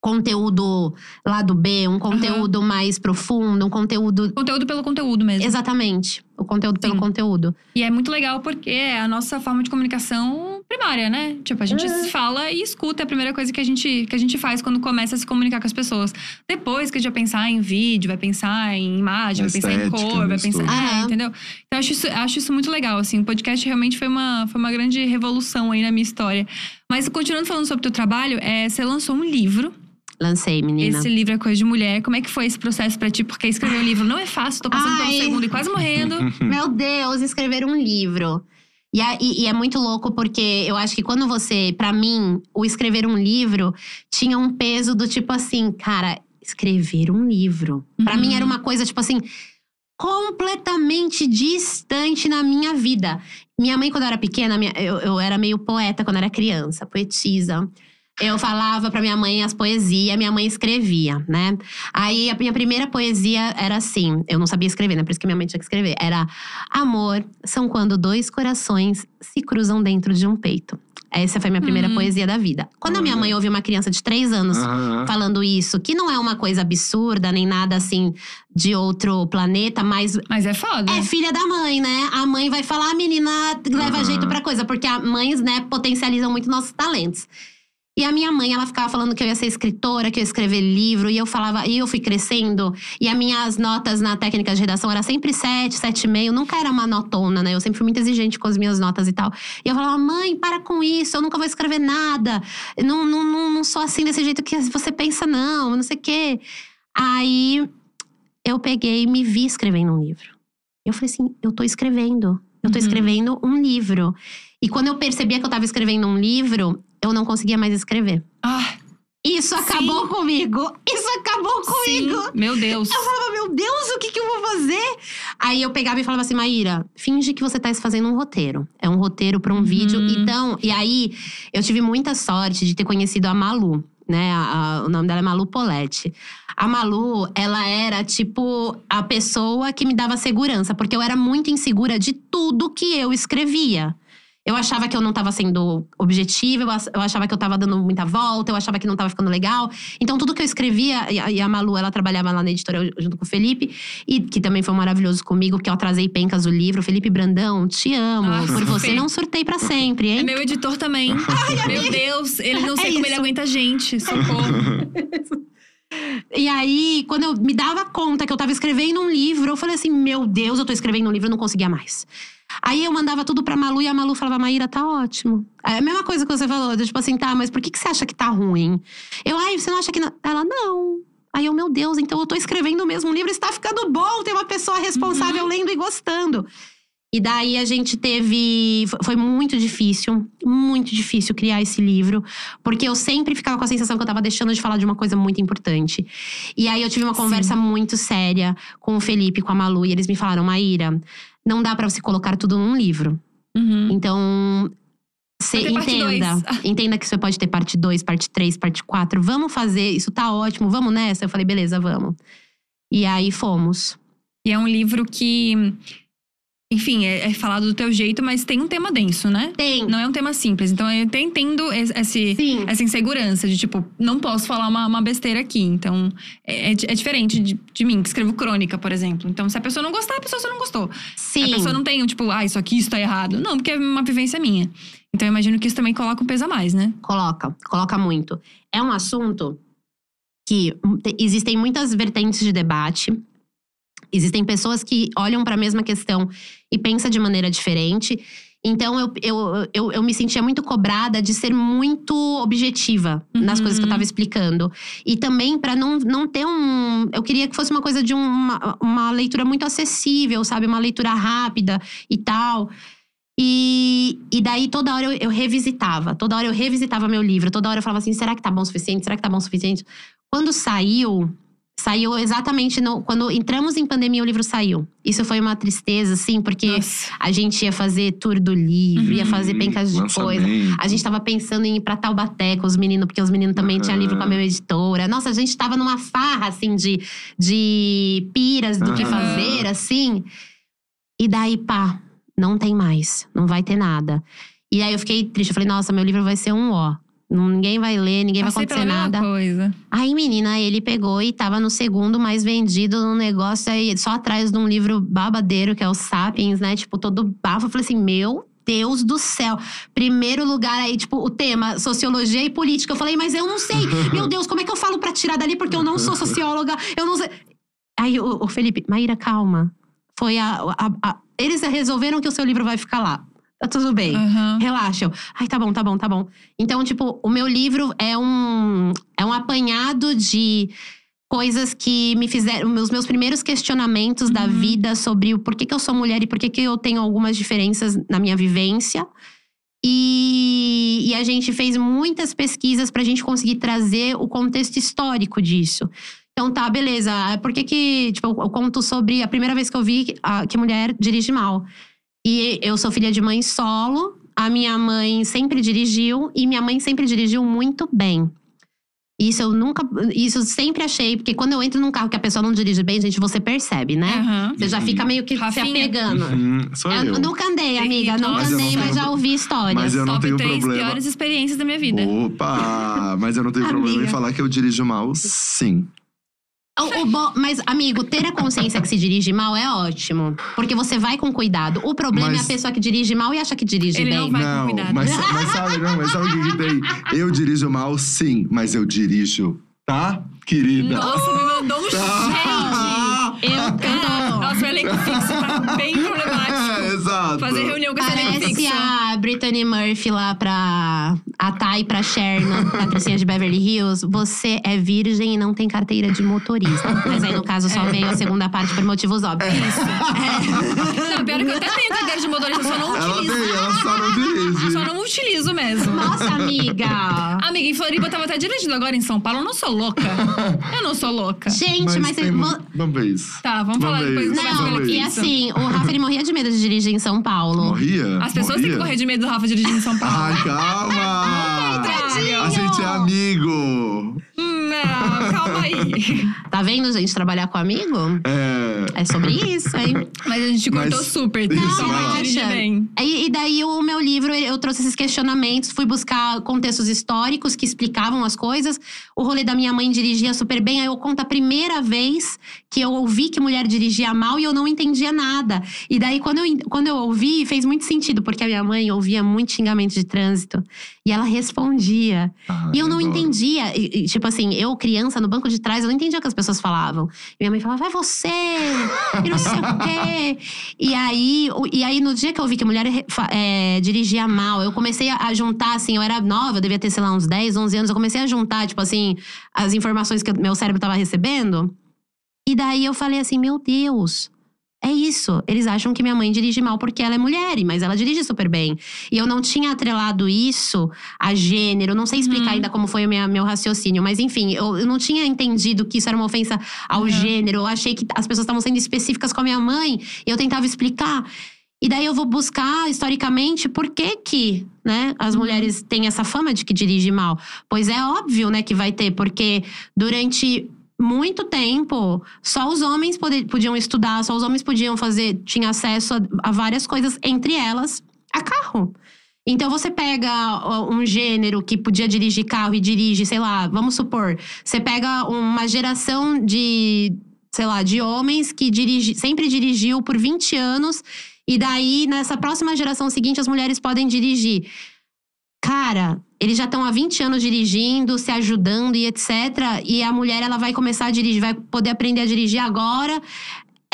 conteúdo lado B, um conteúdo mais profundo, um conteúdo. Conteúdo pelo conteúdo mesmo. Exatamente. O conteúdo pelo Sim. conteúdo. E é muito legal porque é a nossa forma de comunicação primária, né? Tipo, a gente É. se fala e escuta. É a primeira coisa que a, gente, que a gente faz quando começa a se comunicar com as pessoas. Depois que a gente vai pensar em vídeo, vai pensar em imagem, vai pensar em cor, vai pensar… tudo. É, entendeu? Então, eu acho isso, acho isso muito legal, assim. O podcast realmente foi uma, foi uma grande revolução aí na minha história. Mas, continuando falando sobre o teu trabalho, é, você lançou um livro. Lancei, menina. Esse livro é Coisa de Mulher. Como é que foi esse processo pra ti? Porque escrever um livro não é fácil. Tô passando Ai. pelo segundo e quase morrendo. Meu Deus, escrever um livro. E, e- e é muito louco porque eu acho que quando você, Pra mim, o escrever um livro tinha um peso do tipo assim, cara, escrever um livro. Pra Uhum. mim era uma coisa tipo assim, completamente distante na minha vida. Minha mãe, quando eu era pequena, minha, eu, eu era meio poeta quando eu era criança, poetisa. Eu falava pra minha mãe as poesias, minha mãe escrevia, né? Aí a minha primeira poesia era assim, eu não sabia escrever, né? Por isso que minha mãe tinha que escrever. Era: Amor são quando dois corações se cruzam dentro de um peito. Essa foi a minha primeira Uhum. poesia da vida. Quando a minha mãe ouve uma criança de três anos Aham. falando isso, que não é uma coisa absurda, nem nada assim de outro planeta, mas Mas é foda. é filha da mãe, né? A mãe vai falar, a menina leva jeito pra coisa, porque as mães, né, potencializam muito nossos talentos. E a minha mãe, ela ficava falando que eu ia ser escritora, que eu ia escrever livro, e eu falava, e eu fui crescendo, e as minhas notas na técnica de redação era sempre sete, sete e meio, nunca era uma notona, né? Eu sempre fui muito exigente com as minhas notas e tal. E eu falava, mãe, para com isso, eu nunca vou escrever nada. Não, não, não, não sou assim desse jeito que você pensa, não, não sei o quê. Aí eu peguei e me vi escrevendo um livro. Eu falei assim, eu tô escrevendo. Eu tô Uhum. escrevendo um livro. E quando eu percebia que eu tava escrevendo um livro, eu não conseguia mais escrever. Ah, Isso acabou comigo! Isso acabou comigo! sim. Meu Deus. Eu falava, meu Deus, o que, que eu vou fazer? Aí eu pegava e falava assim, Maíra, finge que você tá fazendo um roteiro. É um roteiro pra um Uhum. vídeo. Então, e aí eu tive muita sorte de ter conhecido a Malu, né? A- a- o nome dela é Malu Poletti. A Malu, ela era tipo a pessoa que me dava segurança, porque eu era muito insegura de tudo que eu escrevia. Eu achava que eu não tava sendo objetiva, eu ach- eu achava que eu tava dando muita volta, eu achava que não tava ficando legal. Então, tudo que eu escrevia, e a, Malu, ela trabalhava lá na editora junto com o Felipe, e que também foi maravilhoso comigo, porque eu atrasei pencas o livro. Felipe Brandão, te amo. Ah, por você não surtei pra sempre, É hein? meu editor também. Meu Deus, ele não sei É como ele aguenta a gente. Socorro. E aí, quando eu me dava conta que eu tava escrevendo um livro, eu falei assim: meu Deus, eu tô escrevendo um livro, eu não conseguia mais. Aí eu mandava tudo pra Malu e a Malu falava: Maíra, tá ótimo. É a mesma coisa que você falou, tipo assim, tá, mas por que, que você acha que tá ruim? Eu, ai, você não acha que. Não? Ela, não. Aí eu, meu Deus, então eu tô escrevendo o mesmo livro, está ficando bom, tem uma pessoa responsável lendo e gostando. E daí a gente teve. fo- Foi muito difícil, muito difícil criar esse livro, porque eu sempre ficava com a sensação que eu tava deixando de falar de uma coisa muito importante. E aí eu tive uma Sim. conversa muito séria com o Felipe, com a Malu, e eles me falaram: Maíra, não dá pra você colocar tudo num livro. Uhum. Então. Você entenda. Entenda que você pode ter parte 2, parte 3, parte 4. Vamos fazer, isso tá ótimo, vamos nessa? Eu falei, beleza, vamos. E aí fomos. E é um livro que, enfim, é, é falado do teu jeito, mas tem um tema denso, né? Tem. Não é um tema simples. Então eu até entendo esse, Sim. essa insegurança de tipo, não posso falar uma, uma besteira aqui. Então é, é é diferente de, de mim, que escrevo crônica, por exemplo. Então se a pessoa não gostar, a pessoa só não gostou. Sim. A pessoa não tem, tipo, ah, isso aqui está errado. Não, porque é uma vivência minha. Então eu imagino que isso também coloca um peso a mais, né? Coloca, coloca muito. É um assunto que hum, te- existem muitas vertentes de debate. Existem pessoas que olham para a mesma questão e pensam de maneira diferente. Então, eu, eu, eu, eu me sentia muito cobrada de ser muito objetiva nas Uhum. coisas que eu tava explicando. E também para não, não ter um. Eu queria que fosse uma coisa de uma, uma leitura muito acessível, sabe? Uma leitura rápida e tal. E, e daí toda hora eu, eu revisitava, toda hora eu revisitava meu livro, toda hora eu falava assim: será que tá bom o suficiente? Será que tá bom o suficiente? Quando saiu, saiu exatamente no, quando entramos em pandemia, o livro saiu. Isso foi uma tristeza, assim, porque Nossa. a gente ia fazer tour do livro, ia Uhum. fazer pencas de coisa. A gente tava pensando em ir pra Taubaté com os meninos, porque os meninos também tinham Aham. livro com a minha editora. Nossa, a gente tava numa farra, assim, de, de piras do que Aham. fazer, assim. E daí, pá, não tem mais. Não vai ter nada. E aí eu fiquei triste. Eu falei, nossa, meu livro vai ser um ó. Ninguém vai ler, ninguém Passei vai acontecer nada. coisa. Aí, menina, ele pegou e tava no segundo mais vendido no negócio aí, só atrás de um livro babadeiro, que é o Sapiens, né? Tipo, todo bafo. Eu falei assim, meu Deus do céu. Primeiro lugar aí, tipo, o tema, sociologia e política. Eu falei, mas eu não sei. Meu Deus, como é que eu falo pra tirar dali? Porque eu não sou socióloga, eu não sei. Aí o, o Felipe, Maíra, calma. Foi a, a- a- Eles resolveram que o seu livro vai ficar lá. Tá tudo bem. Eu, Ai, tá bom, tá bom, tá bom. Então, tipo, o meu livro é um, é um apanhado de coisas que me fizeram. Os meus primeiros questionamentos da Uhum. vida sobre o porquê que eu sou mulher e por que eu tenho algumas diferenças na minha vivência. E, e a gente fez muitas pesquisas pra gente conseguir trazer o contexto histórico disso. Então tá, beleza. Por que que, tipo, eu conto sobre a primeira vez que eu vi que, a, que mulher dirige mal. E eu sou filha de mãe solo, a minha mãe sempre dirigiu e minha mãe sempre dirigiu muito bem. Isso eu nunca. Isso eu sempre achei, porque quando eu entro num carro que a pessoa não dirige bem, gente, você percebe, né? Aham. Você já fica meio que Rafinha. se apegando. Uhum, sou eu. Eu nunca andei, amiga. Nunca Mas eu andei, não mas tenho- já ouvi histórias. Mas eu não Top tenho três problema. piores experiências da minha vida. Opa! Mas eu não tenho problema em falar que eu dirijo mal, sim. O- o bo- Mas, amigo, ter a consciência que se dirige mal é ótimo. Porque você vai com cuidado. O problema Mas- é a pessoa que dirige mal e acha que dirige Ele bem. não vai com não, cuidado. mas, mas sabe, não, mas sabe o que, que tem? Eu dirijo mal, sim, mas eu dirijo, tá, querida? Nossa, me mandou um Tá. shade. Eu, eu tô. Nossa, o elenco fixo tá bem problemático. É. Fazer reunião com Parece fixo. a Brittany Murphy lá pra. A Thay pra Sherna, patricinha de Beverly Hills. Você é virgem e não tem carteira de motorista. Mas aí, no caso, só veio a segunda parte por motivos óbvios. Não, pior é que eu até tenho carteira de motorista, só não Ela utilizo. tem, ela só não dirige. Só não utilizo mesmo. Nossa, amiga! Amiga, em Floripa eu tava até dirigindo agora em São Paulo. Eu não sou louca. Eu não sou louca. Gente, mas, tem vocês mu- vão- Vamos ver isso. Tá, vamos falar Vamos ver depois isso, Não, e isso. assim, o Rafa ele morria de medo de dirigir em São Paulo. Morria? As pessoas têm que Morria? morrer de medo do Rafa dirigindo em São Paulo. Ai, calma! A gente é amigo! Não, calma aí. Tá vendo, gente, trabalhar com amigo? É. É sobre isso, hein? Mas a gente Mas- cortou super. Isso, vai lá. vai dirigir bem. E, e daí o meu livro, eu trouxe esses questionamentos, fui buscar contextos históricos que explicavam as coisas. O rolê da minha mãe dirigia super bem, aí eu conto a primeira vez que eu ouvi que mulher dirigia mal e eu não entendia nada. E daí quando eu, quando eu ouvi, fez muito sentido, porque a minha mãe ouvia muito xingamento de trânsito e ela respondia. Ai, E eu não adoro. entendia. E, e, tipo assim, eu, criança, no banco de trás, eu não entendia o que as pessoas falavam. E minha mãe falava, vai você! E não sei o quê. E aí, e aí, no dia que eu vi que a mulher é, dirigia mal, eu comecei a, juntar, assim, eu era nova, eu devia ter, sei lá, uns 10, 11 anos. Eu comecei a juntar, tipo assim, as informações que meu cérebro tava recebendo. E daí eu falei assim, meu Deus. É isso. Eles acham que minha mãe dirige mal porque ela é mulher, mas ela dirige super bem. E eu não tinha atrelado isso a gênero. Não sei explicar Uhum. ainda como foi o minha- meu raciocínio, mas enfim, eu, eu não tinha entendido que isso era uma ofensa ao Uhum. gênero. Eu achei que as pessoas estavam sendo específicas com a minha mãe e eu tentava explicar. E daí eu vou buscar historicamente por que que, né, as Uhum. mulheres têm essa fama de que dirige mal. Pois é óbvio, né, que vai ter, porque durante muito tempo, só os homens pode- podiam estudar, só os homens podiam fazer, tinha acesso a, a várias coisas, entre elas a carro. Então você pega um gênero que podia dirigir carro e dirige, sei lá, vamos supor, você pega uma geração de, sei lá, de homens que dirige, sempre dirigiu por 20 anos e daí nessa próxima geração seguinte as mulheres podem dirigir. Cara, eles já estão há 20 anos dirigindo, se ajudando e etc. E a mulher ela vai começar a dirigir, vai poder aprender a dirigir agora.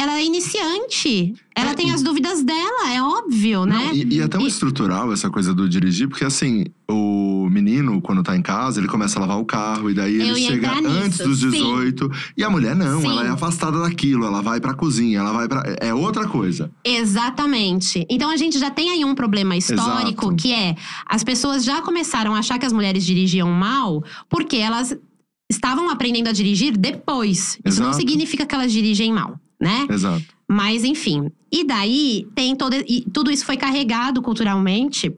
Ela é iniciante. Ela É, tem e- as dúvidas dela, é óbvio, né? Não, e, e é tão E- estrutural essa coisa do dirigir, porque assim, o menino, quando tá em casa, ele começa a lavar o carro, e daí Eu ele chega nisso, antes dos sim. 18. E a mulher não, Sim. ela é afastada daquilo, ela vai pra cozinha, ela vai pra. É outra coisa. Exatamente. Então a gente já tem aí um problema histórico Exato. que é as pessoas já começaram a achar que as mulheres dirigiam mal porque elas estavam aprendendo a dirigir depois. Isso não Exato. significa que elas dirigem mal, né? Exato. Mas enfim. E daí tem todo e tudo isso foi carregado culturalmente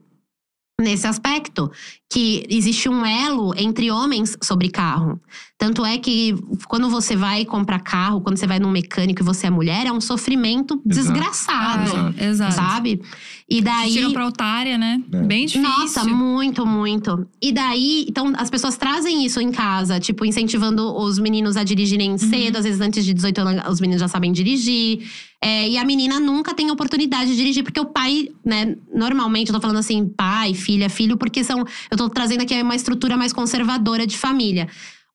nesse aspecto que existe um elo entre homens sobre carro. Tanto é que quando você vai comprar carro, quando você vai num mecânico e você é mulher, é um sofrimento Exato. desgraçado, Exato. exato. E daí Tiram pra otária, né? É. Bem difícil. nossa, muito, muito. E daí, então, as pessoas trazem isso em casa, tipo, incentivando os meninos a dirigirem Uhum. cedo. Às vezes, antes de 18 anos, os meninos já sabem dirigir. É, e a menina nunca tem oportunidade de dirigir, porque o pai, né, normalmente, eu tô falando assim, pai, filha, filho, porque são. Eu tô trazendo aqui uma estrutura mais conservadora de família.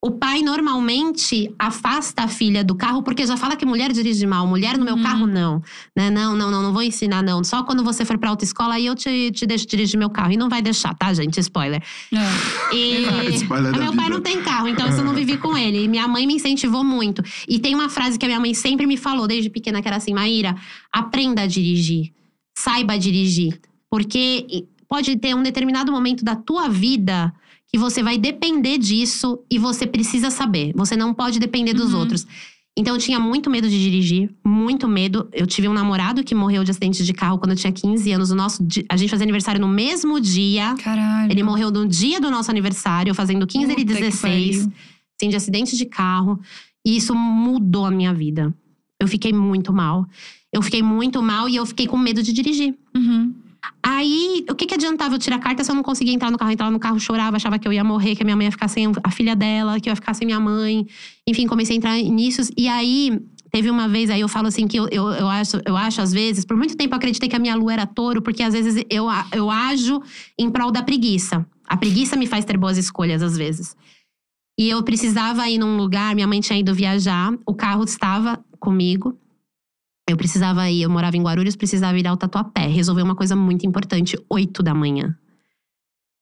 O pai normalmente afasta a filha do carro porque já fala que mulher dirige mal. Mulher no meu Uhum. carro, não. Né? Não, não, não, não vou ensinar, não. Só quando você for pra autoescola, aí eu te, te deixo dirigir meu carro. E não vai deixar, tá, gente? Spoiler. É. E Spoiler da meu pai vida. não tem carro, então isso eu não vivi com ele. E minha mãe me incentivou muito. E tem uma frase que a minha mãe sempre me falou desde pequena, que era assim: Maíra, aprenda a dirigir. Saiba dirigir. Porque pode ter um determinado momento da tua vida que você vai depender disso e você precisa saber. Você não pode depender dos Uhum. outros. Então eu tinha muito medo de dirigir, muito medo. Eu tive um namorado que morreu de acidente de carro quando eu tinha 15 anos. O nosso, a gente fazia aniversário no mesmo dia. Caralho. Ele morreu no dia do nosso aniversário, fazendo 15 e Puta que 16, pariu. assim, de acidente de carro. E isso mudou a minha vida. Eu fiquei muito mal. Eu fiquei muito mal e eu fiquei com medo de dirigir. Uhum. Aí, o que, que adiantava eu tirar carta se eu não conseguia entrar no carro? Entrava no carro, chorava, achava que eu ia morrer, que a minha mãe ia ficar sem a filha dela, que eu ia ficar sem minha mãe. Enfim, comecei a entrar nisso. E aí, teve uma vez, aí eu falo assim, que eu, eu, eu, acho, eu acho, às vezes, por muito tempo eu acreditei que a minha lua era touro, porque às vezes eu, eu ajo em prol da preguiça. A preguiça me faz ter boas escolhas, às vezes. E eu precisava ir num lugar, minha mãe tinha ido viajar, o carro estava comigo. Eu precisava ir, eu morava em Guarulhos, precisava ir ao Tatuapé, resolver uma coisa muito importante, 8 da manhã.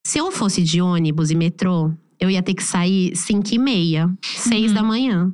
Se eu fosse de ônibus e metrô, eu ia ter que sair 5 e meia, 6 Uhum. da manhã.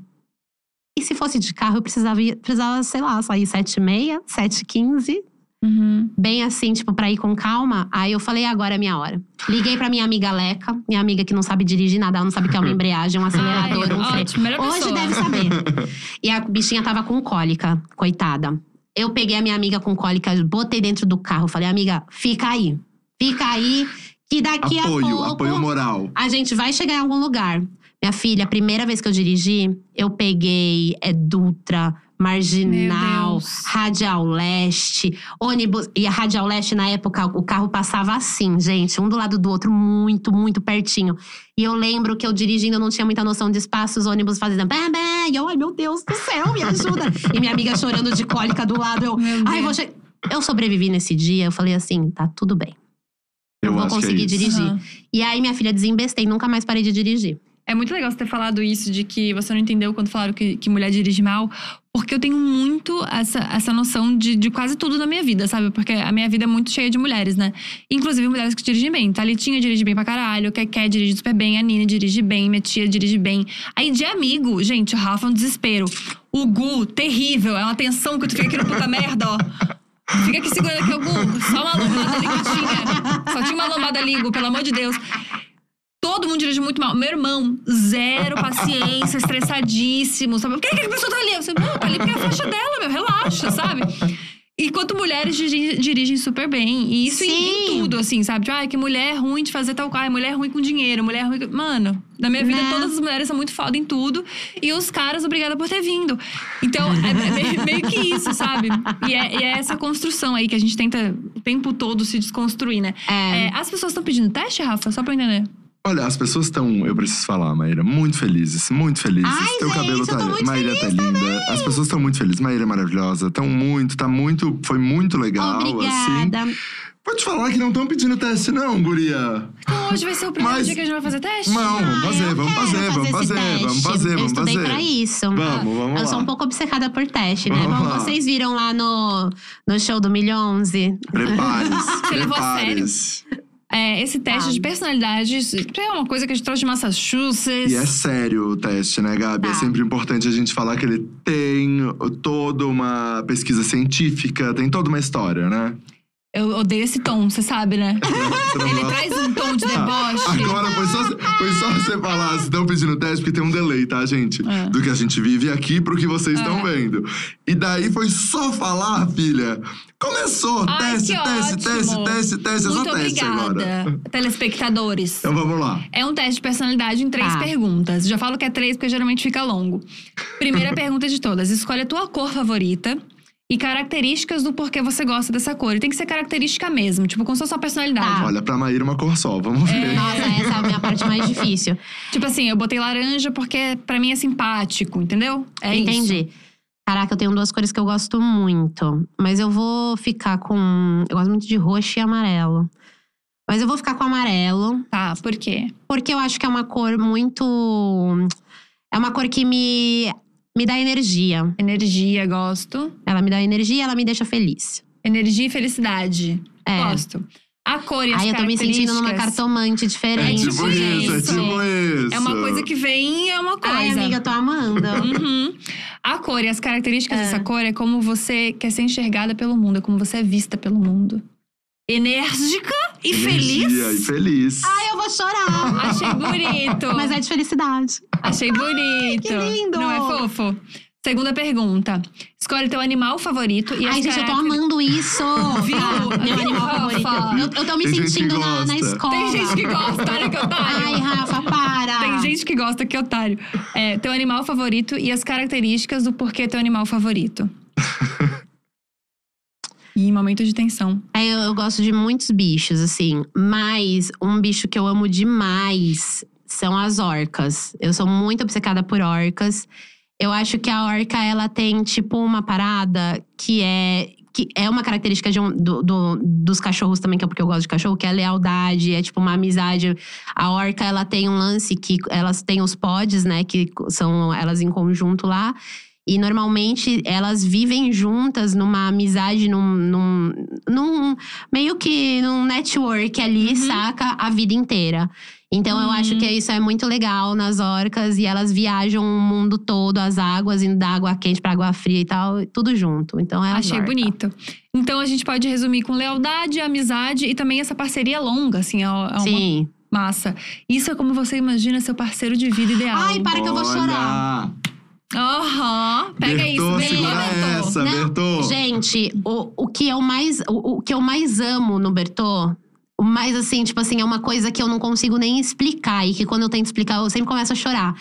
E se fosse de carro, eu precisava, ir- precisava sei lá, sair 7 e meia, 7 e 15, Uhum. bem assim, tipo, pra ir com calma. Aí eu falei, agora é minha hora. Liguei pra minha amiga Leca, minha amiga que não sabe dirigir nada, ela não sabe o que é uma embreagem, um acelerador, Ai, um freio. ótimo, melhor Hoje pessoa. deve saber. E a bichinha tava com cólica, coitada. Eu peguei a minha amiga com cólica, botei dentro do carro. Falei, amiga, fica aí. Fica aí, que daqui apoio, a pouco apoio moral. a gente vai chegar em algum lugar. Minha filha, a primeira vez que eu dirigi, eu peguei é, Dutra, Marginal. Radial Leste, ônibus. E a Radial Leste, na época, o carro passava assim, gente, um do lado do outro, muito, muito pertinho. E eu lembro que eu dirigindo, eu não tinha muita noção de espaço, os ônibus fazendo bam, bam. E eu, ai meu Deus do céu, me ajuda. e minha amiga chorando de cólica do lado, eu, ai, vou che... Eu sobrevivi nesse dia, eu falei assim, tá tudo bem. Eu, vou é conseguir isso. dirigir. Aham. E aí, minha filha, desembestei, nunca mais parei de dirigir. É muito legal você ter falado isso, de que você não entendeu quando falaram que, que mulher dirige mal. Porque eu tenho muito essa, essa noção de, de quase tudo na minha vida, sabe? Porque a minha vida é muito cheia de mulheres, né? Inclusive mulheres que dirigem bem. Thalitinha dirige bem pra caralho, Keké dirige super bem, a Nina dirige bem, minha tia dirige bem. Aí de amigo, gente, o Rafa é um desespero. O Gu, terrível, é uma tensão que tu fica aqui no puta merda, ó. Fica aqui segurando aqui o Gu. Só uma lombada ali que tinha. Só tinha uma lombada ali, Gu, pelo amor de Deus. Todo mundo dirige muito mal. Meu irmão, zero paciência, estressadíssimo, sabe? Por que, que a pessoa tá ali? Eu falei, não, tá ali porque é a faixa dela, meu, relaxa, sabe? Enquanto mulheres dirigem, super bem. E isso em, em tudo, assim, sabe? Tipo, ai, que mulher é ruim de fazer tal coisa. Mulher é ruim com dinheiro, mulher é ruim com... Mano, na minha vida, Né? todas as mulheres são muito foda em tudo. E os caras, obrigada por ter vindo. Então, é, é meio, meio que isso, sabe? E é, e é essa construção aí que a gente tenta o tempo todo se desconstruir, né? É. É, as pessoas estão pedindo teste, Rafa? Só pra entender. Olha, as pessoas estão, eu preciso falar, Maíra, muito felizes, muito felizes. Ai, Teu gente, cabelo eu tá. muito Maíra tá linda. As pessoas estão muito felizes. Maíra é maravilhosa. Estão muito, tá muito. Foi muito legal, assim. Obrigada. Pode falar que não estão pedindo teste, não, guria. Então hoje vai ser o primeiro Mas- dia que a gente vai fazer teste? Não, vamos Ah, fazer, eu vamos fazer, vamos fazer, vamos fazer, Eu vamos estudei fazer. pra isso. Vamos, vamos Eu sou um pouco obcecada por teste, né? Vamos vocês viram lá no, no show do Milhão 11? Prepare-se, prepare-se. É, esse teste Tá. de personalidade isso é uma coisa que a gente trouxe de Massachusetts. E é sério o teste, né, Gabi? É Tá. sempre importante a gente falar que ele tem toda uma pesquisa científica, tem toda uma história, né? Eu odeio esse tom, você sabe, né? Você não Ele gosta? traz um tom de deboche. Agora foi só, foi só você falar, se estão pedindo teste, porque tem um delay, tá, gente? É. Do que a gente vive aqui pro que vocês estão É. vendo. E daí foi só falar, filha. Começou! Ai, teste, que teste, ótimo. teste, teste, teste. É só Muito teste obrigada, agora. telespectadores. Então vamos lá. É um teste de personalidade em três Tá. perguntas. Já falo que é três porque geralmente fica longo. Primeira pergunta de todas: escolhe a tua cor favorita e características do porquê você gosta dessa cor. E tem que ser característica mesmo, tipo, como se fosse sua personalidade. Tá. Olha, pra Maíra uma cor só, vamos ver. Nossa, essa é a minha parte mais difícil. Tipo assim, eu botei laranja porque pra mim é simpático, entendeu? É isso. Entendi. Caraca, eu tenho duas cores que eu gosto muito. Mas eu vou ficar com. Eu gosto muito de roxo e amarelo. Mas eu vou ficar com amarelo, Tá, por quê? porque eu acho que é uma cor muito. É uma cor que me, me dá energia. Energia, gosto. Ela me dá energia, ela me deixa feliz. Energia e felicidade. É. Gosto. A cor e as Aí eu tô me sentindo numa cartomante É diferente. tipo tipo isso, é tipo isso. É uma coisa que vem, é uma coisa. Ai, amiga, eu tô amando. Uhum. A cor e as características É. dessa cor é como você quer ser enxergada pelo mundo, é como você é vista pelo mundo. Enérgica e Energia feliz. E feliz. Ai, eu vou chorar. Achei bonito. Mas é de felicidade. Achei bonito. que lindo. Não é fofo? Segunda pergunta. Escolhe teu animal favorito e as Ai, gente, eu tô amando isso. Viu? Meu animal Rafa? favorito. Eu, eu tô me Tem sentindo na, na escola. Tem gente que gosta, olha que otário. Ai, Rafa, para. Tem gente que gosta, que otário. É, teu animal favorito e as características do porquê teu animal favorito. e momento de tensão. É, eu, eu gosto de muitos bichos, assim. Mas um bicho que eu amo demais são as orcas. Eu sou muito obcecada por orcas. Eu acho que a orca, ela tem, tipo, uma parada que é… Que é uma característica um- do- do- dos cachorros também, que é porque eu gosto de cachorro, que é a lealdade, é tipo uma amizade. A orca, ela tem um lance que elas têm os pods, né? Que são elas em conjunto lá. E normalmente elas vivem juntas numa amizade, num, num, num- meio que num network ali, Uhum. saca? A vida inteira. Então eu Uhum. acho que isso é muito legal nas orcas e elas viajam o mundo todo, as águas, indo da água quente pra água fria e tal, tudo junto. Então é Achei orcas. bonito. Então a gente pode resumir com lealdade, amizade e também essa parceria longa, assim, é uma Sim. massa. Isso é como você imagina seu parceiro de vida ideal. Ai, para que eu vou chorar. Aham. Pega Bertô, isso, segura Bertô. essa, Não, Bertô. Gente, o, o que eu mais o, o que eu mais amo no Bertô, o mais assim, tipo assim, é uma coisa que eu não consigo nem explicar e que quando eu tento explicar eu sempre começo a chorar.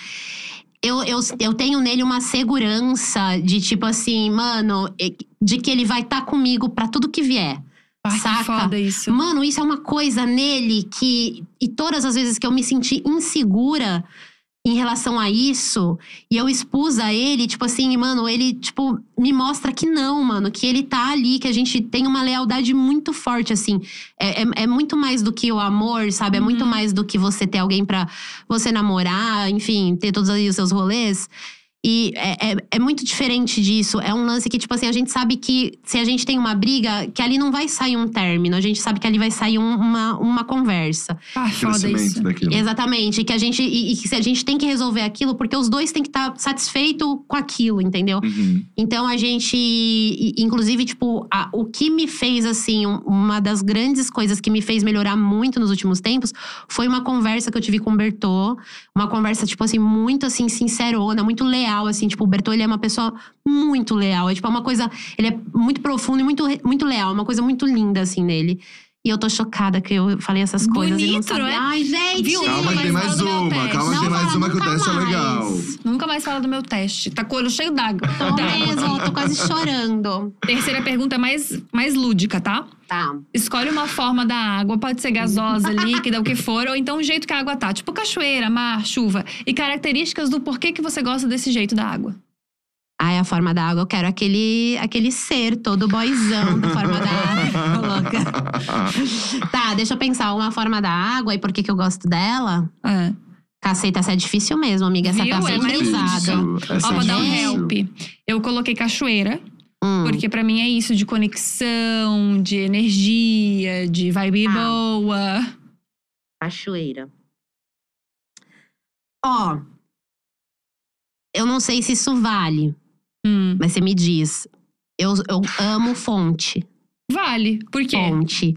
Eu, eu, eu tenho nele uma segurança de tipo assim, mano, e- de que ele vai estar comigo pra tudo que vier. Ai, que Saca? foda isso. Mano, isso é uma coisa nele que. E todas as vezes que eu me senti insegura em relação a isso, e eu expus a ele, tipo assim, mano, ele, tipo, me mostra que não, mano, que ele tá ali, que a gente tem uma lealdade muito forte, assim. É, é, é muito mais do que o amor, sabe? É muito Uhum. mais do que você ter alguém pra você namorar, enfim, ter todos os seus rolês. E é, é, é muito diferente disso. É um lance que, tipo assim, a gente sabe que se a gente tem uma briga, que ali não vai sair um término. A gente sabe que ali vai sair um- uma, uma conversa. Ah, foda isso. Daquilo. Exatamente. E que a gente. E, e que se a gente tem que resolver aquilo, porque os dois têm que estar satisfeitos com aquilo, entendeu? Uhum. Então a gente, inclusive, tipo, a- o que me fez, assim, um- uma das grandes coisas que me fez melhorar muito nos últimos tempos foi uma conversa que eu tive com o Bertô. Uma conversa, tipo assim, muito assim, sincerona, muito leal, assim. Tipo, o Bertô, ele é uma pessoa muito leal. É tipo, é uma coisa. Ele é muito profundo e muito, muito leal, uma coisa muito linda, assim, nele. E eu tô chocada que eu falei essas coisas e não Bonito, sabia. não é? Ai, gente! Viu? Calma Nunca que tem mais mais fala do meu uma, teste. calma que tem mais uma que o teste é legal. Nunca mais fala do meu teste. Tá com o olho cheio d'água. Tô mesmo, tô quase chorando. Terceira pergunta é mais, mais lúdica, tá? Tá. Escolhe uma forma da água, pode ser gasosa, líquida, o que for, ou então o jeito que a água tá, tipo cachoeira, mar, chuva. E características do porquê que você gosta desse jeito da água. Ai, a forma da água, eu quero aquele, aquele ser todo boizão da forma da água. Tá, deixa eu pensar. Uma forma da água e por que, que eu gosto dela? É. Caceta, essa é difícil mesmo, amiga. Essa Viu? tá É mais pesada. difícil. Ó, é vou dar um help. Eu coloquei cachoeira, Hum. porque pra mim é isso de conexão, de energia, de vibe Tá. boa. Cachoeira. Ó. Eu não sei se isso vale, Hum, mas você me diz. Eu, eu amo fonte. Vale. Por quê? Fonte.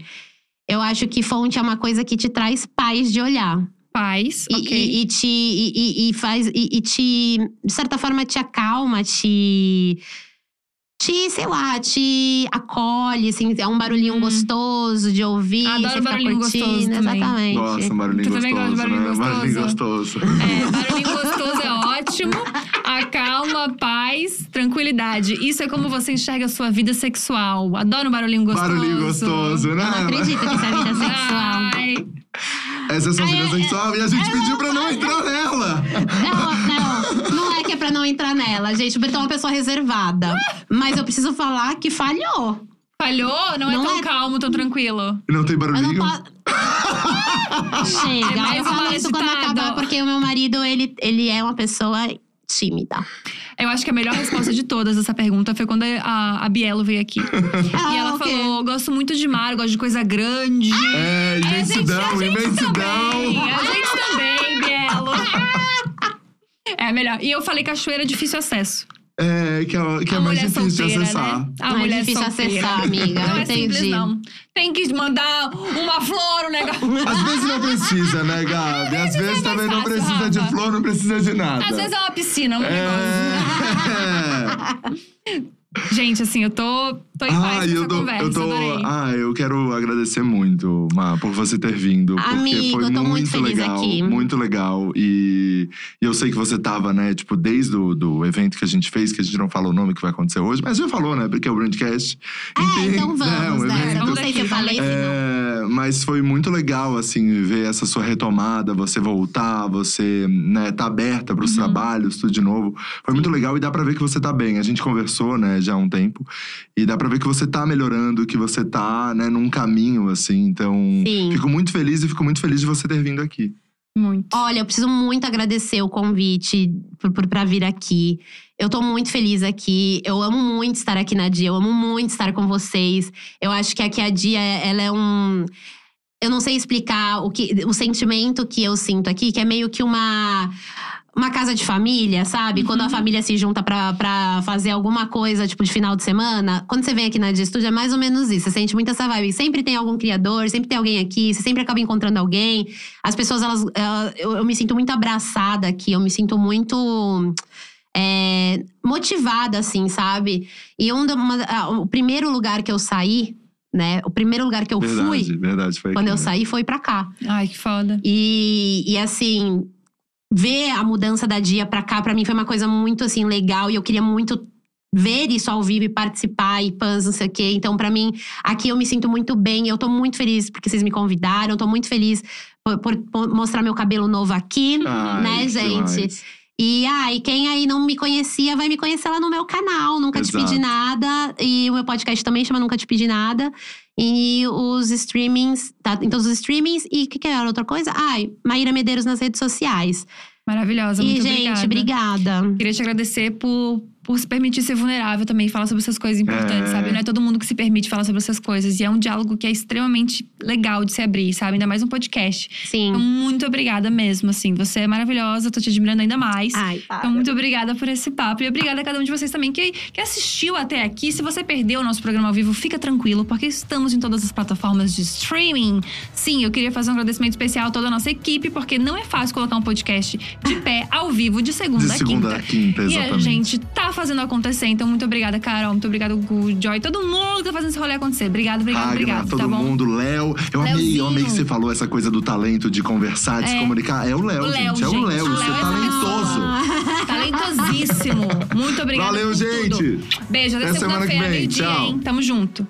Eu acho que fonte é uma coisa que te traz paz de olhar. Paz, E, ok. e, e te e, e- faz e, e te de certa forma te acalma, te te, sei lá, te acolhe, assim, é um barulhinho Hum. gostoso de ouvir, Adoro barulhinho curtindo, gostoso também. exatamente. Nossa, um barulhinho Tu gostoso. também gosta de barulho né? Barulhinho gostoso? gostoso. É, barulhinho gostoso é ótimo. Acalma, paz, tranquilidade. Isso é como você enxerga a sua vida sexual. Adoro um barulhinho gostoso. Barulhinho gostoso, né? Eu não acredito que isso é vida sexual. Ai, Essa é sua vida Ai, sexual e a gente pediu pra não entrar nela. Não, não, não é que é pra não entrar nela, gente. O Bertão é uma pessoa reservada. Mas eu preciso falar que falhou. falhou? Não, Não é tão é- calmo, tão tranquilo. Não tem Eu não barulhinho? posso. Chega. É eu falo isso quando acabar, porque o meu marido, ele, ele é uma pessoa tímida. Eu acho que a melhor resposta de todas essa pergunta foi quando a, a Bielo veio aqui. Ah, e ela o quê? falou: gosto muito de mar, gosto de coisa grande. É, a gente, imensidão, a gente imensidão. também. A gente também, Bielo. É a melhor. E eu falei cachoeira difícil acesso. É, que é, que é mais difícil solteira, de acessar. Né? A Não é mulher difícil solteira. acessar, amiga. Não é Entendi. simples, não. Tem que mandar uma flor, um negócio. Às vezes não precisa, né, Gabi? Às vezes é mais também não fácil, precisa de Rafa. flor, não precisa de nada. Às vezes é uma piscina, um negócio. Gente, assim, eu tô, tô em paz Ah, com eu tô, conversa, eu tô. adorei. Ah, eu quero agradecer muito, Má, por você ter vindo. Porque Amigo, foi eu tô muito feliz legal. aqui. Muito legal. E, e eu sei que você tava, né, tipo, desde o do evento que a gente fez, que a gente não falou o nome que vai acontecer hoje, mas já falou, né? Porque é o Brandcast. É, então vamos, um né? evento- Não sei se eu falei. É, mas foi muito legal, assim, ver essa sua retomada, você voltar, você, né, tá aberta Uhum. pros trabalhos, tudo de novo. Foi muito legal e dá pra ver que você tá bem. A gente conversou, né, já há um tempo. E dá pra ver que você tá melhorando, que você tá, né, num caminho, assim. Então, Sim. fico muito feliz e fico muito feliz de você ter vindo aqui. Muito. Olha, eu preciso muito agradecer o convite por, por, pra vir aqui. Eu tô muito feliz aqui. Eu amo muito estar aqui na Dia. Eu amo muito estar com vocês. Eu acho que aqui a Dia, ela é um. Eu não sei explicar o, que, o sentimento que eu sinto aqui, que é meio que uma. Uma casa de família, sabe? Quando a família se junta pra, pra fazer alguma coisa, tipo, de final de semana. Quando você vem aqui na Dia Studio, é mais ou menos isso. Você sente muito essa vibe. Sempre tem algum criador, sempre tem alguém aqui. Você sempre acaba encontrando alguém. As pessoas, elas, elas- eu, eu me sinto muito abraçada aqui, eu me sinto muito é, motivada, assim, sabe? E um, uma- o primeiro lugar que eu saí, né? O primeiro lugar que eu verdade, fui verdade. Foi quando aqui, eu né? saí foi pra cá. Ai, que foda. E, e assim, ver a mudança da dia pra cá, pra mim foi uma coisa muito assim legal e eu queria muito ver isso ao vivo e participar e pans, não sei o quê. Então, pra mim, aqui eu me sinto muito bem. Eu tô muito feliz porque vocês me convidaram. Eu tô muito feliz por, por- mostrar meu cabelo novo aqui, Ai, né, gente? demais. E ai, quem aí não me conhecia vai me conhecer lá no meu canal. Nunca te Exato. pedi nada. E o meu podcast também chama Nunca Te Pedi Nada. E os streamings, tá? Em todos os streamings. E o que, que era outra coisa? Ai, Maíra Medeiros nas redes sociais. Maravilhosa, e, muito gente, obrigada. obrigada. Queria te agradecer por, por se permitir ser vulnerável também, falar sobre essas coisas importantes, É. sabe? Não é todo mundo que se permite falar sobre essas coisas. E é um diálogo que é extremamente legal de se abrir, sabe? Ainda mais um podcast. Sim. Então, muito obrigada mesmo, assim. Você é maravilhosa, tô te admirando ainda mais. Ai, Então, muito obrigada por esse papo. E obrigada a cada um de vocês também que, que assistiu até aqui. Se você perdeu o nosso programa ao vivo, fica tranquilo, porque estamos em todas as plataformas de streaming. Sim, eu queria fazer um agradecimento especial a toda a nossa equipe, porque não é fácil colocar um podcast de pé, ao vivo, de segunda, De segunda a a quinta. quinta, E a gente tá fazendo acontecer. Então, muito obrigada, Carol. Muito obrigada, Gu, Joy. Todo mundo que tá fazendo esse rolê acontecer. Obrigado, obrigado, Ragnar, obrigado. todo tá bom? mundo, Léo. Eu amei, eu amei que você falou essa coisa do talento de conversar, de se É. comunicar. É o Léo, gente. É o gente. Léo. O Você é é talentoso. Talentosíssimo. Muito obrigada. Valeu, por tudo. gente. Beijo, até, Até semana que segunda-feira, vem. Tchau. hein? Tamo junto.